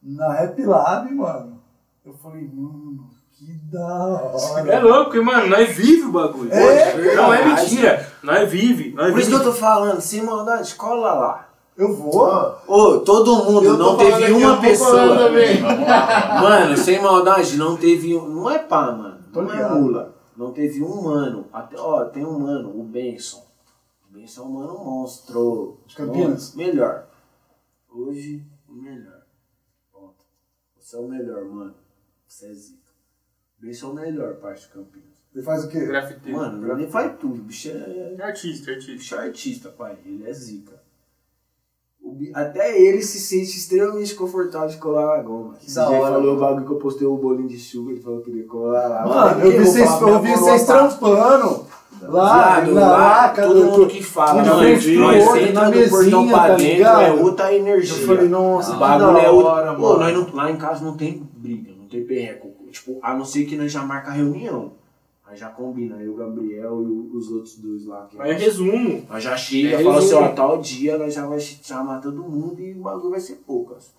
na Rap Lab, mano. Eu falei, mano, que da hora. É louco, porque, mano, nós vive o bagulho. É, não é mentira. Nós vive, nós Por isso que vive. eu tô falando, sem maldade, cola lá. Eu vou. Ô, todo mundo, não teve uma vou pessoa. Mano, sem maldade, não teve um. Não é pá, mano. Tô Não é ligado. mula. Não teve um mano. Até, ó, tem um mano, o Benson. O Benson é um mano monstro. De Campinas? Melhor. Hoje, o melhor. Ponto. Você é o melhor, mano. Você é zica. O Benson é o melhor, parte de Campinas. Ele faz o quê? Grafiteiro. Mano, ele faz tudo. O bicho é. É artista, artista. bicho é artista, pai. Ele é zica. O Até ele se sente extremamente confortável de colar na goma. Da dia hora, falou o bagulho que eu postei o bolinho de chuva, ele falou que ele colar lá. Mano, eu "Que vi vocês, eu vi vocês pá?" trampando. Lá, Viado, na lá, laca, todo mundo que fala, pro nós entra na do portão mesinha, pra tá dentro, ligado? é outra energia. Eu falei, nossa, o que bagulho é outra. hora, Pô, mano. nós não- lá em casa não tem briga, não tem perreco. Tipo, a não ser que nós já marca reunião. Aí já combina, eu, o Gabriel e os outros dois lá. Mas é resumo. nós já chega, É fala assim, ó, tal dia nós já vai chamar todo mundo e o bagulho vai ser poucas.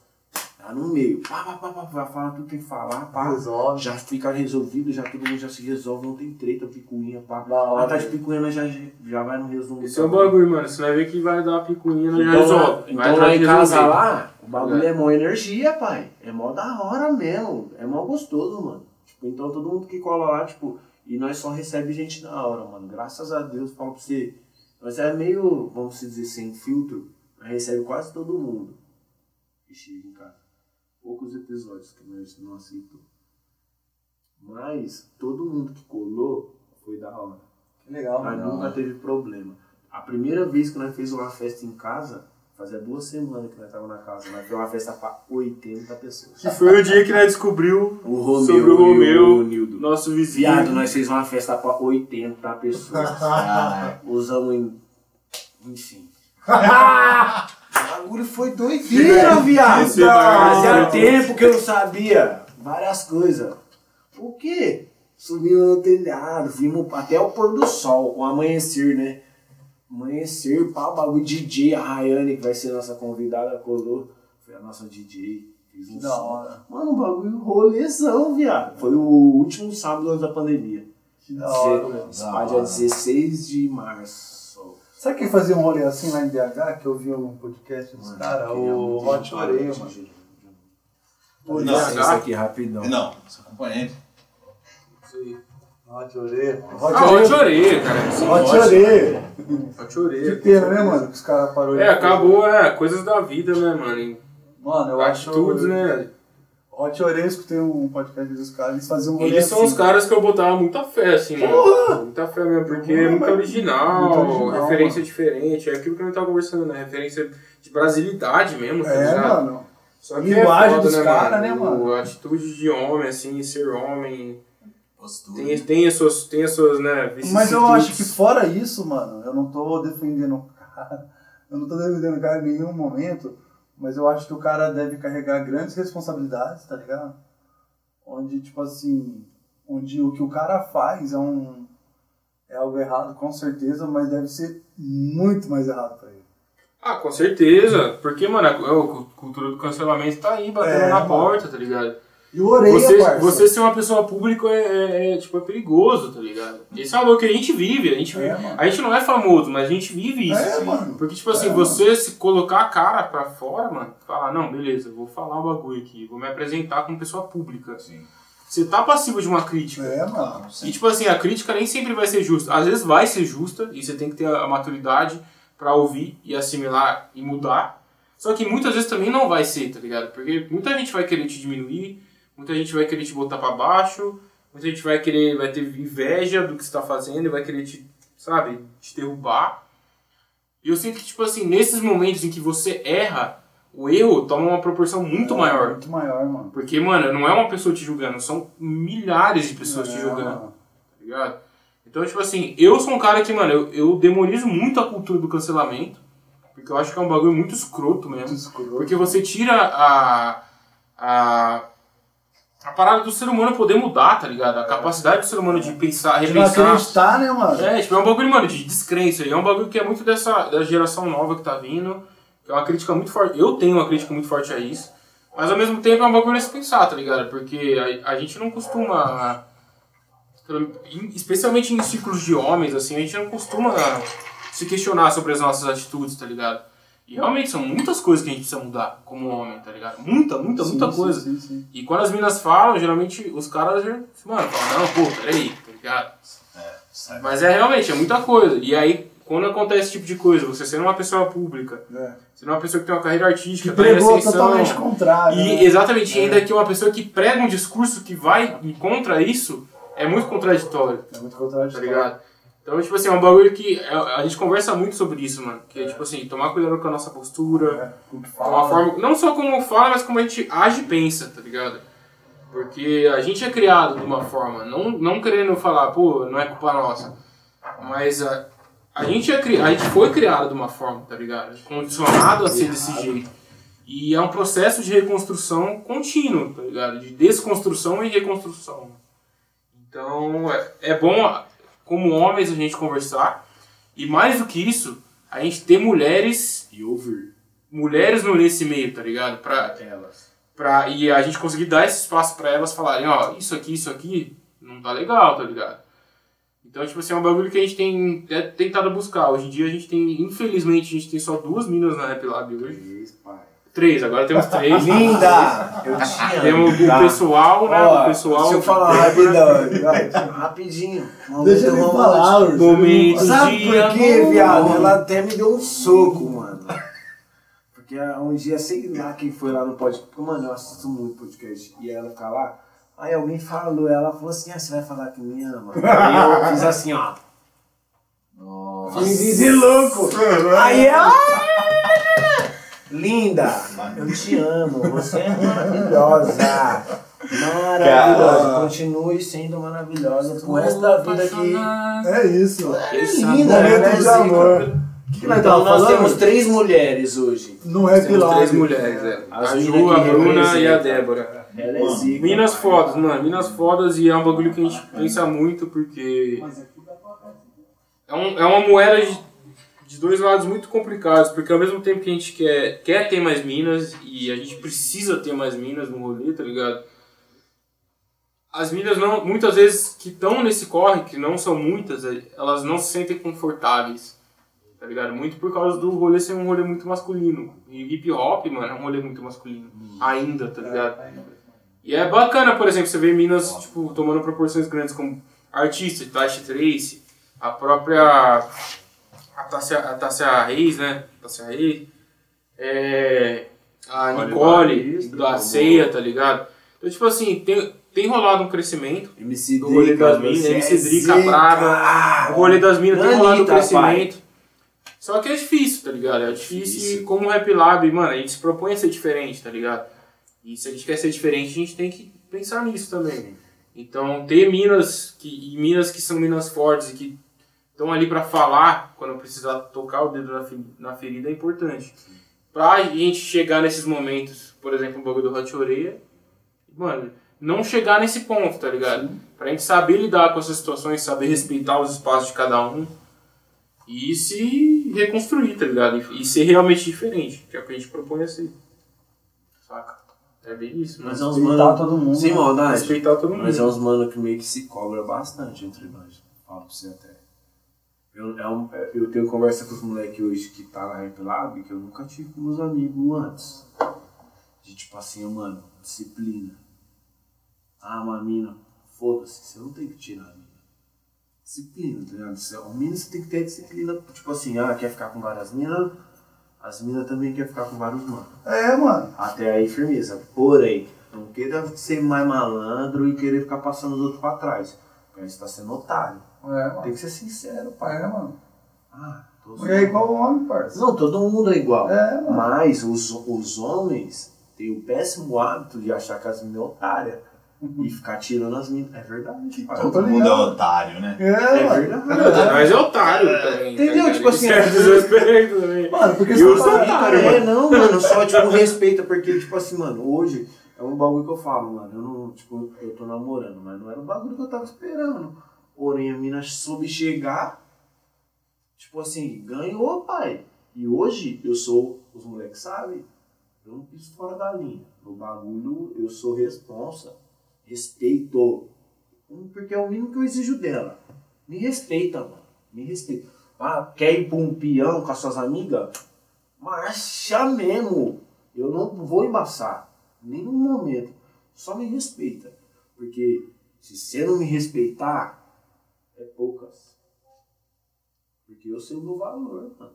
Lá no meio. Pá, pá, pá, pá, pá, fala tudo tem que falar, pá. Resolve. Já fica resolvido, já todo mundo já se resolve, não tem treta, picuinha, pá. Da hora. Tá de picuinha, nós já, já vai no resumo. Esse é o bagulho, mano. Você vai ver que vai dar uma picuinha, já Então, lá, resolve. Então lá em casa lá, o bagulho é mó energia, pai. É mó da hora mesmo. É mó gostoso, mano. Tipo, então todo mundo que cola lá, tipo, e nós só recebe gente da hora, mano. Graças a Deus, falo pra você. Nós é meio, vamos dizer, sem filtro. Nós recebe quase todo mundo que chega em casa. Poucos episódios que nós não aceitou. Mas todo mundo que colou foi da hora. Que legal, mano. nunca teve problema. A primeira vez que nós fez uma festa em casa, fazia duas semanas que nós tava na casa. Nós fizemos uma festa pra 80 pessoas. Que foi o dia que nós descobriu O Romeu sobre o e Romeu, o Nildo. nosso vizinho. Viado, nós fizemos uma festa pra 80 pessoas. Caralho. Usamos em. Enfim. o bagulho foi doideira, viado. É Fazia tempo que eu não sabia várias coisas. O quê? Subimos no telhado, vimos até o pôr do sol, o amanhecer, né? Amanhecer, pá, o bagulho DJ, a Rayane, que vai ser nossa convidada, colou. Foi a nossa DJ. Fiz um Que da som. hora. Mano, um bagulho rolezão, viado. Foi o último sábado antes da pandemia. Que da hora, mano. Dia 16 de março. Sabe quem fazia um rolê assim lá em BH, que eu vi um podcast dos caras? O Hot Oreia, mano. Não, isso aqui rapidão. Não, seu companheiro. Hot Oreia. Ah, cara. Hot Oreia. Hot Que pena, né, mano? Que os caras pararam de É, acabou, é, coisas da vida, né, mano? Mano, eu acho. Atitudes, né? Hot Oreia, eu escutei um podcast dos caras, eles faziam um rolê Eles são assim. os caras que eu botava muita fé, assim, mano. Muita fé mesmo, porque é muito Porra, original, muito original, referência diferente. É aquilo que a gente tava conversando, né? Referência de brasilidade mesmo, tá É, ligado? mano. Só que Linguagem é foda, dos caras, né, mano? O- Atitude de homem, assim, ser homem. Postura. Tem, tem, as suas, tem as suas, né, Mas eu acho que fora isso, mano, eu não tô defendendo o cara. Eu não tô defendendo o cara em nenhum momento, mas eu acho que o cara deve carregar grandes responsabilidades, tá ligado? Onde, tipo assim, onde o que o cara faz é um. É algo errado, com certeza, mas deve ser muito mais errado pra ele. Ah, com certeza. Porque, mano, a, a cultura do cancelamento tá aí, batendo É, na mano. porta, tá ligado? E o Oreia, Você, parça. você ser uma pessoa pública é, é- é, tipo, é perigoso, tá ligado? Esse é algo que a gente vive, a gente vive. É, a gente não é famoso, mas a gente vive isso. É, mano. Porque, tipo assim, É, você se colocar a cara pra fora, mano, falar, não, beleza, vou falar um bagulho aqui, vou me apresentar como pessoa pública. Sim. Você tá passivo de uma crítica. É, mano. E tipo assim, a crítica nem sempre vai ser justa. Às vezes vai ser justa e você tem que ter a maturidade pra ouvir e assimilar e mudar. Só que muitas vezes também não vai ser, tá ligado? Porque muita gente vai querer te diminuir, muita gente vai querer te botar pra baixo, muita gente vai querer, vai ter inveja do que você tá fazendo e vai querer te, sabe, te derrubar. E eu sinto que, tipo assim, nesses momentos em que você erra, o erro toma uma proporção muito maior. Muito maior, mano. Porque, mano, não é uma pessoa te julgando, são milhares de pessoas te É, julgando mano. tá ligado? Então, tipo assim, eu sou um cara que, mano, eu, eu demonizo muito a cultura do cancelamento, porque eu acho que é um bagulho muito escroto mesmo. Muito escroto. Porque você tira a, a, a parada do ser humano poder mudar, tá ligado? A capacidade do ser humano de pensar, De não repensar. acreditar, né, mano? É, tipo, é um bagulho, mano, de descrença. E é um bagulho que é muito dessa da geração nova que tá vindo. É uma crítica muito forte. Eu tenho uma crítica muito forte a isso. Mas ao mesmo tempo é um bagulho a se pensar, tá ligado? Porque a, a gente não costuma. Especialmente em ciclos de homens, assim, a gente não costuma se questionar sobre as nossas atitudes, tá ligado? E realmente são muitas coisas que a gente precisa mudar como homem, tá ligado? Muita, muita, muita Sim, coisa. Sim, sim, sim. E quando as minas falam, geralmente os caras já, mano, falam, não, pô, peraí, tá ligado? Sabe? Mas é realmente, é muita coisa. E aí, quando acontece esse tipo de coisa, você sendo uma pessoa pública, É. sendo uma pessoa que tem uma carreira artística, Que tá pregou ascensão, totalmente contrário. e né? exatamente, É. ainda que uma pessoa que prega um discurso que vai contra isso, é muito contraditório, É muito tá contraditório. ligado? Então, tipo assim, é um bagulho que é- a gente conversa muito sobre isso, mano. Que é, tipo assim, tomar cuidado com a nossa postura, É, a forma, não só como fala, mas como a gente age e pensa, tá ligado? Porque a gente é criado de uma forma, não, não querendo falar, pô, não é culpa nossa, mas a, a, gente, é, cri- a gente foi criado de uma forma, tá ligado? Condicionado a ser desse jeito. E é um processo de reconstrução contínuo, tá ligado? De desconstrução e reconstrução. Então, é, é bom, como homens, a gente conversar. E mais do que isso, a gente ter mulheres E ouvir mulheres no nesse meio, tá ligado? Pra, elas. Pra, e a gente conseguir dar esse espaço pra elas falarem, ó, isso aqui, isso aqui, não tá legal, tá ligado? Então, tipo assim, é um bagulho que a gente tem é, tentado buscar. Hoje em dia a gente tem, infelizmente, a gente tem só duas minas na Rap Lab hoje. Isso, pai. Três, agora temos três. Linda! Eu amo. Temos o tá? pessoal, né? Ó, o pessoal. Deixa eu falar rapidão. Rapidinho. Deixa Momento falar, romântico. Urso. Momento Sabe por quê, viado? Ela até me deu um soco, mano. Porque um dia, sei lá quem foi lá no podcast. Porque, mano, eu assisto muito podcast. E ela fica lá. Aí alguém falou, ela falou assim: ah, você vai falar que me ama? Aí eu fiz assim, ó. Fiz de louco. Aí ela. Linda, eu te amo, você é maravilhosa. Maravilhosa. Continue sendo maravilhosa pro resto da vida aqui. É isso. Esse linda, amor. ela é Momento de amor. O que, que nós Então nós falando? temos três mulheres hoje. Rap Temos Lab. três mulheres, é. As A mina Ju, a Bruna e a. Débora. Ela é zica. Minas pai. fodas, mano. Minas fodas e é um bagulho que a gente pensa muito porque. É, um, é uma moeda de, de dois lados muito complicados, porque ao mesmo tempo que a gente quer, quer ter mais minas e a gente precisa ter mais minas no rolê, tá ligado? As minas não, muitas vezes que estão nesse corre, que não são muitas, eh, elas não se sentem confortáveis. Tá ligado? Muito por causa do rolê ser um rolê muito masculino. E hip hop, mano, é um rolê muito masculino. Ainda, tá ligado? E é bacana, por exemplo, você ver minas, tipo, tomando proporções grandes como artistas, Tasha Trace, a própria a Tássia, a Tássia Reis, né? Tássia Reis. É, a Nicole Batista, da boa. Ceia, tá ligado? Então, tipo assim, tem, tem rolado um crescimento MC do rolê das Drica, minas, MC Drica, zica. Brava, o rolê das minas tem rolado um pai. crescimento. Só que é difícil, tá ligado? É difícil, Difícil. e como o Rap Lab, mano, a gente se propõe a ser diferente, tá ligado? E se a gente quer ser diferente, a gente tem que pensar nisso também. Então, ter minas que, e minas que são minas fortes e que estão ali pra falar quando precisar tocar o dedo na, fe- na ferida é importante. Pra gente chegar nesses momentos, por exemplo, o bagulho do Hot Oreia, mano, não chegar nesse ponto, tá ligado? Pra gente saber lidar com essas situações, saber respeitar os espaços de cada um e se reconstruir, tá ligado? E, ser realmente diferente, que é o que a gente propõe a ser. Saca? É bem isso, Mas mano. é uns Respeitar mano. todo mundo. Sem maldade. Respeitar todo mundo. Mas é uns mano que meio que se cobra bastante entre nós. Falo pra você até. Eu, é um- é- eu tenho conversa com os moleques hoje que tá na Rap Lab que eu nunca tive com meus amigos antes. De tipo assim, mano, disciplina. Ah, uma mina, foda-se, você não tem que tirar a mina. Disciplina, tá ligado? Você, a mina você tem que ter disciplina. Tipo assim, ah, quer ficar com várias minas, as minas também quer ficar com vários manos. É, mano. Até aí, firmeza. Porém, não queira ser mais malandro e querer ficar passando os outros pra trás. Porque aí você tá sendo otário. É, mano. Tem que ser sincero, pai. É, mano. Ah, tô Porque é igual o homem, parça. Não, todo mundo é igual. É, mano. Mas os, os homens têm o péssimo hábito de achar que as minas é otária. E ficar tirando as minas. É verdade. Tô Todo mundo é otário, né? É, É verdade. Mas é otário também. Entendeu? tá ligado? Tipo assim, aspectos também. Mano, porque E você os otários, É, não, mano, só tipo respeita, porque, tipo assim, mano, hoje é um bagulho que eu falo, mano. Eu não, tipo, eu tô namorando, mas não era um bagulho que eu tava esperando. Porém, a mina soube chegar, tipo assim, ganhou, pai. E hoje eu sou, os moleques sabem, eu não piso fora da linha. No bagulho eu sou responsa, respeito. Hum, Porque é o mínimo que eu exijo dela. Me respeita, mano. Me respeita. Ah, quer ir pra um peão com as suas amigas? Marcha mesmo. Eu não vou embaçar. Nenhum momento. Só me respeita. Porque se você não me respeitar, é poucas. Eu sei o meu valor, mano.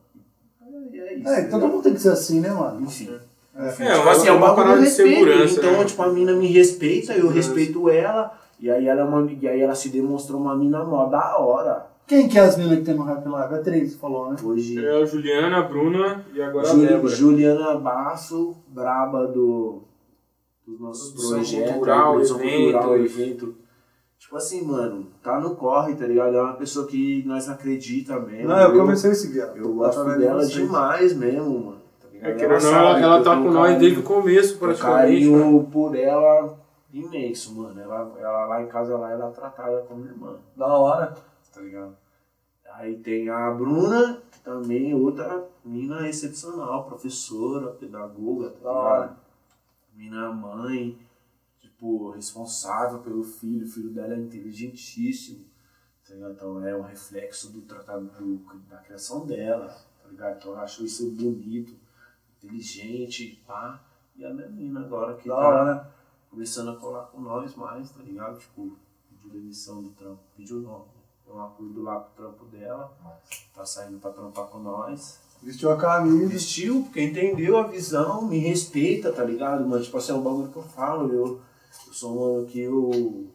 É, é isso. É, todo mundo tem que ser assim, né, mano? Enfim. É, Tipo uma, assim, é é um uma parada de segurança. Então, né? tipo, a mina me respeita, eu respeito ela. E aí ela, é uma, e aí ela se demonstrou uma mina mó da hora. Quem que é as minas que tem no Rap Live? É três, você falou, né? Hoje. É a Juliana, a Bruna e agora a Juli- Débora. Juliana Basso, braba do, dos nossos projetos, cultural, produção cultural, evento. Tipo assim, mano, tá no corre, tá ligado? É uma pessoa que nós acredita mesmo. Não, eu comecei a seguir ela. Eu gosto de dela vocês. demais mesmo, mano. Tá? É, querendo ou não, sabe ela, que ela eu tá com um nós carinho- desde o começo, um praticamente. né? carinho por ela imenso, mano. Ela, ela lá em casa, lá, ela é tratada como irmã, Da hora. tá ligado? Aí tem a Bruna, que também é outra mina excepcional, professora, pedagoga, tá ligado? Mina mãe, tipo, responsável pelo filho, o filho dela é inteligentíssimo, tá? Então é um reflexo do tratado do, da criação dela, tá ligado? Então eu acho isso bonito, inteligente, pá. E a minha mina agora que Da tá hora, né? começando a colar com nós mais, tá ligado? Tipo, pediu demissão do trampo, pediu não. né? Um acordo lá com o trampo dela, tá saindo pra trampar com nós. Vestiu a camisa. Investiu, porque entendeu a visão, me respeita, tá ligado, mano? Tipo assim, é um bagulho que eu falo, eu, eu sou um mano que eu.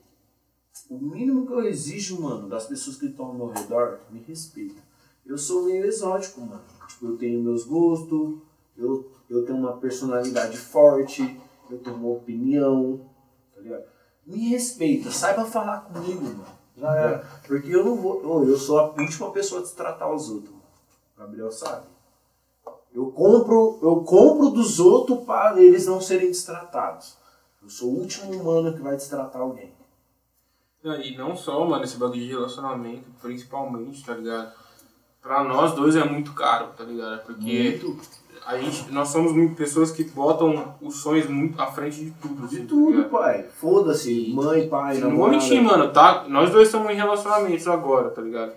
O mínimo que eu exijo, mano, das pessoas que estão ao meu redor, me respeita. Eu sou meio exótico, mano. Tipo, eu tenho meus gostos, eu, eu tenho uma personalidade forte, eu tenho uma opinião, tá ligado? Me respeita, saiba falar comigo, mano. Já era. Porque eu não vou. Eu sou a última pessoa a destratar os outros, mano. Gabriel sabe. Eu compro, eu compro dos outros para eles não serem destratados. Eu sou o último humano que vai destratar alguém. Não, E não só, mano, esse bagulho de relacionamento, principalmente, tá ligado? Pra nós dois é muito caro, tá ligado? Porque a gente, nós somos muito pessoas que botam os sonhos muito à frente de tudo. assim, De tá tudo, ligado? pai. Foda-se, mãe, pai, Não vou namorada. mentir, mano, tá? Nós dois estamos em relacionamentos agora, tá ligado?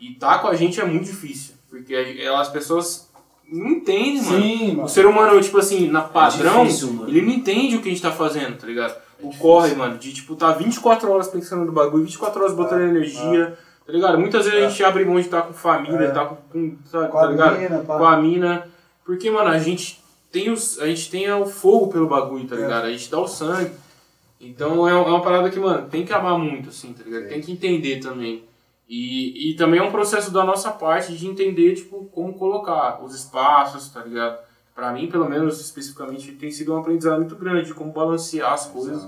E tá com a gente é muito difícil. Porque as pessoas não entendem, mano. Sim, O mano. ser humano, tipo assim, na padrão, difícil, mano. ele não entende o que a gente tá fazendo, tá ligado? o corre, mano, de tipo, tá 24 horas pensando no bagulho, 24 horas botando energia, tá ligado? Muitas vezes a gente abre mão de estar com família, É. tá com, com tá, Com tá a ligado? mina, pá. com a mina. Porque, mano, a gente tem os, a gente tem o fogo pelo bagulho, tá É. ligado? A gente dá o sangue. Então é, é uma parada que, mano, tem que amar muito, assim, tá ligado? Tem que entender também. E, e também é um processo da nossa parte de entender, tipo, como colocar os espaços, tá ligado? Pra mim, pelo menos, especificamente, tem sido um aprendizado muito grande de como balancear as coisas.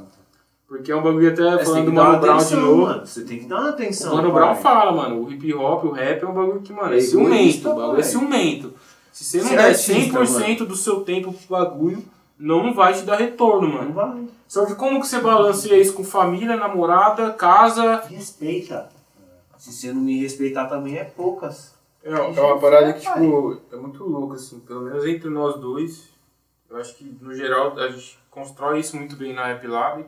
Porque é um bagulho até É, falando do Mano Brown de atenção, novo. mano. Você tem que dar uma atenção. O Mano. Brown fala, mano, o hip hop, o rap é um bagulho que, mano, é, É ciumento. O bagulho é ciumento. Se você não Você é der artista, 100% do seu tempo pro bagulho, não vai te dar retorno, Não mano. vai. Só que como que você balanceia isso com família, namorada, casa? Respeita. Se você não me respeitar também é poucas. É, é uma parada que, tipo, é muito louca, assim. Pelo menos entre nós dois. Eu acho que, no geral, a gente constrói isso muito bem na Rap Lab.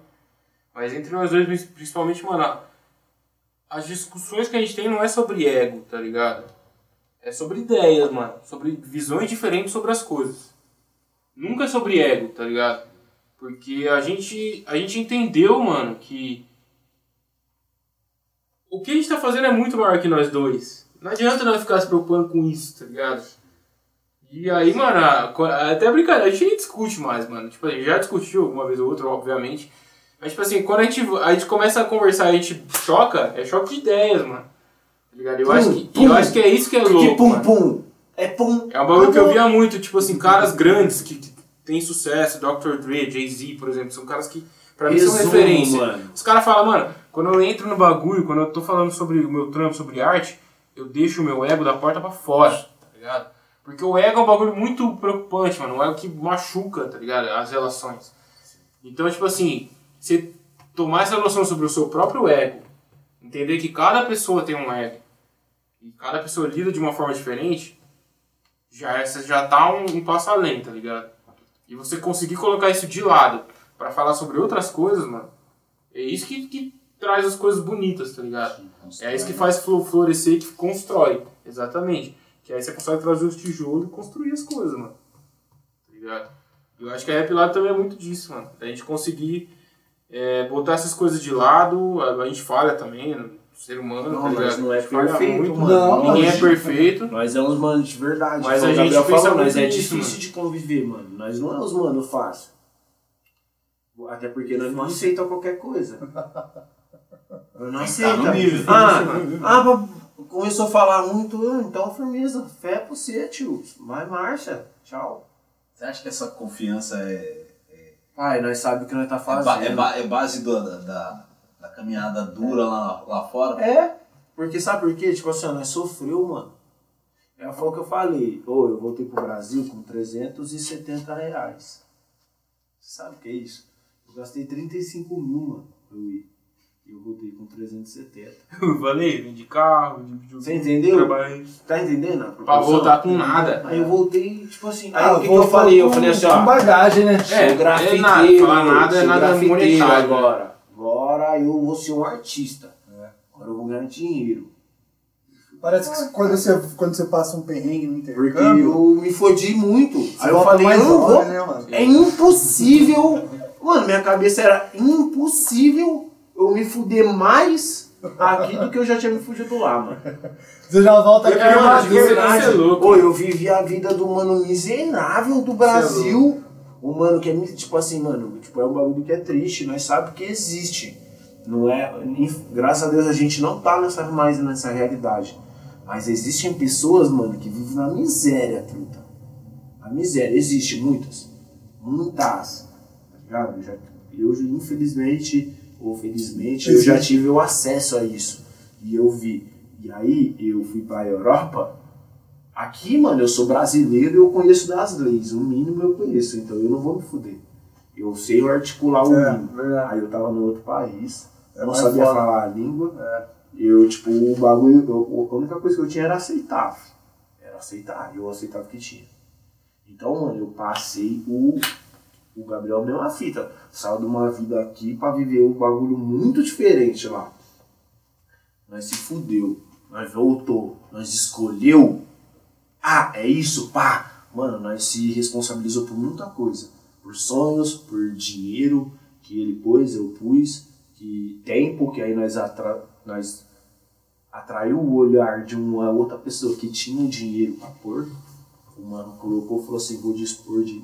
Mas entre nós dois, principalmente, mano, as discussões que a gente tem não é sobre ego, tá ligado? É sobre ideias, mano. Sobre visões diferentes sobre as coisas. Nunca é sobre ego, tá ligado? Porque a gente, a gente entendeu, mano, que o que a gente tá fazendo é muito maior que nós dois. Não adianta nós ficar se preocupando com isso, tá ligado? E aí, mano, a- até brincadeira, a gente nem discute mais, mano. Tipo, a gente já discutiu uma vez ou outra, obviamente. Mas, tipo assim, quando a gente, a gente começa a conversar e a gente choca, é choque de ideias, mano. Tá ligado? Eu, Pum, acho, que, pum. eu acho que é isso que é louco. que pum mano. pum. É pum. É um bagulho que eu via muito, tipo assim, caras grandes que, que têm sucesso, Dr. Dre, Jay-Z, por exemplo, são caras que pra mim são Resumo, referência. mano. Os caras falam, mano, quando eu entro no bagulho, quando eu tô falando sobre o meu trampo, sobre arte, eu deixo o meu ego da porta pra fora, tá ligado? Porque o ego é um bagulho muito preocupante, mano, um ego que machuca, tá ligado? As relações. Então, tipo assim, você tomar essa noção sobre o seu próprio ego, entender que cada pessoa tem um ego, e cada pessoa lida de uma forma diferente, já é- você já tá um, um passo além, tá ligado? E você conseguir colocar isso de lado pra falar sobre outras coisas, mano, é isso que, que traz as coisas bonitas, tá ligado? É isso que faz flo- florescer e que constrói, exatamente. Que aí você consegue trazer os tijolos e construir as coisas, mano. Tá ligado? Eu acho que a Rap Lab também é muito disso, mano. Da gente conseguir é, botar essas coisas de lado, a, a gente falha também, no ser humano, Não, tá mas não é perfeito, muito, mano. Não, Ninguém é perfeito. Nós é uns manos de verdade. Mas a gente muito nós é difícil mano. de conviver, mano. Nós não é os mano fácil. Até porque nós não aceitamos qualquer coisa. Nós não Tá aceitamos. no nível. Ah, ah, começou a falar muito, ah, então firmeza, fé pra você, tio. Vai, marcha. Tchau. Você acha que essa confiança é, Pai, nós sabemos o que nós tá é, fazendo. ba- é ba- é base do- da, da, da caminhada dura lá, lá fora? É, porque sabe por quê? Tipo assim, nós sofreu, mano. É foi o que eu falei. Ô, eu voltei pro Brasil com 370 reais. Você sabe o que é isso? Eu gastei 35 mil, mano, pra eu ir. Eu voltei com 370. Eu falei, vim de carro, de videogame. Você entendeu? Trabalhei. Tá entendendo? a Pra voltar com nada. Aí eu voltei, tipo assim. Aí Ah, o que, que eu falei? Eu com- falei assim, Com ó. bagagem, né? É, sou é grafiteiro. nada, falar nada é nada grafiteiro monetário. agora. Agora eu vou ser um artista. Agora eu vou ganhar dinheiro. Parece que quando você, quando você passa um perrengue no Porque intercâmbio, eu me fodi muito. você Aí eu falei, eu não vou. né? É impossível. Mano, minha cabeça era impossível eu me fuder mais aqui do que eu já tinha me fudido lá, mano. Você já volta aqui, mano, mano. de verdade, é. Pô, eu vivi a vida do mano miserável do Brasil. O mano que é, tipo assim, mano, tipo, é um bagulho que é triste, nós sabemos que existe. Não é, graças a Deus a gente não tá nessa, mais nessa realidade. Mas existem pessoas, mano, que vivem na miséria, truta. A miséria, existe muitas. Muitas. Tá ligado? Eu, já, eu já, infelizmente, ou felizmente, eu já tive o acesso a isso. E eu vi. E aí eu fui pra Europa. Aqui, mano, eu sou brasileiro e eu conheço das leis. O mínimo eu conheço, então eu não vou me fuder. Eu sei articular o É, mínimo. verdade. Aí eu tava no outro país, É não sabia foda. falar a língua. É. Eu, tipo, o bagulho, eu- a única coisa que eu tinha era aceitar. Era aceitar, eu aceitava o que tinha. Então, mano, eu passei o, o Gabriel mesma fita. Saiu de uma vida aqui pra viver um bagulho muito diferente lá. Nós se fudeu, nós voltou, nós escolheu. Ah, é isso, pá! Mano, nós se responsabilizou por muita coisa. Por sonhos, por dinheiro que ele pôs, eu pus, que tempo que aí nós, atra nós atraiu o olhar de uma outra pessoa que tinha um dinheiro pra pôr. O mano colocou falou assim, vou dispor de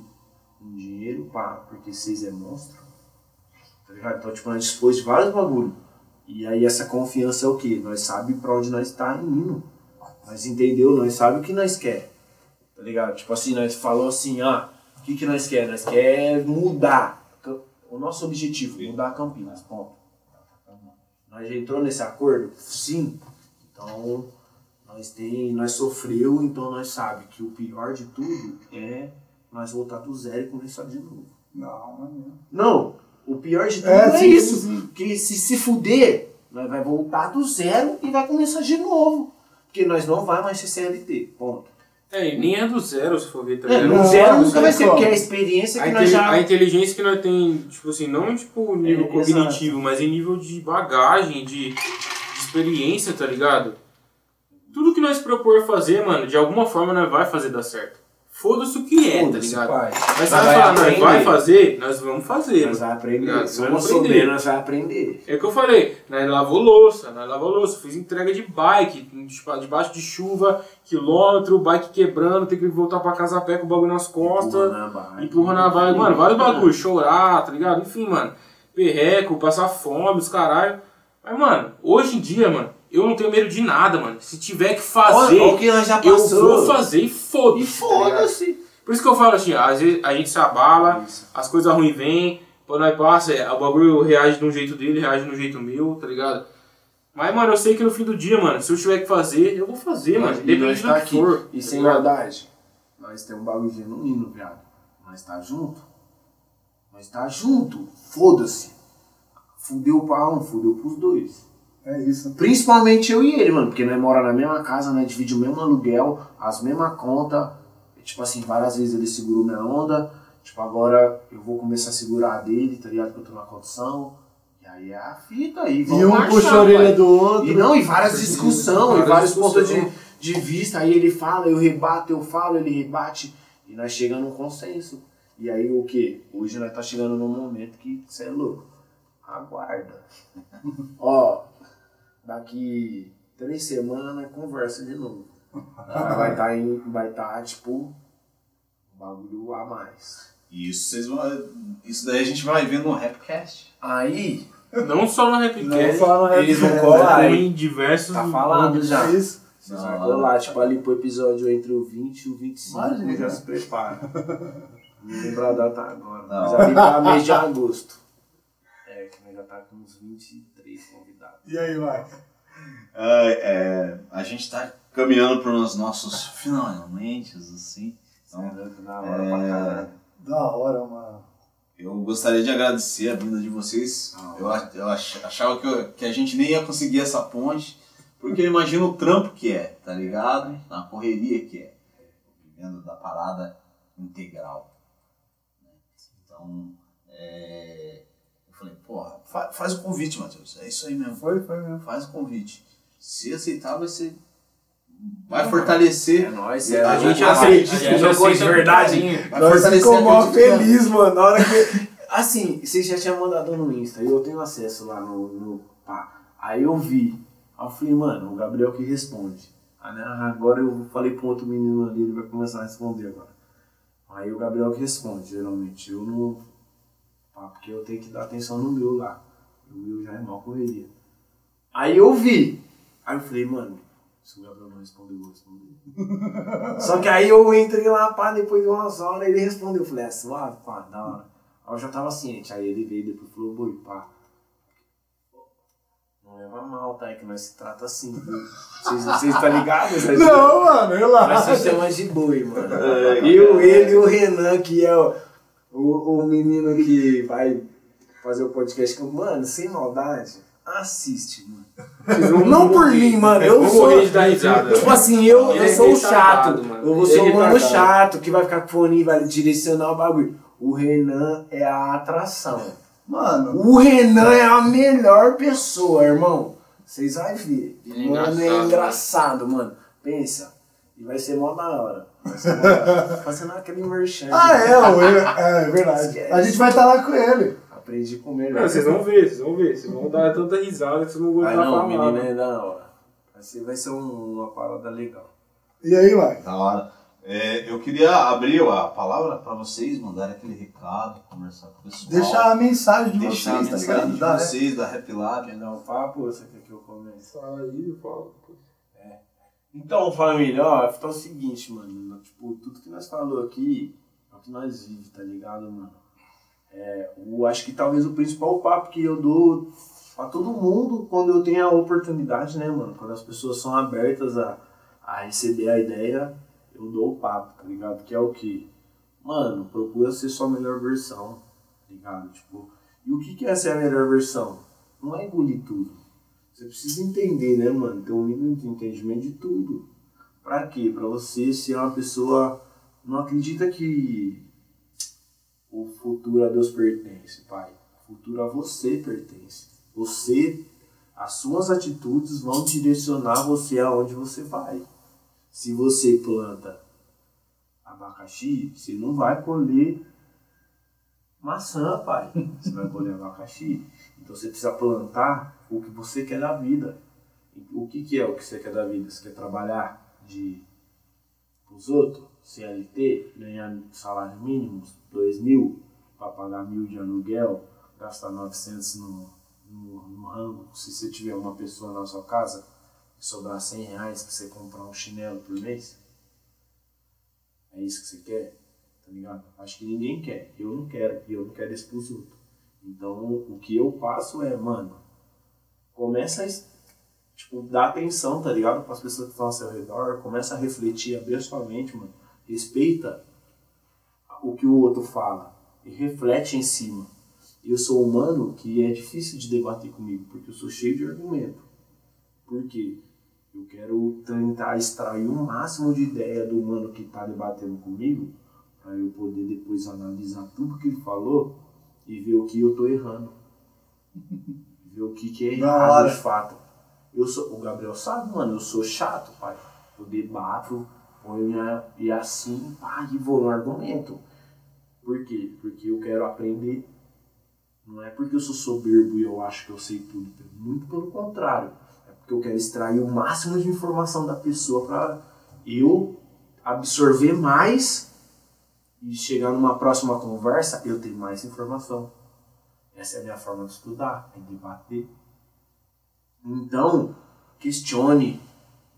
um dinheiro pá, porque vocês é monstro. Tá ligado? Então, tipo, nós dispôs de vários bagulho. E aí essa confiança é o quê? Nós sabe pra onde nós tá indo. Nós entendeu, nós sabe o que nós quer. Tá ligado? Tipo assim, nós falou assim, ah, o que que nós quer? Nós quer mudar. O nosso objetivo, mudar Campinas, ponto. Nós já entrou nesse acordo? Sim. Então, nós tem, nós sofreu, então nós sabe que o pior de tudo é nós voltar do zero e começar de novo. Não, não é mesmo. Não, o pior de tudo É, é, sim, isso. sim. Que se se fuder, nós vai voltar do zero e vai começar de novo. Porque nós não vai mais ser CLT, ponto. É, e nem é do zero, se for ver, tá É, ligado? no não, zero não nunca vai ser, porque é a experiência A, que nós inteli- já... a inteligência que nós tem, tipo assim, não tipo nível É, cognitivo, mas em nível de bagagem, de, de experiência, tá ligado? Tudo que nós propor fazer, mano, de alguma forma nós vai fazer dar certo. Foda-se o que é, tá ligado? pai. Mas Nós nós vai falar, nós aprender. vai fazer, nós vamos fazer, Nós mano. vai aprender. Se Vamos nós souber, aprender. nós vai aprender. É o que eu falei, nós lavou louça, nós lavou louça, fiz entrega de bike, tipo, debaixo de chuva, quilômetro, bike quebrando, tem que voltar pra casa a pé com o bagulho nas costas. Empurra na bike. Empurra na vaga, mano, vários bagulhos, chorar, tá ligado? Enfim, mano, perreco, passar fome, os caralho. Mas, mano, hoje em dia, mano, eu não tenho medo de nada, mano. Se tiver que fazer, Olha, olha que eu vou fazer e foda-se. E tá foda-se. Por isso que eu falo assim, às vezes a gente se abala, as coisas ruins vêm, quando nós passa, é, o bagulho reage de um jeito dele, reage de um jeito meu, tá ligado? Mas, mano, eu sei que no fim do dia, mano, se eu tiver que fazer, eu vou fazer, mano. E Independente nós do tá que aqui. for. E tá sem ligado? maldade. Nós temos um bagulho genuíno, viado. Nós tá junto. Nós tá junto. Foda-se. Fudeu pra um, fudeu pros dois. É isso. Principalmente eu e ele, mano. Porque nós moramos na mesma casa, nós dividimos o mesmo aluguel, as mesmas contas. Tipo assim, várias vezes ele segurou minha onda. Tipo, agora eu vou começar a segurar a dele, tá ligado? Que eu tô na condição. E aí é a fita aí. E um puxa a orelha do outro. E não, e várias discussões, e vários pontos de, de vista. Aí ele fala, eu rebato, eu falo, ele rebate. E nós chegamos num consenso. E aí o que? Hoje nós tá chegando num momento que você é louco. Aguarda. Ó, daqui três semanas conversa de novo. Vai estar em. Vai estar, tipo, um bagulho a mais. Isso, vocês vão, isso daí a gente vai ver no Rapcast. Aí, Não só no Rapcast, eles vão Rapcast, colar em diversos... Tá falado já. Isso. Vocês Não, vão colar, tipo, ali pro episódio entre o 20 e o 25, Imagina. já se prepara. Não lembro a data agora, Não. mas ali pra mês de agosto. É, que nós já tá com uns 23 convidados. E aí, vai. Ah, é, a gente tá caminhando para os nossos finalmente, assim. Então, Então, na hora pra caralho. Da hora, mano. eu gostaria de agradecer a vinda de vocês. eu ach- eu ach- achava que, eu- que a gente nem ia conseguir essa ponte, porque eu imagino o trampo que é, tá ligado? Na correria que é. Vivendo da parada integral. Então, é, eu falei, porra, fa- faz o convite, Matheus. É isso aí mesmo. Foi, foi mesmo. Faz o convite. Se aceitar, vai ser. Vai fortalecer. É nóis, é, a gente a- acredita a que gente não foi de aceita verdade. Vai Nós ficamos mó que- feliz, mano. Na hora que. Assim, vocês já tinham mandado no Insta, e eu tenho acesso lá no, no pá. Aí eu vi. Aí eu falei, mano, o Gabriel que responde. Aí, né, agora eu falei pro outro menino ali, ele vai começar a responder agora. Aí o Gabriel que responde, geralmente. Eu não. Pá, porque eu tenho que dar atenção no meu lá. O meu já é mal correria. Aí eu vi. Aí eu falei, mano, se o Gabriel não responder, eu vou responder. Só que aí eu entrei lá, pá, depois de umas horas, ele respondeu. Eu falei, é suave, pá, da hora. Aí eu já tava ciente. Aí ele veio depois e falou, boi, pá. Não leva mal, tá? É que nós se trata assim, viu? Vocês, vocês tá ligados? Nós- Não, mano, Nós relaxa. se chama de boi, mano. Eu, ele e o Renan, que é o, o, o menino que vai fazer o podcast. Mano, sem maldade, assiste, mano. Não por mim, mano. Eu sou. morrer de dar risada. Tipo assim, eu, eu é sou o chato. mano. Eu vou Ele ser é o mano chato que vai ficar com fone e vai direcionar o bagulho. O Renan é a atração. Mano, O Renan é a melhor pessoa, irmão. Vocês vão ver. É mano, é engraçado, engraçado, mano. Pensa. E vai ser mó da hora. Da. Fazendo aquele merchan. ah, é, é, é verdade. Esquece. A gente vai estar lá com ele. Aprendi com ele. Não, vocês vão ver, vocês vão ver. Vocês vão dar tanta risada que vocês não vão Ah, aguentar não, o falar. menino é da hora. Vai ser, vai ser um- uma parada legal. E aí, vai? Da hora. É, eu queria abrir a palavra para vocês mandarem aquele recado, conversar com o pessoal. Deixar a mensagem de deixar a vocês, tá mensagem ligado? de Dá, né? vocês, da Rap Lab. Quer dar um papo ou você quer que eu comece? Fala aí, fala. Então, família, ó, tá o seguinte, mano. Tipo, tudo que nós falou aqui é o que nós vivemos, tá ligado, mano? É, o, acho que talvez o principal papo que eu dou pra todo mundo quando eu tenho a oportunidade, né, mano? Quando as pessoas são abertas a, a receber a ideia, eu dou o papo, tá ligado? Que é o que? Mano, procura ser sua melhor versão, tá ligado? Tipo, e o que, que é ser a melhor versão? Não é engolir tudo. Você precisa entender, né, mano? Ter um mínimo de entendimento de tudo. Pra quê? Pra você ser uma pessoa. Não acredita que o futuro a Deus pertence, pai. O futuro a você pertence. Você, as suas atitudes vão direcionar você aonde você vai. Se você planta abacaxi, você não vai colher maçã, pai. Você vai colher abacaxi. Então você precisa plantar o que você quer da vida. O que, que é o que você quer da vida? Você quer trabalhar de os outros, CLT, ganhar salário mínimo, 2 mil, para pagar mil de aluguel, gastar 900 no, no, no rango, se você tiver uma pessoa na sua casa, sobrar 100 reais para você comprar um chinelo por mês? É isso que você quer? Tá ligado? Acho que ninguém quer. Eu não quero. E eu não quero isso pros outros. Então, o que eu passo é, mano, começa a tipo, dar atenção, tá ligado? Para as pessoas que estão ao seu redor, começa a refletir, abrir a sua mente, mano. Respeita o que o outro fala e reflete em cima. Eu sou humano que é difícil de debater comigo, porque eu sou cheio de argumento. Por quê? Eu quero tentar extrair o máximo de ideia do humano que está debatendo comigo, para eu poder depois analisar tudo que ele falou e ver o que eu tô errando. ver o que, que é errado de fato. Eu sou, o Gabriel sabe, mano, eu sou chato, pai. Eu debato, ponho minha, e assim, pá, e vou no argumento. Por quê? Porque eu quero aprender. Não é porque eu sou soberbo e eu acho que eu sei tudo. Muito pelo contrário. É porque eu quero extrair o máximo de informação da pessoa para eu absorver mais e chegar numa próxima conversa eu ter mais informação. Essa é a minha forma de estudar, é debater. Então, questione,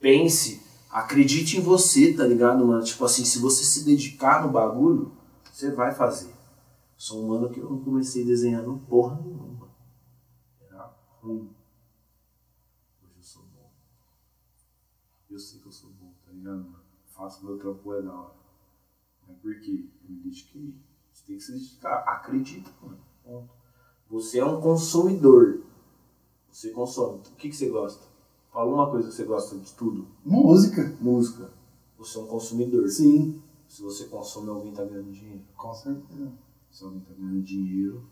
pense, acredite em você, tá ligado, mano? Tipo assim, se você se dedicar no bagulho, você vai fazer. Sou um mano que eu não comecei desenhando porra nenhuma. Era ruim. Hoje eu sou bom. Eu sei que eu sou bom, tá ligado, mano? Faço meu trampo é da hora. Mas por quê? Eu me dediquei. Você tem que se dedicar. Acredita, mano. Ponto. Você é um consumidor. Você consome. O que, que você gosta? Fala uma coisa que você gosta de tudo. Música. Música. Você é um consumidor. Sim, Se você consome, alguém tá ganhando dinheiro. com certeza. Se alguém tá ganhando dinheiro,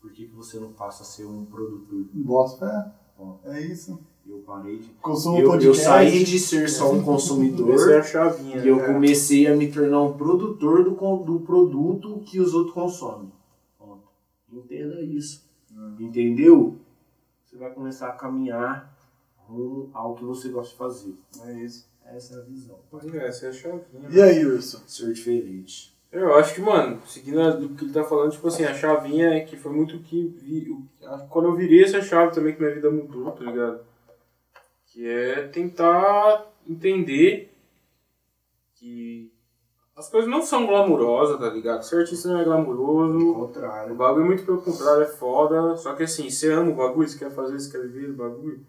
por que, que você não passa a ser um produtor? Bosta. Ó. É isso. Eu parei de. Consumo Eu, eu saí de ser só um consumidor Essa é a chavinha. e eu né? comecei a me tornar um produtor do, con- do produto que os outros consomem. Ponto. Entenda isso. Entendeu? Você vai começar a caminhar rumo ao que você gosta de fazer. É isso. Essa é a visão. Essa é a chavinha. E aí, Urso? Ser diferente. Eu acho que, mano, seguindo do que ele tá falando, tipo assim, a chavinha é que foi muito que. Vi, o- quando eu virei essa chave também que minha vida mudou, tá ligado? Que é tentar entender que as coisas não são glamourosas, tá ligado? Ser artista não é glamuroso. O contrário. bagulho, muito pelo contrário, é foda. Só que assim, você ama o bagulho, você quer fazer, você quer viver o bagulho.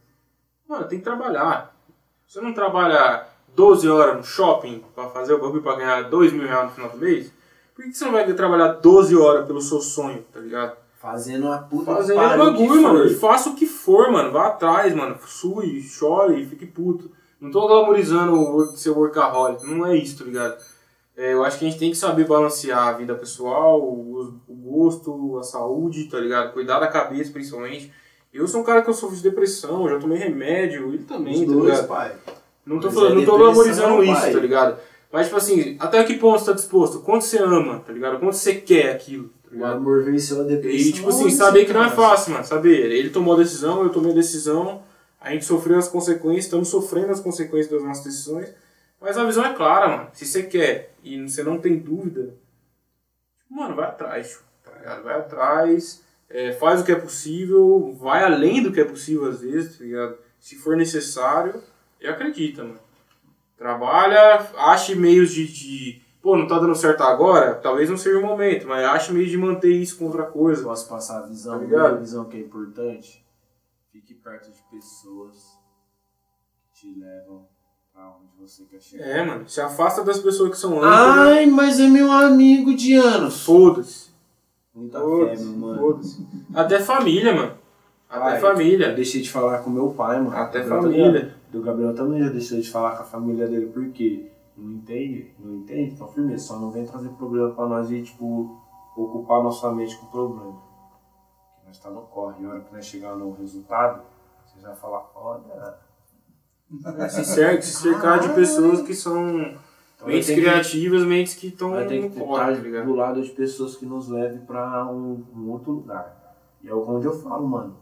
Mano, tem que trabalhar. Se você não trabalhar 12 horas no shopping pra fazer o bagulho pra ganhar 2 mil reais no final do mês, por que você não vai trabalhar 12 horas pelo seu sonho, tá ligado? Fazendo a puta Fazendo bagulho, mano. E faça o que for, mano. Vá atrás, mano. Sue, chore, fique puto. Não tô glamorizando o ser workaholic. Não é isso, tá ligado? É, eu acho que a gente tem que saber balancear a vida pessoal, o, o gosto, a saúde, tá ligado? Cuidar da cabeça, principalmente. Eu sou um cara que eu sofro de depressão, já tomei remédio, ele também, Os tá dois, ligado? pai. Não tô Mas falando, é não tô glamorizando isso, pai. tá ligado? Mas, tipo assim, até que ponto você tá disposto? Quanto você ama, tá ligado? Quanto você quer aquilo, O amor venceu a depressão. E, tipo assim, saber que não é fácil, mano. Saber, ele tomou a decisão, eu tomei a decisão, a gente sofreu as consequências, estamos sofrendo as consequências das nossas decisões, mas a visão é clara, mano. Se você quer e você não tem dúvida, mano, vai atrás, tá ligado? Vai atrás, é, faz o que é possível, vai além do que é possível às vezes, tá ligado? Se for necessário, e acredita, mano. Trabalha, ache meios de, de. Pô, não tá dando certo agora? Talvez não seja o momento, mas ache meios de manter isso com outra coisa. Posso passar a visão, Tá ligado? a visão que é importante? Fique perto de pessoas que te levam pra onde você quer chegar. É, mano. Se afasta das pessoas que são âncoras. Ai, mas é meu amigo de anos. Foda-se. Muita fé, meu mano. Foda-se. Até família, mano. Até Eu família. deixei de falar com meu pai, mano. Até Gabriel família. Do Gabriel também já deixou de falar com a família dele, por quê? Não entende? Não entende? Então, firmeza, só não vem trazer problema pra nós e, tipo, ocupar nossa mente com problema. Porque nós tá no corre. E a hora que nós chegar no resultado, você vai falar, olha. Se, cer se cercar de pessoas que são Então, mentes ter que- criativas, mentes que estão Vai ter no que corre, estar tá ligado? do lado de pessoas que nos levem pra um, um outro lugar. E é onde eu falo, mano.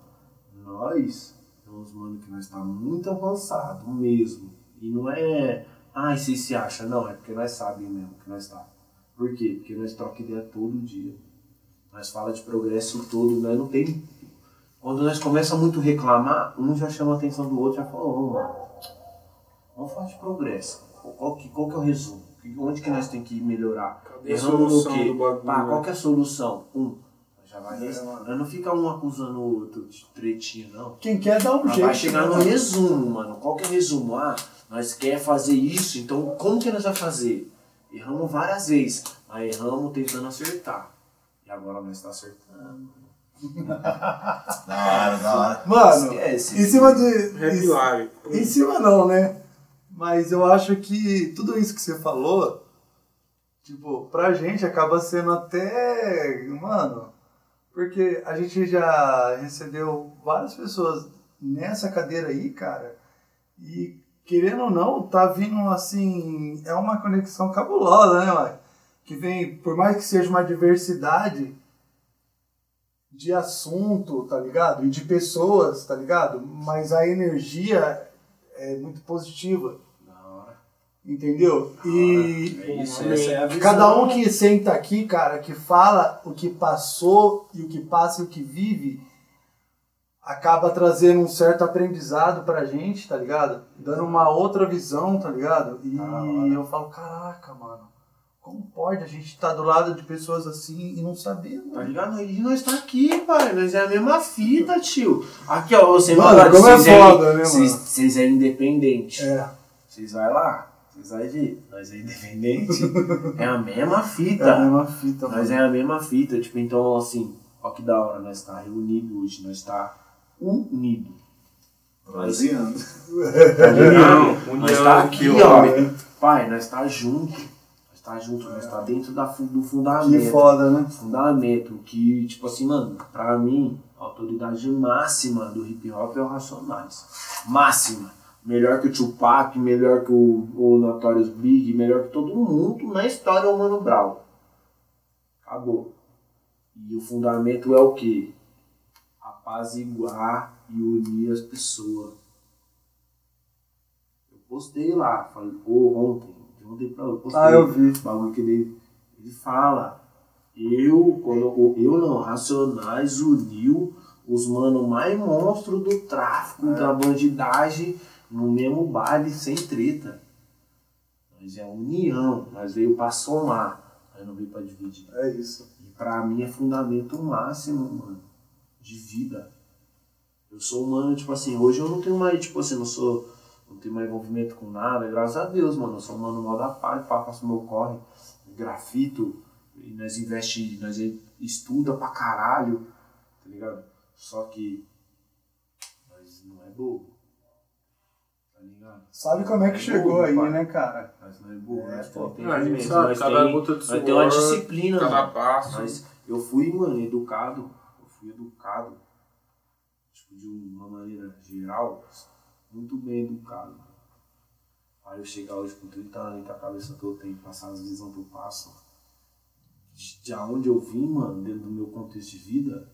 Nós somos, mano, que nós tá muito avançado mesmo. E não é. Ai, você se acha. Não, é porque nós sabemos mesmo que nós tá. Por quê? Porque nós troca ideia todo dia. Nós fala de progresso todo, nós não tem. Quando nós começa muito a reclamar, um já chama a atenção do outro e já fala, ô, mano, vamos falar de progresso. Qual que, qual que é o resumo? Onde que nós tem que melhorar? Cadê Erramos no quê? Pá, né? qual que é a solução? Um. Já vai. É, não fica um acusando o outro de tretinha, não. Quem quer dá um jeito. vai chegar no né? resumo, mano. Qual que é o resumo? Ah, nós quer fazer isso, então como que nós vamos fazer? Erramos várias vezes, mas erramos tentando acertar. E agora nós estamos acertando. Da hora, da hora. Mano, Esquece. em cima de. Em-. Em cima não, né? Mas eu acho que tudo isso que você falou, tipo, pra gente acaba sendo até. Mano, porque a gente já recebeu várias pessoas nessa cadeira aí, cara, e querendo ou não, tá vindo assim. É uma conexão cabulosa, né, mano? Que vem, por mais que seja uma diversidade de assunto, tá ligado? E de pessoas, tá ligado? Mas a energia é muito positiva, Da hora. entendeu? E É isso, é cada um que senta aqui, cara, que fala o que passou e o que passa e o que vive, acaba trazendo um certo aprendizado pra gente, tá ligado? Dando uma outra visão, tá ligado? E hora. eu falo, caraca, mano, como pode a gente estar do lado de pessoas assim e não saber, Tá mano? ligado? E nós tá aqui, pai. Nós é a mesma fita, tio. Aqui, ó, você Mano, vai lá, como é vocês foda, né, vocês- mano? Vocês é independente. É. Vocês vai lá. Vocês vão ver, nós é independente. é a mesma fita. É a mesma fita, Nós mano. é a mesma fita, tipo, então assim, ó que da hora, nós tá reunido hoje, nós tá unido. União, união. Nós tá aqui, que ó. homem. Pai, nós tá junto. Nós tá junto, nós tá dentro da, do Que fundamento. foda, né? Fundamento, que, tipo assim, mano, pra mim, a autoridade máxima do hip hop é o Racionais. Máxima. Melhor que o Tupac, melhor que o, o Notorious Big, melhor que todo mundo na história é o Mano Brown. Acabou. E o fundamento é o quê? Apaziguar e unir as pessoas. Eu postei lá, falei, pô, ontem, de ontem pra hoje, postei Ah, eu vi. o bagulho que ele, ele fala. Eu, quando eu, eu não, Racionais uniu os mano mais monstros do tráfico, da bandidagem, no mesmo baile, sem treta. Nós é união, nós veio pra somar, nós não veio pra dividir. É isso. E pra mim é fundamento máximo, mano, de vida. Eu sou humano, tipo assim, hoje eu não tenho mais, tipo assim, não sou, não tenho mais envolvimento com nada, graças a Deus, mano. Eu sou um mano mal da paz, pá, faço meu corre, grafito, e nós investe, nós estuda pra caralho, tá ligado? Só que nós não é bobo, tá ligado? Sabe como é que chegou aí, né, cara? Nós não é bobo, É, nós pô. tem Não, a gente sabe, nós cada tem, gota de nós suor, tem uma disciplina, Cada mano. passo. Mas eu fui, mano, educado. Fui educado. Tipo, de uma maneira geral, muito bem educado. Aí eu chegar hoje com 30 anos com a cabeça que eu tenho, passar as visões que eu passo. De, de onde eu vim, mano, dentro do meu contexto de vida.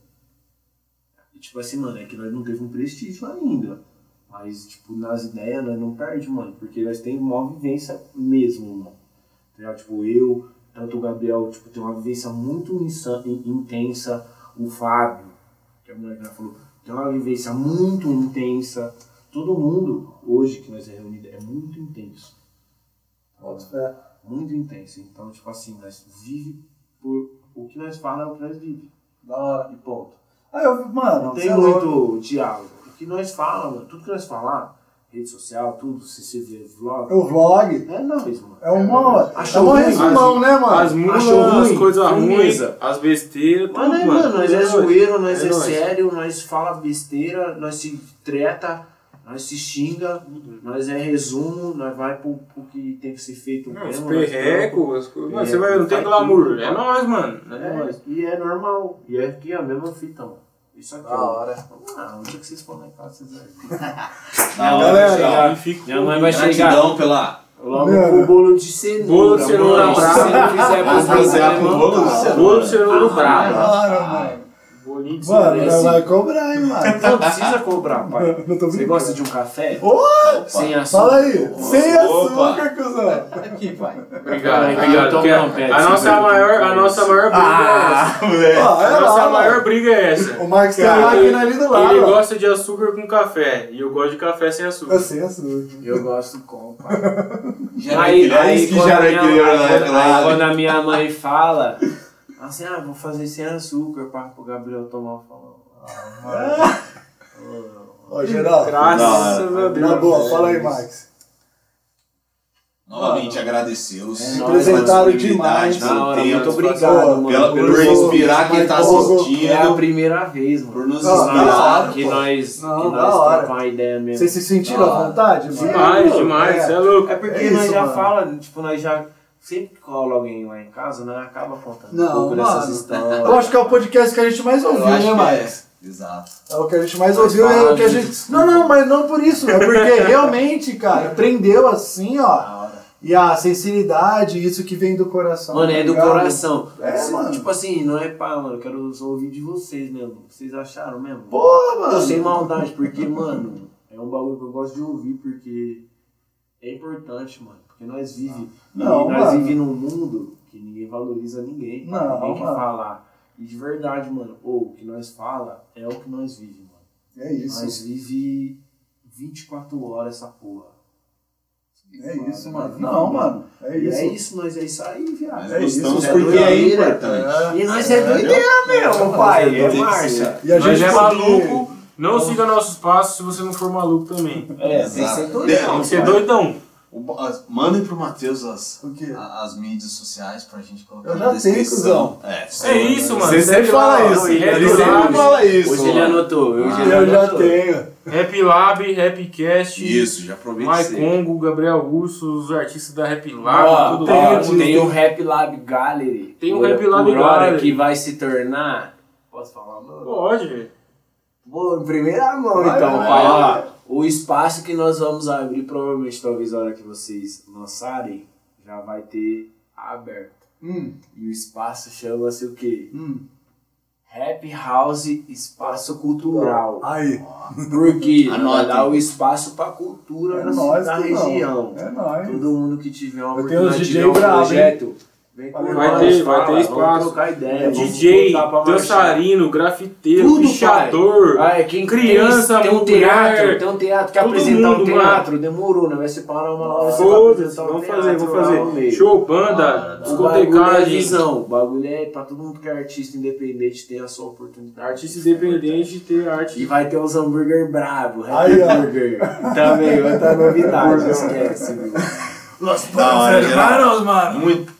E tipo assim, mano, é que nós não teve um prestígio ainda. Mas, tipo, nas ideias nós não perde, mano. Porque nós temos uma vivência mesmo, mano. Tá? Tipo, eu, tanto o Gabriel, tipo, tem uma vivência muito intensa. O Fábio, que a mulher falou, tem uma vivência muito intensa. Todo mundo, hoje que nós é reunido, é muito intenso. Fé. Muito intenso. Então, tipo assim, nós vive por... O que nós falamos é o que nós vive. Da hora. E ponto. Aí eu, mano, Não tem é louco. muito diálogo. O que nós falamos, tudo que nós falar, rede social, tudo, se você vê vlog, O vlog é nós, mano. é uma. É Achou uma ruim? resumão, né, mano? As Achou as coisas ruins, as besteiras, tudo, Mas nós, mano. mano, nós é nóis. zoeiro, nós é, nóis. sério, nós fala besteira, nós se treta, nós se xinga, nós é resumo, nós vai pro, pro que tem que ser feito Não, os mesmo. nós perrecos, as coisas. É, você vai ver, não tem glamour. tudo, É nóis, mano. É É, nóis. e é normal. E é aqui a mesma fita, mano. Isso aqui, Da ó. hora. Ah, o dia que vocês for lá em casa, vocês vão. Não, galera. Minha mãe vai chegar Gratidão pela. logo o bolo de cenoura. Bolo de cenoura brava. Se você não quiser com irmãos, bolo de tá. cenoura. Bolo de cenoura Da bravo. hora, mano. De Mano, nós assim. vai cobrar, hein, mano. Não precisa cobrar, pai. Não tô Você gosta de um café? Ô, Sem açúcar? Fala aí. Sem Opa. açúcar, cuzão. Aqui, pai. Obrigado, Ai, obrigado. então não, Pet, a nossa maior, a nossa maior briga Ah, é moleque. essa. É A nossa lá, maior mano. briga é essa. O Marcos tem uma máquina ali do lado. Ele gosta de açúcar com café e eu gosto de café sem açúcar. É sem açúcar. Eu gosto com, pai. Gera Aí, aí, que quando, a minha, aí, quando a minha mãe fala, assim, ah, vou fazer sem açúcar para o Gabriel tomar, eu falo, ah, Ó, geral. Graças Não, a Deus. Na boa, fala aí, Max. Novamente agradecê-los. É Representaram demais. hora, tempo, muito obrigado, mano. pela- por por inspirar quem tá assistindo. É a primeira vez, mano. Por nos Não, inspirar. que pô. nós, Não, que da nós hora. uma ideia mesmo. Vocês se sentiram à Ah, vontade, mano? Demais, demais. Você é louco. É porque É nós já mano. fala, tipo, nós já. Sempre que cola alguém lá em casa, nós acaba contando Não, um pouco dessas mano. histórias. Eu acho que é o podcast que a gente mais Eu ouviu, né, Max? é. Exato. É o que a gente mais Mas ouviu, é o que a gente. Não, não, mas não por isso. É porque realmente, cara, prendeu assim, ó. E a sinceridade, isso que vem do coração. Mano, tá é do ligado? coração. É, Se- mano. Tipo assim, não é pá, mano. Eu quero só ouvir de vocês mesmo. Vocês acharam mesmo? Pô, mano. Tô sem maldade, porque, mano, é um bagulho que eu gosto de ouvir, porque é importante, mano. Porque nós vive, Não, e nós mano. vive num mundo que ninguém valoriza ninguém. Não, ninguém quer mano. falar. E de verdade, mano, ou o que nós fala é o que nós vive, mano. É isso. Nós vive 24 horas essa porra. É isso, mano. Nós Não, mano. É E isso. é isso, nós é isso aí, viado. É isso, gostamos é porque é doideira. importante. E nós é doideira mesmo, pai. É marcha. E a Nós gente é maluco. Não siga nossos passos se você não for maluco também. É, tem que Exato. ser doidão. Tem que ser pai. doidão. O as- Mandem pro Matheus as, a- as mídias sociais pra gente colocar Eu na já tenho, descrição. É, É isso, mano. Você sempre fala lá, isso. Ele sempre fala isso. Hoje ele anotou. Hoje ele Eu já tenho. Rap Lab, Rapcast, Isso, já isso aí. Congo, Gabriel Russo, os artistas da Rap Lab, tudo ó, lá. tem o Rap Lab Gallery. Tem o Rap Lab por hora Gallery. que vai se tornar. Posso falar, mano? Pode. Vou em primeira mão, Vai, então, vai, vai. O espaço que nós vamos abrir, provavelmente, talvez a hora que vocês lançarem, já vai ter aberto. Hum, E o espaço chama-se o quê? hum. Rap House Espaço Cultural. Aí. Porque vai dar o espaço pra cultura É cuzão. região. É nóis. Todo mundo que tiver uma Eu oportunidade de um brabo, hein? Vem com Vai nós, ter- vai ter espaço. ideia, DJ, dançarino, grafiteiro, Tudo, pichador. Ah, é, quem criança, tem, tem um teatro, tem um teatro, quer todo apresentar um mundo, teatro, demorou, né? Vai separar uma vai Foda-se, um vamos teatro fazer, vamos lá fazer. Show, banda, Ah, O bagulho é discotecagem. visão, o bagulho é pra todo mundo que é artista independente ter a sua oportunidade. Artista independente ter arte. E vai ter os hambúrguer brabo, Aí, ó. hambúrguer. Também, outra novidade, esquece, viu? Da hora, geral. mano. Muito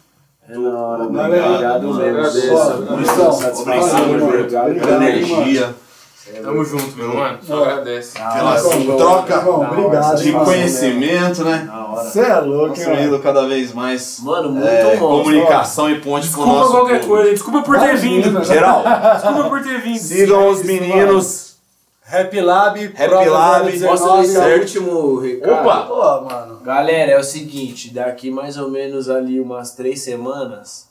É na hora. Obrigado mesmo. Agradeço. Satisfação, mano. Obrigado energia, Tamo junto, meu mano. Só É. agradece. pela troca obrigado, de conhecimento, né? Na hora. Você é louco, hein, mano. Construindo cada vez mais Mano, muito é, bom. comunicação e ponte com o Desculpa nosso qualquer público. coisa, desculpa por ter Imagina. vindo. Geral, Desculpa por ter vindo. sigam os meninos. Rap Lab, Rap Prova Lab, 019, Posso deixar o último recado? Opa! Pô, mano. Galera, é o seguinte, daqui mais ou menos ali umas três semanas,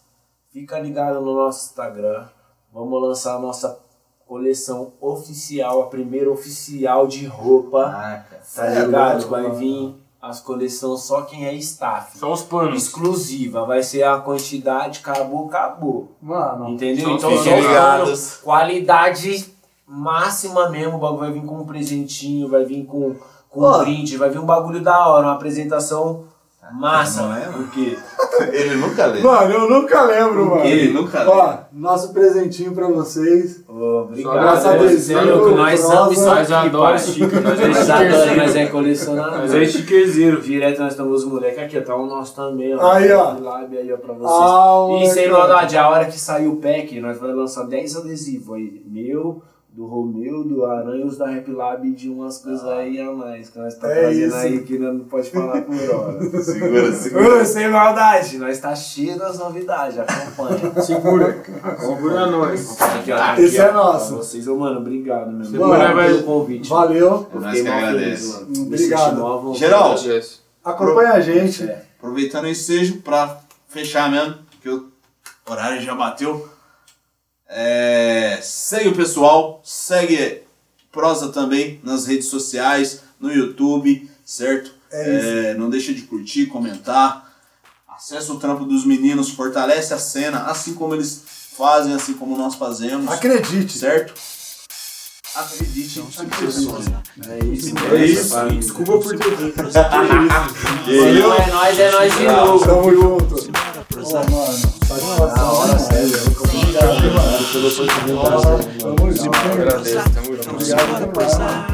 fica ligado no nosso Instagram. Vamos lançar a nossa coleção oficial, a primeira oficial de roupa. Tá É ligado? louco, Vai vir as coleções só quem é staff. Só os panos. Exclusiva, vai ser a quantidade, acabou, acabou. Mano. Entendeu? Então, fiquem ligados. qualidade máxima mesmo. O bagulho vai vir com um presentinho, vai vir com, com Ó. um brinde, vai vir um bagulho da hora, uma apresentação massa. Não é? Por quê? Ele nunca lê. Mano, eu nunca lembro, mano. Ele nunca lê. Ó, nosso presentinho pra vocês. Ô, obrigado. Nossa Você adesivo, é louco, nós somos Nós aqui, sticker, nós é nós é colecionador. Nós é stickerzeiro. Direto nós estamos os moleques aqui, tá o nosso também, ó. Aí, ó. Lab aí, ó, pra vocês. Ah, e sem maldade, a hora que sair o pack, nós vamos lançar 10 adesivos aí. Meu, do Romeu, do Aranha e os da Rap Lab de umas coisas aí a mais. Que nós tá É trazendo isso. aí que nós não pode falar por hora. Segura, segura. Ô, sem maldade, nós tá cheio das novidades, acompanha. Segura. Segura nós. Aqui, ó, aqui, Esse é ó, nosso. pra Vocês, ô, mano, obrigado mesmo. Segura, Obrigado vai- pelo convite. Valeu. Eu Nós fiquei que mal feliz, mano. Obrigado. mal. Geral. Acompanha a gente. É. aproveitando esse ensejo pra fechar mesmo, porque o horário já bateu. É, segue o pessoal, segue Prosa também nas redes sociais, no YouTube, certo? É não deixa de curtir, comentar. Acessa o trampo dos meninos, fortalece a cena, assim como eles fazem, assim como nós fazemos. Acredite. Certo? Acredite em pessoas. É isso, É isso. Desculpa por ter vindo. Valeu, é nóis, é nóis de novo. Tamo junto. Ô, mano. Satisfação. Obrigado, pela oportunidade. Tamo junto. Tamo junto. Obrigado Prosa!